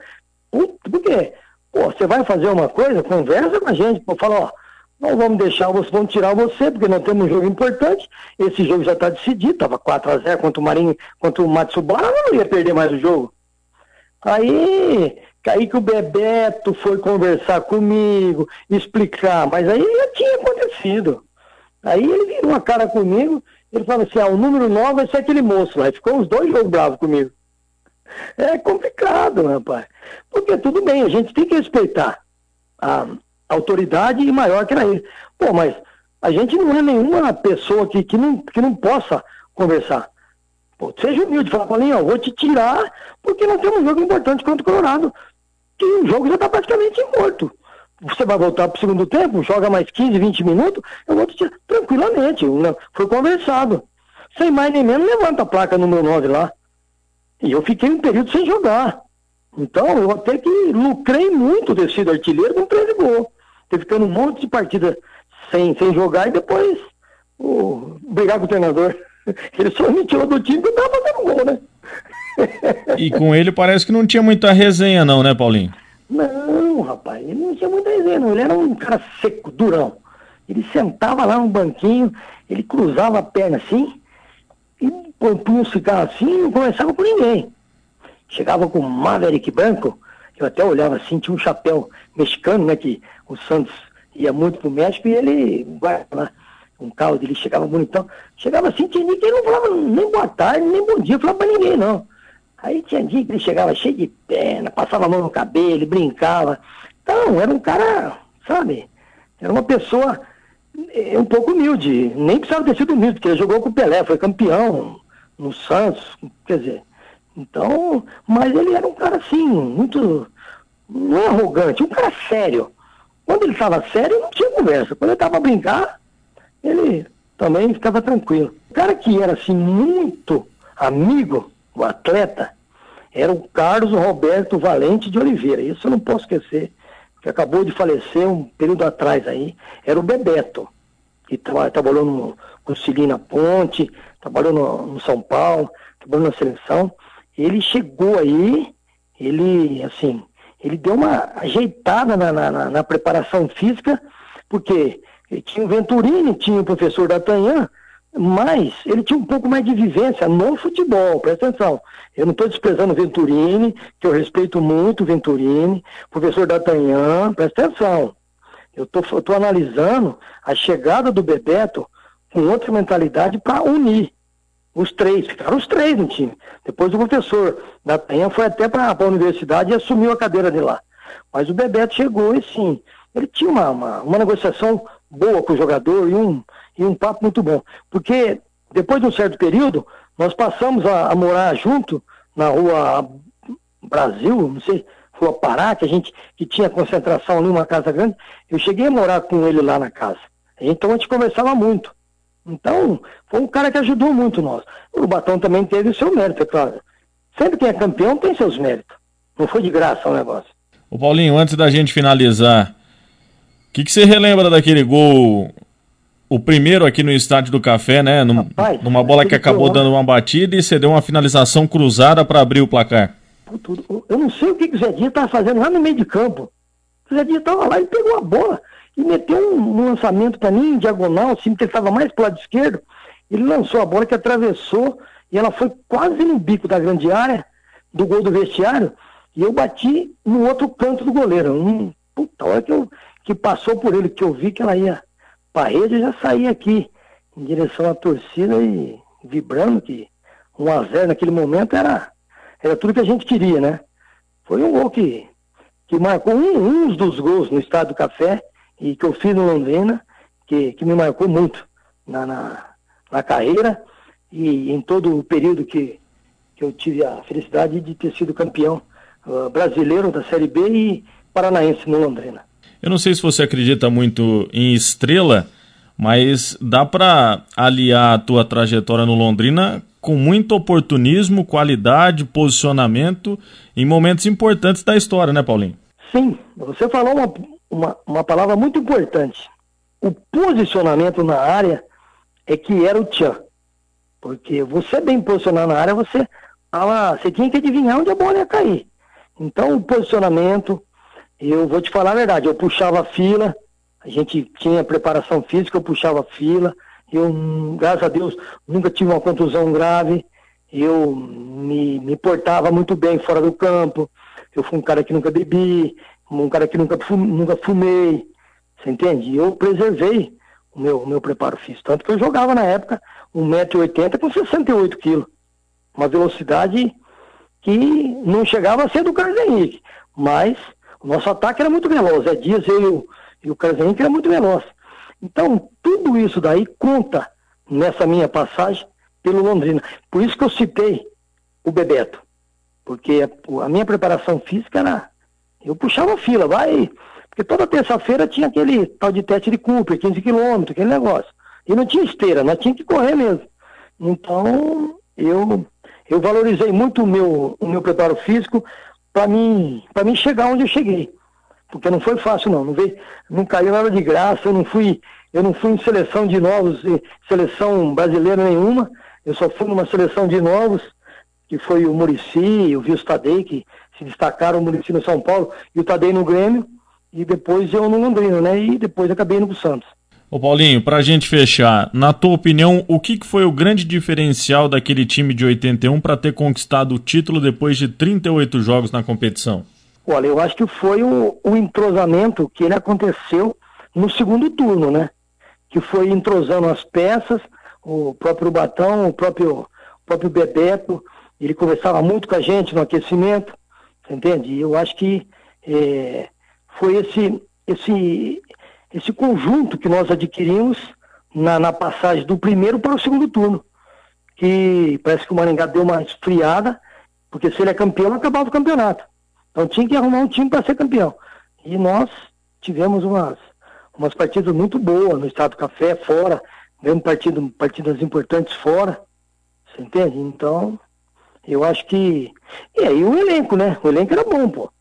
Por quê? Pô, você vai fazer uma coisa, conversa com a gente, pô, fala, ó, não vamos deixar vamos tirar você, porque nós temos um jogo importante. Esse jogo já está decidido, estava 4x0 contra o Marinho, contra o Matsubara, não ia perder mais o jogo. Aí, aí que o Bebeto foi conversar comigo, explicar, mas aí já tinha acontecido. Aí ele virou uma cara comigo, ele fala assim, ah, o número 9 vai ser aquele moço lá. Ficou uns dois jogos bravos comigo. É complicado, rapaz. Porque tudo bem, a gente tem que respeitar a autoridade maior que era ele. Pô, mas a gente não é nenhuma pessoa que, que, não, que não possa conversar. Pô, seja humilde, fala com a vou te tirar, porque nós temos um jogo importante contra o Colorado. Que o jogo já está praticamente morto você vai voltar para o segundo tempo, joga mais 15, 20 minutos, eu vou te tirar tranquilamente. Né? Foi conversado. Sem mais nem menos, levanta a placa número 9 lá. E eu fiquei um período sem jogar. Então, eu até que lucrei muito ter sido artilheiro com 13 gols. Ficando um monte de partida sem, sem jogar e depois oh, brigar com o treinador. Ele só me tirou do time que eu tava fazendo gol, né? E com ele parece que não tinha muita resenha, não, né, Paulinho? Não, rapaz, ele não tinha muita resenha, não. Ele era um cara seco, durão. Ele sentava lá no banquinho, ele cruzava a perna assim, e punha um cigarro assim e não conversava com ninguém. Chegava com o Maverick branco, eu até olhava assim, tinha um chapéu mexicano, né, que o Santos ia muito pro México e ele, lá, um carro dele chegava bonitão. Chegava assim, tinha ninguém, ele não falava nem boa tarde, nem bom dia, falava pra ninguém, não. Aí tinha dia que ele chegava cheio de perna, passava a mão no cabelo, brincava. Então, era um cara, sabe? Era uma pessoa é, um pouco humilde. Nem precisava ter sido humilde, porque ele jogou com o Pelé, foi campeão no Santos, quer dizer. Então, mas ele era um cara assim, muito. Não arrogante, um cara sério. Quando ele estava sério, não tinha conversa. Quando ele estava a brincar, ele também ficava tranquilo. O cara que era assim muito amigo, o atleta, era o Carlos Roberto Valente de Oliveira. Isso eu não posso esquecer, que acabou de falecer um período atrás aí. Era o Bebeto, que tra trabalhou no, no Cilina Ponte, trabalhou no, no São Paulo, trabalhou na seleção. Ele chegou aí, ele, assim, ele deu uma ajeitada na, na, na preparação física, porque tinha o Venturini, tinha o professor D'Artagnan, mas ele tinha um pouco mais de vivência no futebol, presta atenção. Eu não estou desprezando o Venturini, que eu respeito muito o Venturini, professor D'Artagnan, presta atenção. Eu estou analisando a chegada do Bebeto com outra mentalidade para unir os três, ficaram os três no time. Depois o professor da Penha foi até para a universidade e assumiu a cadeira de lá. Mas o Bebeto chegou e sim, ele tinha uma, uma, uma negociação boa com o jogador e um, e um papo muito bom. Porque depois de um certo período, nós passamos a, a morar junto na rua Brasil, não sei, Rua Pará, que a gente que tinha concentração ali, uma casa grande. Eu cheguei a morar com ele lá na casa. Então a gente conversava muito. Então, foi um cara que ajudou muito nós. O Batão também teve o seu mérito, é claro. Sempre quem é campeão tem seus méritos. Não foi de graça o negócio. O Paulinho, antes da gente finalizar, o que, que você relembra daquele gol, o primeiro aqui no Estádio do Café, né? Num, Rapaz, numa bola que acabou dando uma batida e você deu uma finalização cruzada para abrir o placar. Eu não sei o que, que o Zé Dias estava fazendo lá no meio de campo. O Zé Dias estava lá e pegou a bola e meteu um, um lançamento para mim, em diagonal, assim, que ele estava mais para o lado esquerdo. Ele lançou a bola que atravessou e ela foi quase no bico da grande área, do gol do vestiário, e eu bati no outro canto do goleiro. Um, puta, a hora que, eu, que passou por ele, que eu vi que ela ia para rede, eu já saí aqui em direção à torcida e vibrando que 1 a 0 naquele momento era, era tudo que a gente queria, né? Foi um gol que, que marcou um, um dos gols no Estado do Café e que eu fiz no Londrina, que, que me marcou muito na, na, na carreira e em todo o período que, que eu tive a felicidade de ter sido campeão uh, brasileiro da Série B e paranaense no Londrina. Eu não sei se você acredita muito em estrela, mas dá para aliar a tua trajetória no Londrina com muito oportunismo, qualidade, posicionamento em momentos importantes da história, né, Paulinho? Sim, você falou uma, uma, uma palavra muito importante. O posicionamento na área é que era o tchan. Porque você bem posicionado na área, você fala, você tinha que adivinhar onde a bola ia cair. Então, o posicionamento, eu vou te falar a verdade, eu puxava a fila, a gente tinha preparação física, eu puxava a fila, eu, graças a Deus, nunca tive uma contusão grave, eu me, me portava muito bem fora do campo, eu fui um cara que nunca bebi, um cara que nunca, nunca fumei, você entende? Eu preservei o meu, o meu preparo físico. Tanto que eu jogava na época 1,80m com 68 quilos. Uma velocidade que não chegava a ser do Carlos Henrique. Mas o nosso ataque era muito veloz. É Dias, e o, e o Carlos Henrique era muito veloz. Então, tudo isso daí conta nessa minha passagem pelo Londrina. Por isso que eu citei o Bebeto. Porque a, a minha preparação física era eu puxava fila, vai. Porque toda terça-feira tinha aquele tal de teste de Cooper, 15 quilômetros, aquele negócio. E não tinha esteira, nós tínhamos que correr mesmo. Então, eu, eu valorizei muito o meu, o meu preparo físico para mim, para mim chegar onde eu cheguei. Porque não foi fácil não, não, veio, não caiu nada de graça, eu não fui, eu não fui em seleção de novos, seleção brasileira nenhuma, eu só fui numa seleção de novos, que foi o Murici, o Vilso Tadei, que se destacaram o Murici no São Paulo e o Tadei no Grêmio, e depois eu no Londrina, né? E depois acabei indo pro Santos. Ô Paulinho, pra gente fechar, na tua opinião, o que foi o grande diferencial daquele time de 81 para ter conquistado o título depois de 38 jogos na competição? Olha, eu acho que foi o, o entrosamento que ele aconteceu no segundo turno, né? Que foi entrosando as peças, o próprio Batão, o próprio, o próprio Bebeto, ele conversava muito com a gente no aquecimento, entende? E eu acho que é, foi esse, esse, esse conjunto que nós adquirimos na, na passagem do primeiro para o segundo turno. Que parece que o Maringá deu uma esfriada, porque se ele é campeão, acabava o campeonato. Então tinha que arrumar um time para ser campeão. E nós tivemos umas, umas partidas muito boas no Estado do Café, fora, mesmo partido, partidas importantes fora. Você entende? Então, eu acho que. E aí o elenco, né? O elenco era bom, pô.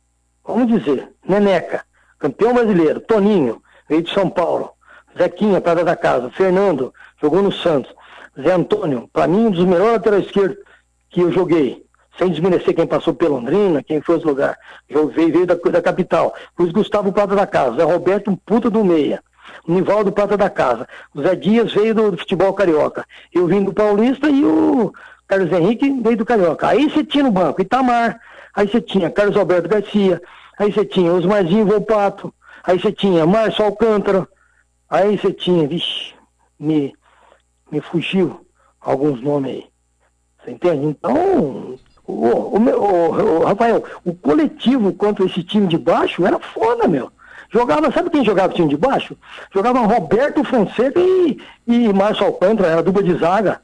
Vamos dizer, Neneca, campeão brasileiro, Toninho, veio de São Paulo, Zequinha, Prada da Casa, Fernando, jogou no Santos, Zé Antônio, para mim, um dos melhores laterais esquerdos que eu joguei. Sem desmerecer quem passou pela Londrina, quem foi os lugares. Veio, veio da, da capital. Luiz Gustavo Prata da Casa, Zé Roberto, um puta do meia. Nivaldo Prata da Casa. Zé Dias veio do futebol carioca. Eu vim do Paulista e o Carlos Henrique veio do Carioca. Aí você tinha no banco Itamar, aí você tinha Carlos Alberto Garcia, aí você tinha Osmarzinho Volpato, aí você tinha Márcio Alcântara, aí você tinha, vixe, me, me fugiu alguns nomes aí. Você entende? Então, o, o, o, o, Rafael, o coletivo contra esse time de baixo era foda, meu. Jogava, sabe quem jogava o time de baixo? Jogava Roberto Fonseca e, e Márcio Alcântara, era dupla de zaga.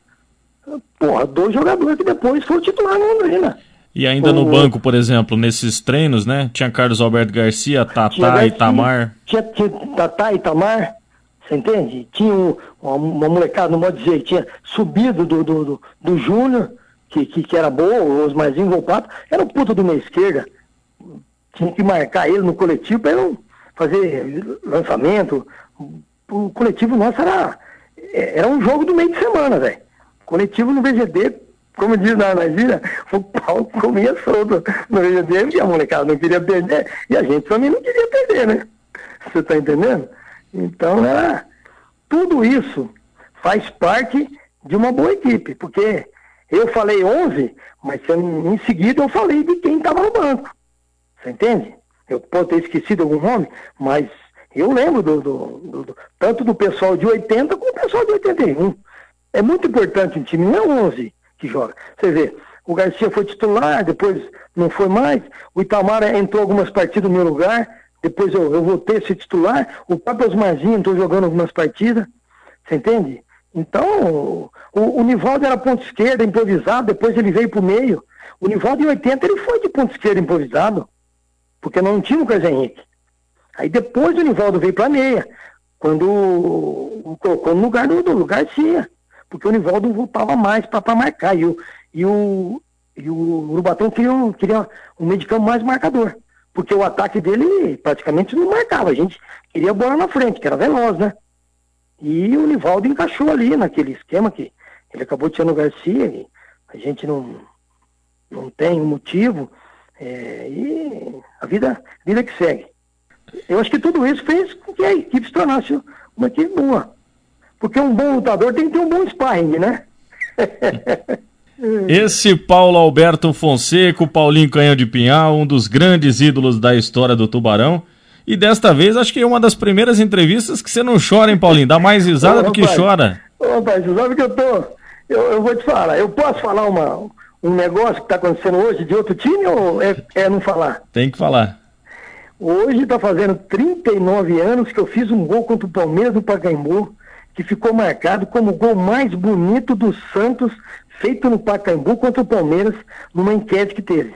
Porra, dois jogadores que depois foram titular no Londrina. E ainda o... no banco, por exemplo, nesses treinos, né? Tinha Carlos Alberto Garcia, Tatá e Itamar. Tinha, tinha Tatá e Itamar, você entende? Tinha um, uma, uma, molecada, não pode dizer, tinha subido do, do, do, do Júnior, que, que, que, era boa, o Osmarzinho Volpato, era um puta do meia esquerda. Tinha que marcar ele no coletivo para ele fazer lançamento. O coletivo nosso era, era um jogo do meio de semana, velho coletivo no VGD, como diz na, na o pau comia solto no VGD, porque a molecada não queria perder, e a gente também não queria perder, né? Você está entendendo? Então, era, tudo isso faz parte de uma boa equipe, porque eu falei 11, mas em seguida eu falei de quem estava no banco. Você entende? Eu posso ter esquecido algum nome, mas eu lembro do, do, do, do tanto do pessoal de 80 como do pessoal de 81. É muito importante um time, não é 11 que joga. Você vê, o Garcia foi titular, depois não foi mais, o Itamar entrou algumas partidas no meu lugar, depois eu, eu voltei a ser titular, o próprio Osmarzinho entrou jogando algumas partidas, você entende? Então, o, o Nivaldo era ponto esquerda, improvisado, depois ele veio para o meio. O Nivaldo em 80 ele foi de ponto esquerda improvisado, porque não tinha o Carlos Henrique. Aí depois o Nivaldo veio para meia, quando colocou no lugar do, do Garcia porque o Nivaldo voltava mais para marcar. E o, e o, e o Urubatão queria, queria um campo mais marcador. Porque o ataque dele praticamente não marcava. A gente queria a bola na frente, que era veloz, né? E o Nivaldo encaixou ali naquele esquema que ele acabou tirando o Garcia. A gente não, não tem motivo. É, e a vida, vida que segue. Eu acho que tudo isso fez com que a equipe se tornasse uma equipe boa. Porque um bom lutador tem que ter um bom sparring, né? Esse Paulo Alberto Fonseca, Paulinho Canhão de Pinhal, um dos grandes ídolos da história do Tubarão. E desta vez, acho que é uma das primeiras entrevistas que você não chora, hein, Paulinho? Dá mais risada Ô, do que chora. Ô, rapaz, você sabe que eu tô. Eu, eu, vou te falar, eu posso falar uma, um negócio que está acontecendo hoje de outro time ou é, é não falar? Tem que falar. Hoje está fazendo 39 anos que eu fiz um gol contra o Palmeiras do Pacaembu que ficou marcado como o gol mais bonito do Santos feito no Pacaembu contra o Palmeiras numa enquete que teve.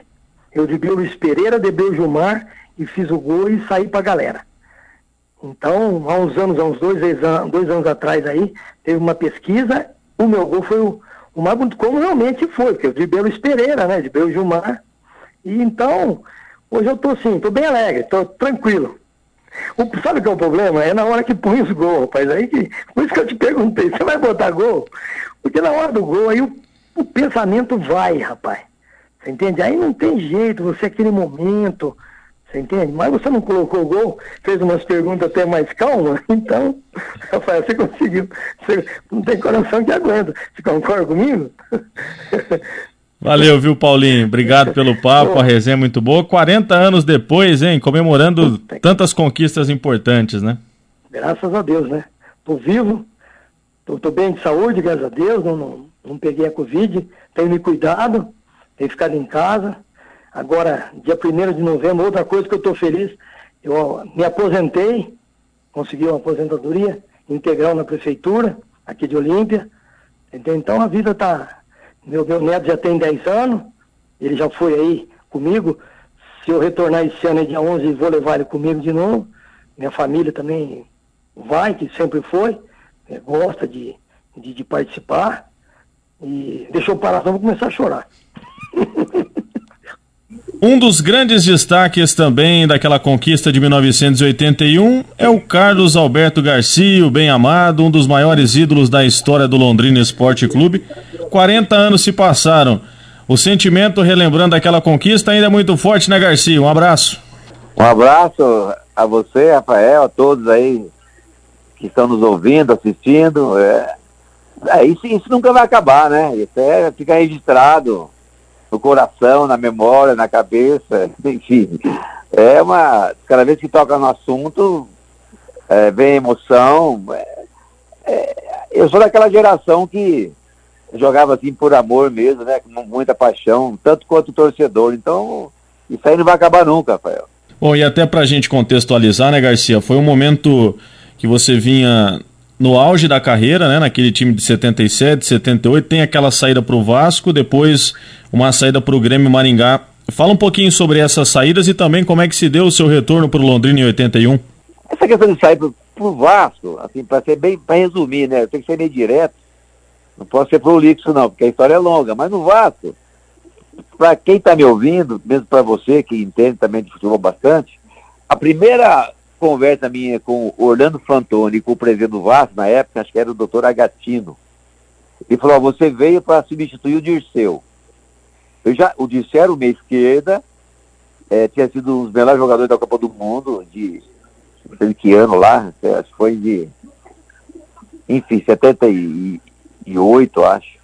Eu driblei o Luiz Pereira, driblei o Gilmar e fiz o gol e saí para a galera. Então, há uns anos, há uns dois, dois anos atrás aí, teve uma pesquisa, o meu gol foi o, o mais bonito, como realmente foi, porque eu driblei o Luiz Pereira, né, driblei o Gilmar. E então, hoje eu tô assim, tô bem alegre, tô tranquilo. O, sabe o que é o problema? É na hora que põe os gols, rapaz. Aí que, por isso que eu te perguntei, você vai botar gol? Porque na hora do gol, aí o, o pensamento vai, rapaz. Você entende? Aí não tem jeito, você é aquele momento, você entende? Mas você não colocou o gol, fez umas perguntas até mais calmas, então, Rafael, você conseguiu. Você não tem coração que aguenta. Você concorda comigo? Valeu, viu, Paulinho? Obrigado pelo papo, a resenha é muito boa. 40 anos depois, hein? Comemorando tantas conquistas importantes, né? Graças a Deus, né? Tô vivo, tô, tô bem de saúde, graças a Deus, não, não, não peguei a Covid, tenho me cuidado, tenho ficado em casa. Agora, dia 1 de novembro, outra coisa que eu tô feliz, eu me aposentei, consegui uma aposentadoria integral na prefeitura, aqui de Olímpia. Então a vida tá meu, meu neto já tem 10 anos, ele já foi aí comigo. Se eu retornar esse ano, dia 11, vou levar ele comigo de novo. minha família também vai, que sempre foi, é, gosta de, de, de, participar. E deixou parar, vou começar a chorar. Um dos grandes destaques também daquela conquista de 1981 é o Carlos Alberto Garcia, o bem amado, um dos maiores ídolos da história do Londrina Esporte Clube. 40 anos se passaram. O sentimento, relembrando aquela conquista, ainda é muito forte, né, Garcia? Um abraço. Um abraço a você, Rafael, a todos aí que estão nos ouvindo, assistindo. É, é isso, isso nunca vai acabar, né? Isso é, fica registrado no coração, na memória, na cabeça, enfim. É uma. Cada vez que toca no assunto, é, vem emoção. É, é, eu sou daquela geração que jogava assim por amor mesmo, né? Com muita paixão, tanto quanto torcedor. Então, isso aí não vai acabar nunca, Rafael. Bom, e até pra gente contextualizar, né, Garcia? Foi um momento que você vinha no auge da carreira, né, naquele time de 77, 78, tem aquela saída para o Vasco, depois uma saída para o Grêmio Maringá. Fala um pouquinho sobre essas saídas e também como é que se deu o seu retorno para o Londrina em 81. Essa questão de sair para o Vasco, assim, para ser bem, para resumir, né, tem que ser meio direto, não posso ser prolixo não, porque a história é longa, mas no Vasco, para quem está me ouvindo, mesmo para você que entende também de futebol bastante, a primeira conversa minha com Orlando Fantoni com o presidente do Vasco, na época, acho que era o doutor Agatino. Ele falou, você veio para substituir o Dirceu. Eu já, o Dirceu era o meia esquerda, é, tinha sido um dos melhores jogadores da Copa do Mundo, de não sei de que ano lá, acho que foi de, enfim, 78, acho.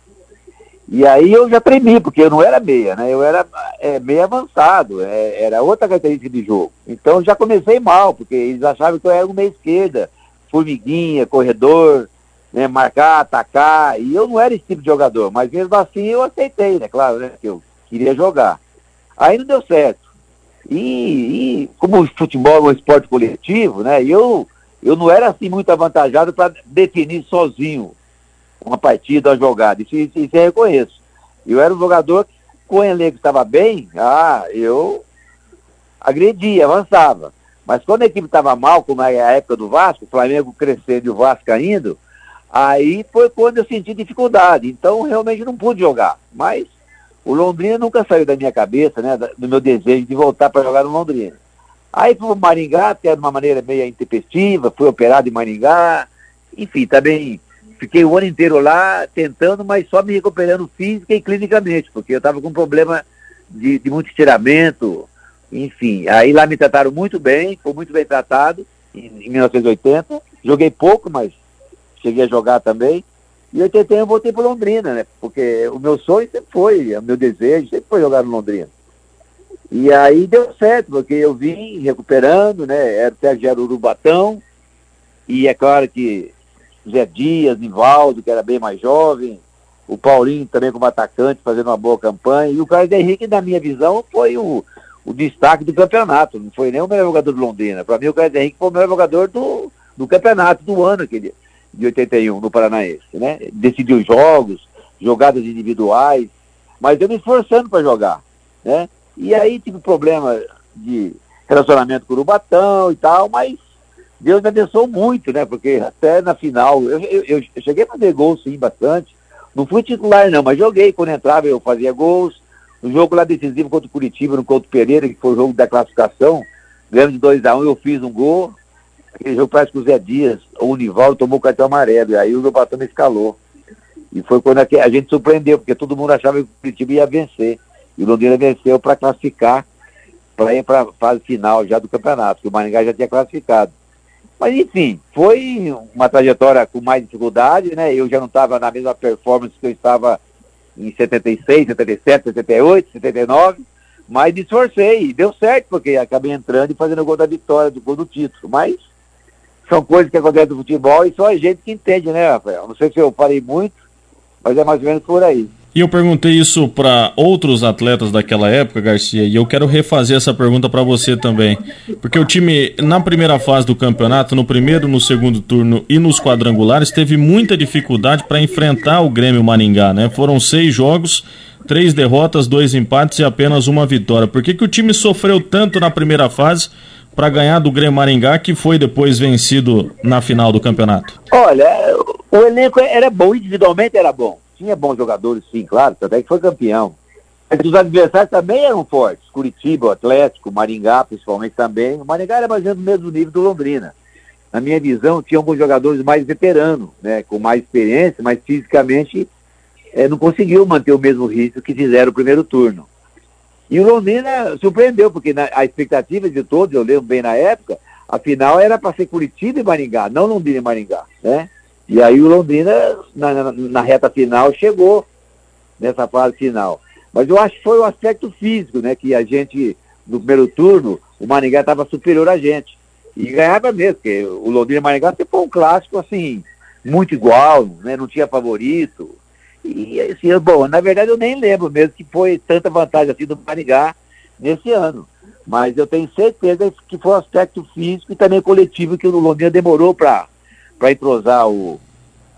E aí eu já tremi, porque eu não era meia, né? Eu era é, meio avançado, é, era outra característica de jogo. Então já comecei mal, porque eles achavam que eu era um meia esquerda, formiguinha, corredor, né, marcar, atacar, e eu não era esse tipo de jogador, mas mesmo assim eu aceitei, né? Claro, né? Que eu queria jogar. Aí não deu certo. E, e como o futebol é um esporte coletivo, né? Eu, eu não era assim muito avantajado para definir sozinho uma partida, uma jogada. Isso, isso, isso eu reconheço. Eu era um jogador que, com o elenco estava bem, ah, eu agredia, avançava. Mas quando a equipe estava mal, como é a época do Vasco, o Flamengo crescendo e o Vasco caindo, aí foi quando eu senti dificuldade. Então realmente não pude jogar. Mas o Londrina nunca saiu da minha cabeça, né? Do meu desejo de voltar para jogar no Londrina. Aí fui para Maringá, até de uma maneira meio intempestiva, fui operado em Maringá, enfim, também Fiquei o ano inteiro lá tentando, mas só me recuperando física e clinicamente, porque eu estava com um problema de, de, muito estiramento, enfim. Aí lá me trataram muito bem, foi muito bem tratado em, em 1980. Joguei pouco, mas cheguei a jogar também. E em 81 eu voltei para Londrina, né? Porque o meu sonho sempre foi, o meu desejo sempre foi jogar no Londrina. E aí deu certo, porque eu vim recuperando, né? Era, até já Urubatão. E é claro que Zé Dias, Nivaldo, que era bem mais jovem, o Paulinho também como atacante, fazendo uma boa campanha, e o Carlos Henrique, na minha visão, foi o, o destaque do campeonato, não foi nem o melhor jogador do Londrina. Para mim, o Carlos Henrique foi o melhor jogador do, do campeonato do ano aquele, de 81, no Paranaense, né? Decidiu jogos, jogadas individuais, mas eu me esforçando para jogar, né? E aí tive problema de relacionamento com o Urubatão e tal, mas Deus me abençoou muito, né? Porque até na final, eu, eu, eu cheguei a fazer gols sim, bastante. Não fui titular não, mas joguei. Quando entrava eu fazia gols. No jogo lá decisivo contra o Curitiba, no Couto Pereira, que foi o jogo da classificação, ganhando de 2x1, um, eu fiz um gol. Aquele jogo parece que o Zé Dias, o Nivaldo, tomou o cartão amarelo. E aí o Lobatão me escalou. E foi quando a gente surpreendeu, porque todo mundo achava que o Curitiba ia vencer. E o Londrina venceu para classificar, para ir para a fase final já do campeonato, que o Maringá já tinha classificado. Mas enfim, foi uma trajetória com mais dificuldade, né? Eu já não estava na mesma performance que eu estava em 76, 77, 78, 79, mas me esforcei e deu certo, porque acabei entrando e fazendo o gol da vitória, do gol do título. Mas são coisas que acontecem no futebol e só a gente que entende, né, Rafael? Não sei se eu falei muito, mas é mais ou menos por aí. E eu perguntei isso para outros atletas daquela época, Garcia, e eu quero refazer essa pergunta para você também. Porque o time, na primeira fase do campeonato, no primeiro, no segundo turno e nos quadrangulares, teve muita dificuldade para enfrentar o Grêmio Maringá, né? Foram seis jogos, três derrotas, dois empates e apenas uma vitória. Por que, que o time sofreu tanto na primeira fase para ganhar do Grêmio Maringá, que foi depois vencido na final do campeonato? Olha, o elenco era bom, individualmente era bom. Tinha bons jogadores, sim, claro, até que foi campeão. Mas os adversários também eram fortes. Curitiba, o Atlético, Maringá, principalmente também. O Maringá era mais ou menos no mesmo nível do Londrina. Na minha visão, tinha alguns jogadores mais veteranos, né, com mais experiência, mas fisicamente é, não conseguiu manter o mesmo ritmo que fizeram no primeiro turno. E o Londrina surpreendeu, porque na, a expectativa de todos, eu lembro bem na época, a final era para ser Curitiba e Maringá, não Londrina e Maringá, né? E aí o Londrina, na, na, na, reta final, chegou nessa fase final. Mas eu acho que foi o aspecto físico, né? Que a gente, no primeiro turno, o Maringá estava superior a gente. E ganhava mesmo, porque o Londrina e Maringá sempre foi um clássico, assim, muito igual, né? Não tinha favorito. E assim, bom, na verdade eu nem lembro mesmo que foi tanta vantagem assim do Maringá nesse ano. Mas eu tenho certeza que foi o aspecto físico e também coletivo que o Londrina demorou para entrosar o,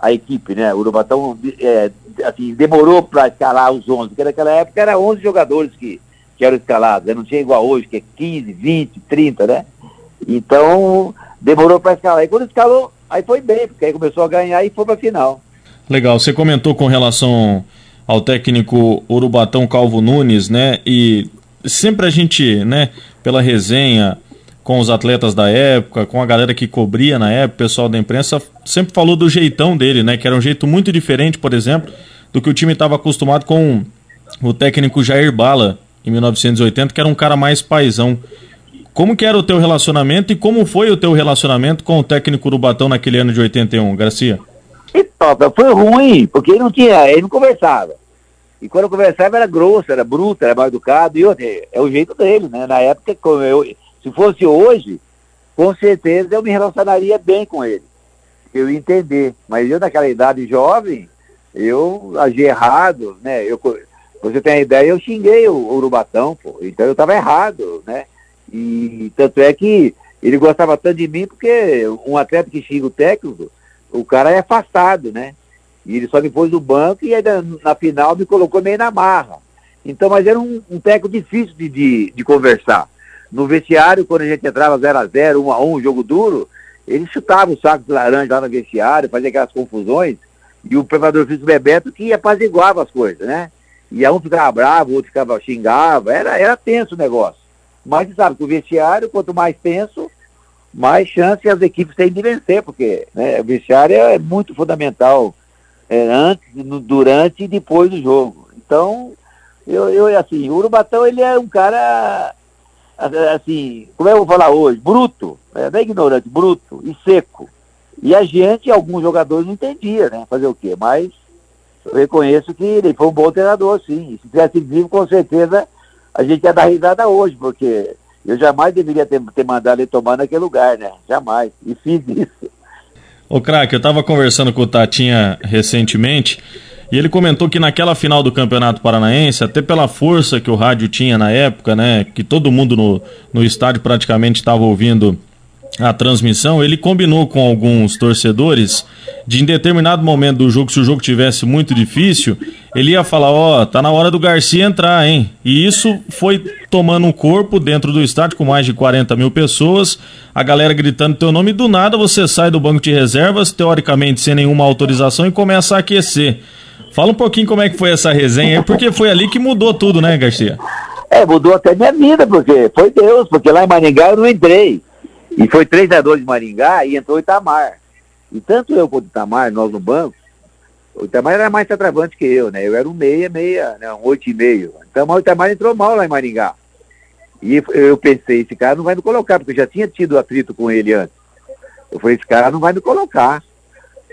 a equipe, né? O Urubatão é, assim, demorou para escalar os 11, porque naquela época era 11 jogadores que, que eram escalados, né? não tinha igual hoje, que é 15, 20, 30, né? Então, demorou para escalar. E quando escalou, aí foi bem, porque aí começou a ganhar e foi para final. Legal, você comentou com relação ao técnico Urubatão Calvo Nunes, né? E sempre a gente, né, pela resenha com os atletas da época, com a galera que cobria na época, o pessoal da imprensa, sempre falou do jeitão dele, né? Que era um jeito muito diferente, por exemplo, do que o time estava acostumado com o técnico Jair Bala em 1980, que era um cara mais paisão. Como que era o teu relacionamento e como foi o teu relacionamento com o técnico Urubatão naquele ano de 81, Garcia? E toca, foi ruim, porque ele não tinha, ele não conversava. E quando conversava era grosso, era bruto, era mal educado, e outro, é o jeito dele, né? Na época, eu, se fosse hoje, com certeza eu me relacionaria bem com ele. Eu ia entender. Mas eu naquela idade jovem, eu agi errado, né? Eu, você tem a ideia, eu xinguei o, Urubatão, pô. Então eu estava errado, né? E tanto é que ele gostava tanto de mim porque um atleta que xinga o técnico, o cara é afastado, né? E ele só me pôs no banco e aí na final me colocou meio na marra. Então, mas era um, um técnico difícil de, de, de, conversar. No vestiário, quando a gente entrava 0x0, 1x1, jogo duro, ele chutava o saco de laranja lá no vestiário, fazia aquelas confusões, e o preparador físico Bebeto que apaziguava as coisas, né? E um ficava bravo, o outro ficava xingava, era, era tenso o negócio. Mas você sabe que o vestiário, quanto mais tenso, mais chance as equipes têm de vencer, porque né, o vestiário é muito fundamental é, antes, no, durante e depois do jogo. Então, eu, eu assim, o Urubatão ele é um cara assim, como é que eu vou falar hoje? Bruto, é, não é ignorante, bruto e seco. E a gente, alguns jogadores não entendia, né? Fazer o quê? Mas eu reconheço que ele foi um bom treinador, sim. Se tivesse vivo, com certeza a gente ia dar risada hoje, porque eu jamais deveria ter, ter mandado ele tomar naquele lugar, né? Jamais. E fiz isso. Ô, craque, eu estava conversando com o Tatinha recentemente e ele comentou que naquela final do Campeonato Paranaense, até pela força que o rádio tinha na época, né? Que todo mundo no, no estádio praticamente estava ouvindo a transmissão, ele combinou com alguns torcedores de em determinado momento do jogo, se o jogo tivesse muito difícil, ele ia falar, ó, oh, tá na hora do Garcia entrar, hein? E isso foi tomando um corpo dentro do estádio com mais de 40 mil pessoas, a galera gritando teu nome, e do nada você sai do banco de reservas, teoricamente sem nenhuma autorização, e começa a aquecer. Fala um pouquinho como é que foi essa resenha porque foi ali que mudou tudo, né, Garcia? É, mudou até minha vida, porque foi Deus, porque lá em Maringá eu não entrei. E foi 3 a 2 de Maringá e entrou Itamar. E tanto eu quanto Itamar, nós no banco, o Itamar era mais centroavante que eu, né? Eu era um meia, meia, né? um oito e meio. Então o Itamar entrou mal lá em Maringá. E eu pensei, esse cara não vai me colocar, porque eu já tinha tido atrito com ele antes. Eu falei, esse cara não vai me colocar.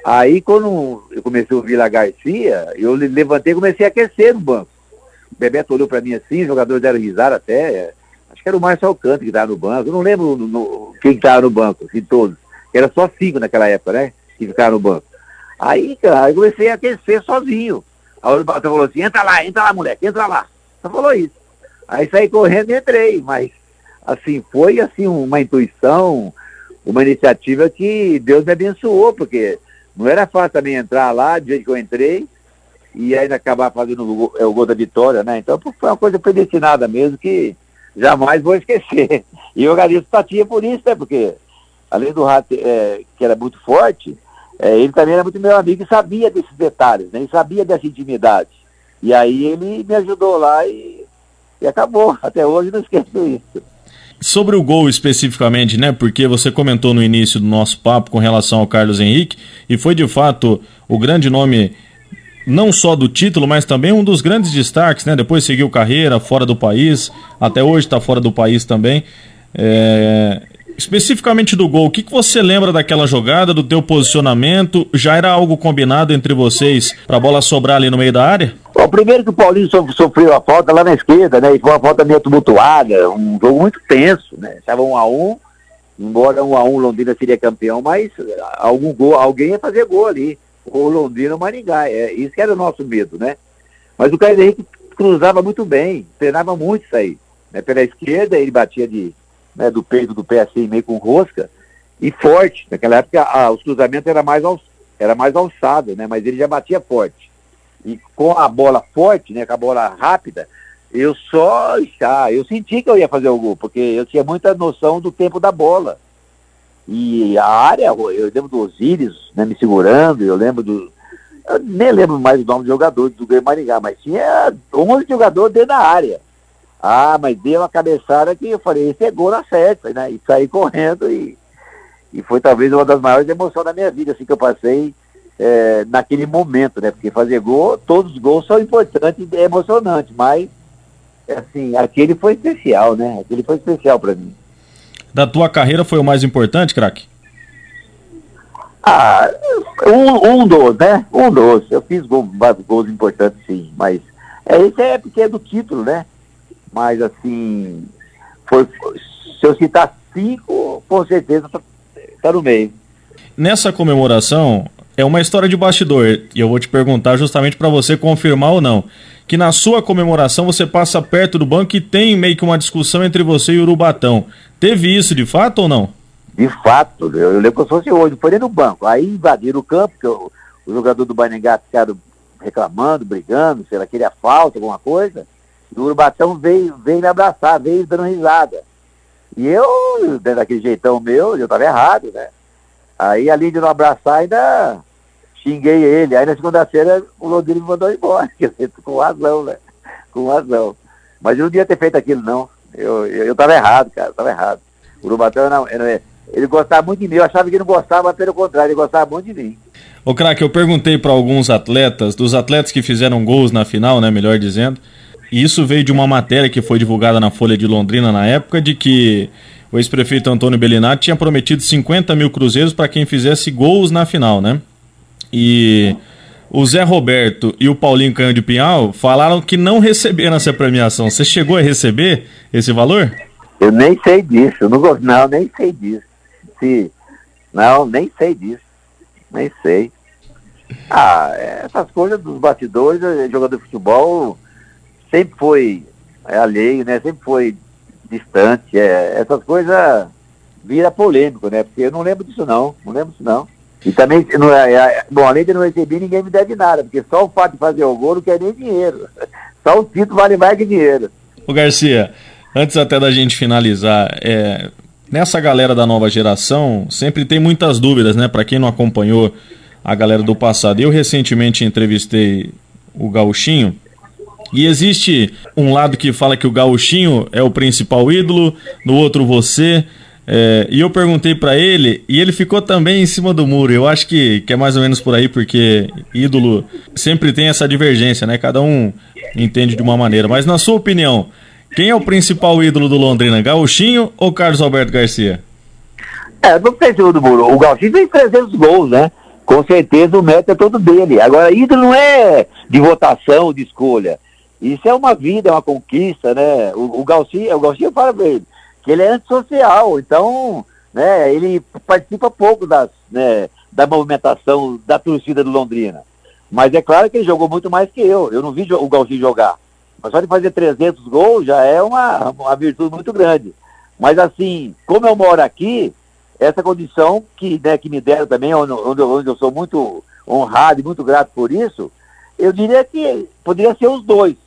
Aí quando eu comecei a ouvir lá Garcia, eu levantei e comecei a aquecer no banco. O Bebeto olhou para mim assim, os jogadores deram risada até. Acho que era o Márcio Alcântara que estava no banco. Eu não lembro no, no, quem estava no banco, assim, todos. Era só cinco naquela época, né? Que ficaram no banco. Aí, cara, eu comecei a aquecer sozinho. Aí o Batão falou assim, entra lá, entra lá, moleque, entra lá. Só falou isso. Aí saí correndo e entrei, mas assim, foi assim uma intuição, uma iniciativa que Deus me abençoou, porque não era fácil também entrar lá, do jeito que eu entrei, e ainda acabar fazendo o, é, o gol da vitória, né? Então foi uma coisa predestinada mesmo que jamais vou esquecer. E eu agradeço o Tatinha por isso, né? Porque além do Rato, é, que era muito forte, é, ele também era muito meu amigo e sabia desses detalhes, né? Ele sabia dessa intimidade. E aí ele me ajudou lá e, e acabou. Até hoje não esqueço isso. Sobre o gol especificamente, né? Porque você comentou no início do nosso papo com relação ao Carlos Henrique, e foi de fato o grande nome não só do título, mas também um dos grandes destaques, né? Depois seguiu carreira fora do país, até hoje está fora do país também. É... Especificamente do gol, o que, que você lembra daquela jogada, do teu posicionamento? Já era algo combinado entre vocês para a bola sobrar ali no meio da área? Bom, primeiro que o Paulinho sofreu a falta lá na esquerda, né? E foi uma falta meio tumultuada, um jogo muito tenso, né? Estava um a um, embora um a um Londrina seria campeão, mas algum gol, alguém ia fazer gol ali. Ou Londrina ou Maringá. É, isso que era o nosso medo, né? Mas o Carlos Henrique cruzava muito bem, treinava muito isso aí. Né? Pela esquerda ele batia de né, do peito do pé assim, meio com rosca, e forte. Naquela época ah, os cruzamentos era mais, era mais alçado, né, mas ele já batia forte. E com a bola forte, né, com a bola rápida, eu só, ah, eu senti que eu ia fazer o gol, porque eu tinha muita noção do tempo da bola. E a área, eu lembro do Osiris né, me segurando, eu lembro do. Eu nem lembro mais o nome de jogadores do Grêmio Maringá, mas tinha 11 jogadores dentro da área. Ah, mas deu uma cabeçada que eu falei, esse é gol na certa, né? E saí correndo e, e foi talvez uma das maiores emoções da minha vida, assim, que eu passei é, naquele momento, né? Porque fazer gol, todos os gols são importantes e é emocionante, mas assim, aquele foi especial, né? Aquele foi especial para mim. Da tua carreira foi o mais importante, craque? Ah, um, um dos, né? Um dos. Eu fiz gol, gols importantes, sim, mas é, isso é porque é do título, né? Mas assim, foi, se eu citar cinco, com certeza tá, tá no meio. Nessa comemoração, é uma história de bastidor, e eu vou te perguntar justamente para você confirmar ou não. Que na sua comemoração você passa perto do banco e tem meio que uma discussão entre você e o Urubatão. Teve isso de fato ou não? De fato, eu, eu lembro que eu fosse hoje, foi no banco. Aí invadiram o campo, que o, o jogador do Baningá ficaram reclamando, brigando, se ela queria falta, alguma coisa. O Urubatão veio, veio me abraçar, veio dando risada. E eu, daquele jeitão meu, eu tava errado, né? Aí, além de não abraçar, ainda xinguei ele. Aí, na segunda-feira, o Londrina me mandou embora. com razão, né? Com razão. Mas eu não devia ter feito aquilo, não. Eu, eu, eu tava errado, cara, tava errado. O Urubatão, não, ele gostava muito de mim. Eu achava que ele não gostava, pelo contrário, ele gostava muito de mim. Ô, craque, eu perguntei para alguns atletas, dos atletas que fizeram gols na final, né, melhor dizendo, e isso veio de uma matéria que foi divulgada na Folha de Londrina na época, de que o ex-prefeito Antônio Bellinati tinha prometido 50 mil cruzeiros para quem fizesse gols na final, né? E o Zé Roberto e o Paulinho Canho de Pinhal falaram que não receberam essa premiação. Você chegou a receber esse valor? Eu nem sei disso, não, não nem sei disso. Se, não, nem sei disso. Nem sei. Ah, essas coisas dos batidores, jogador de futebol, sempre foi é, alheio, né? Sempre foi distante. É, essas coisas vira polêmico, né? Porque eu não lembro disso não, não lembro disso não. E também, não, é, é, bom, além de não receber, ninguém me deve nada, porque só o fato de fazer o gol não quer nem dinheiro. Só o título vale mais que dinheiro. Ô Garcia, antes até da gente finalizar, é, nessa galera da nova geração, sempre tem muitas dúvidas, né? Para quem não acompanhou a galera do passado. Eu recentemente entrevistei o Gauchinho, e existe um lado que fala que o gauchinho é o principal ídolo, no outro você. É, e eu perguntei para ele e ele ficou também em cima do muro. Eu acho que, que é mais ou menos por aí, porque ídolo sempre tem essa divergência, né? Cada um entende de uma maneira. Mas na sua opinião, quem é o principal ídolo do Londrina, Gauchinho ou Carlos Alberto Garcia? É, não tem do muro. O Gauchinho tem 300 gols, né? Com certeza o mérito é todo dele. Agora, ídolo não é de votação, de escolha. Isso é uma vida, é uma conquista, né? O, o Galcinha, o Galcinha fala pra ele que ele é antissocial, então, né, ele participa pouco das, né, da movimentação da torcida do Londrina. Mas é claro que ele jogou muito mais que eu. Eu não vi o Galcinha jogar. Mas só de fazer 300 gols já é uma, uma virtude muito grande. Mas assim, como eu moro aqui, essa condição que, né, que me deram também, onde, onde eu sou muito honrado e muito grato por isso, eu diria que poderia ser os dois.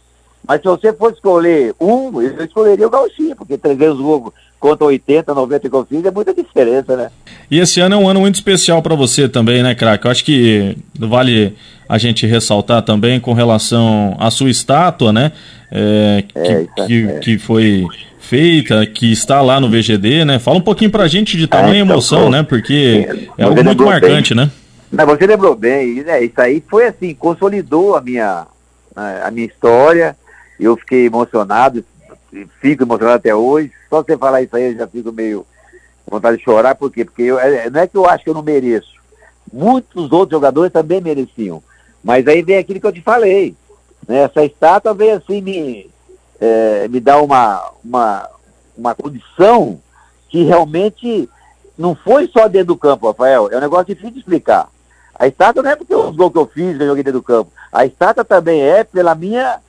Mas se você fosse escolher um, eu escolheria o Gauchinho, porque 300 gols contra 80, 90 que eu fiz, é muita diferença, né? E esse ano é um ano muito especial para você também, né, craque? Eu acho que vale a gente ressaltar também com relação à sua estátua, né? É, que, é, que, é. que, foi feita, que está lá no VGD, né? Fala um pouquinho pra gente de é, então, emoção, né? Porque é algo muito marcante, bem. né? Você lembrou bem, né? Isso aí foi assim, consolidou a minha, a minha história. Eu fiquei emocionado, fico emocionado até hoje. Só você falar isso aí, eu já fico meio com vontade de chorar, por quê? Porque eu, é, não é que eu acho que eu não mereço. Muitos outros jogadores também mereciam. Mas aí vem aquilo que eu te falei. Né? Essa estátua veio assim me, é, me dar uma, uma, uma condição que realmente não foi só dentro do campo, Rafael. É um negócio difícil de explicar. A estátua não é porque os gols que eu fiz, que eu joguei dentro do campo. A estátua também é pela minha,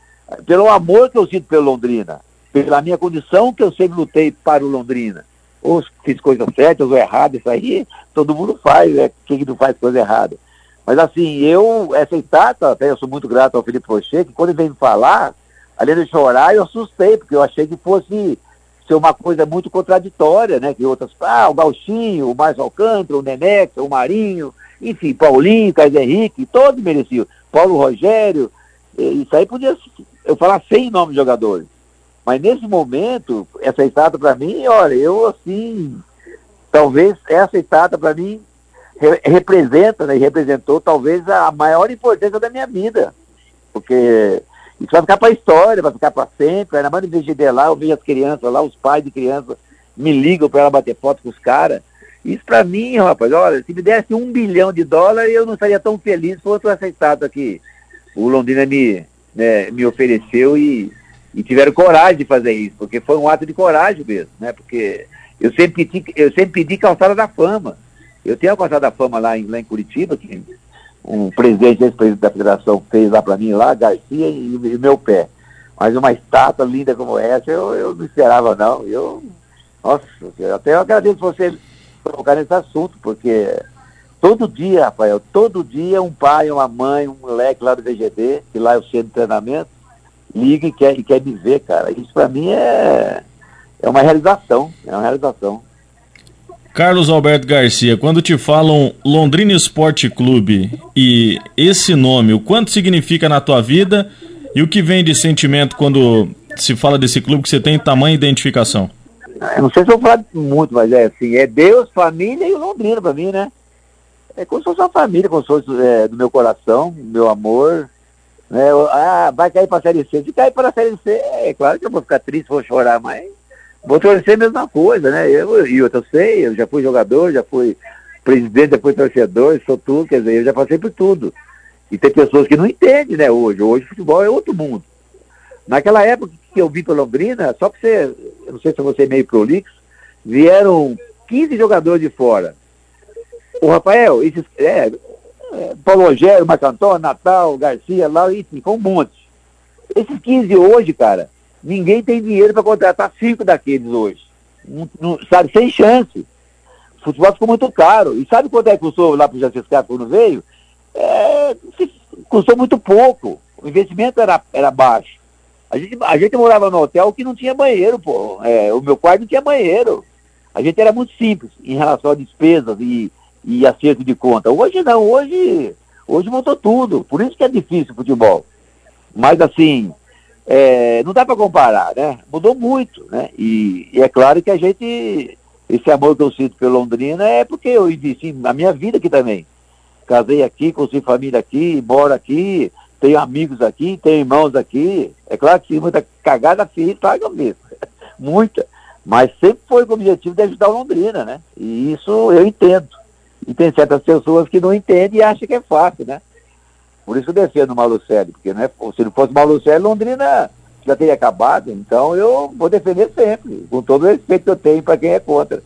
pelo amor que eu sinto pelo Londrina pela minha condição que eu sempre lutei para o Londrina. Ou fiz coisa certa, ou errada, isso aí todo mundo faz, é quem não faz coisa errada. Mas assim, eu, essa etapa, até eu sou muito grato ao Felipe Rocher, que quando ele veio me falar, além de chorar, eu assustei, porque eu achei que fosse ser uma coisa muito contraditória, né? Que outras, ah, o Gauchinho, o Mais Alcântara, o Nenex, o Marinho, enfim, Paulinho, Carlos Henrique, todos mereciam. Paulo Rogério, isso aí podia eu falar 100 nomes de jogadores. Mas nesse momento, essa estátua para mim, olha, eu assim, talvez essa estátua para mim re representa, né, representou talvez a maior importância da minha vida. Porque isso vai ficar para a história, vai ficar para sempre. Ainda mais no VGD lá, eu vejo as crianças lá, os pais de crianças me ligam para ela bater foto com os caras. Isso para mim, rapaz, olha, se me desse um bilhão de dólares, eu não estaria tão feliz se fosse essa estátua que o Londrina me, né, me ofereceu e e tiveram coragem de fazer isso, porque foi um ato de coragem mesmo, né? Porque eu sempre pedi, eu sempre pedi calçada da fama. Eu tenho a calçada da fama lá em, lá em Curitiba, que um presidente, ex-presidente da federação fez lá para mim, lá, Garcia e, e meu pé. Mas uma estátua linda como essa, eu, eu não esperava não. Eu, nossa, até eu agradeço você colocar nesse assunto, porque todo dia, Rafael, todo dia um pai, uma mãe, um moleque lá do VGD, que lá é o centro de treinamento, liga e quer, e quer me ver, cara. Isso para mim é, é uma realização, é uma realização. Carlos Alberto Garcia, quando te falam Londrina Esporte Clube e esse nome, o quanto significa na tua vida e o que vem de sentimento quando se fala desse clube que você tem tamanha identificação? Eu não sei se eu vou falar muito, mas é assim, é Deus, família e Londrina para mim, né? É como se fosse uma família, como se fosse é, do meu coração, meu amor, né? Ah, vai cair para a Série C. Se cair para a Série C, é claro que eu vou ficar triste, vou chorar, mas vou torcer a mesma coisa, né? Eu, e eu, eu sei, eu já fui jogador, já fui presidente, já fui torcedor, sou tudo, quer dizer, eu já passei por tudo. E tem pessoas que não entendem, né, hoje. Hoje o futebol é outro mundo. Naquela época que eu vim para Londrina, só para você, eu não sei se você é meio prolixo, vieram 15 jogadores de fora. O Rafael, esses, é, é, Paulo Rogério, Macantó, Natal, Garcia, lá, enfim, com um monte. Esses 15 hoje, cara, ninguém tem dinheiro para contratar cinco daqueles hoje. Não, não, sabe, sem chance. O futebol ficou muito caro. E sabe quanto é que custou lá para o Jaciscar quando veio? É, custou muito pouco. O investimento era, era baixo. A gente, a gente morava no hotel que não tinha banheiro, pô. É, o meu quarto não tinha banheiro. A gente era muito simples em relação a despesas e e acerto de conta. Hoje não, hoje, hoje mudou tudo. Por isso que é difícil o futebol. Mas assim, é, não dá para comparar, né? Mudou muito, né? E, e, é claro que a gente, esse amor que eu sinto pelo Londrina é porque eu investi na minha vida aqui também. Casei aqui, construí família aqui, moro aqui, tenho amigos aqui, tenho irmãos aqui. É claro que muita cagada fiz, paga mesmo. muita. Mas sempre foi com o objetivo de ajudar o Londrina, né? E isso eu entendo. E tem certas pessoas que não entendem e acham que é fácil, né? Por isso eu defendo o Malucelli, porque não é, se não fosse Malucelli, Londrina já teria acabado. Então eu vou defender sempre, com todo o respeito que eu tenho para quem é contra.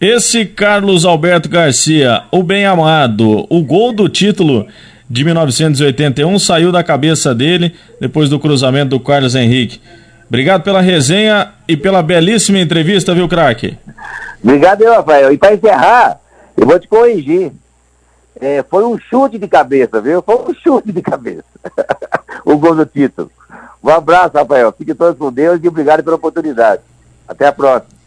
Esse Carlos Alberto Garcia, o bem amado, o gol do título de 1981 saiu da cabeça dele depois do cruzamento do Carlos Henrique. Obrigado pela resenha e pela belíssima entrevista, viu, craque? Obrigado, Rafael. E para encerrar, eu vou te corrigir. É, foi um chute de cabeça, viu? Foi um chute de cabeça. o gol do título. Um abraço, Rafael. Fique todos com Deus e obrigado pela oportunidade. Até a próxima.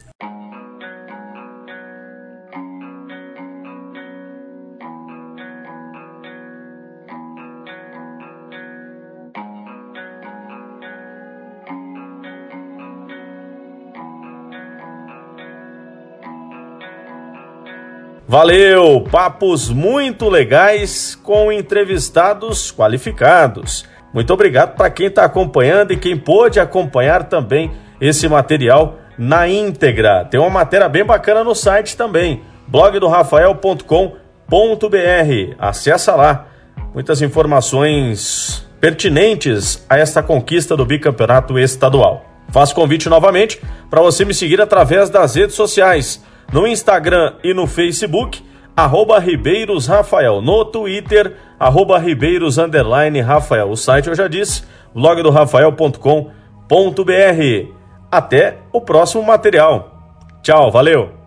Valeu! Papos muito legais com entrevistados qualificados. Muito obrigado para quem está acompanhando e quem pôde acompanhar também esse material na íntegra. Tem uma matéria bem bacana no site também, blogdorafael.com.br. Acessa lá. Muitas informações pertinentes a esta conquista do bicampeonato estadual. Faço convite novamente para você me seguir através das redes sociais no Instagram e no Facebook, arroba Ribeiros Rafael, no Twitter, arroba Ribeiros Underline Rafael. O site eu já disse, blogdorafael.com.br. Até o próximo material. Tchau, valeu!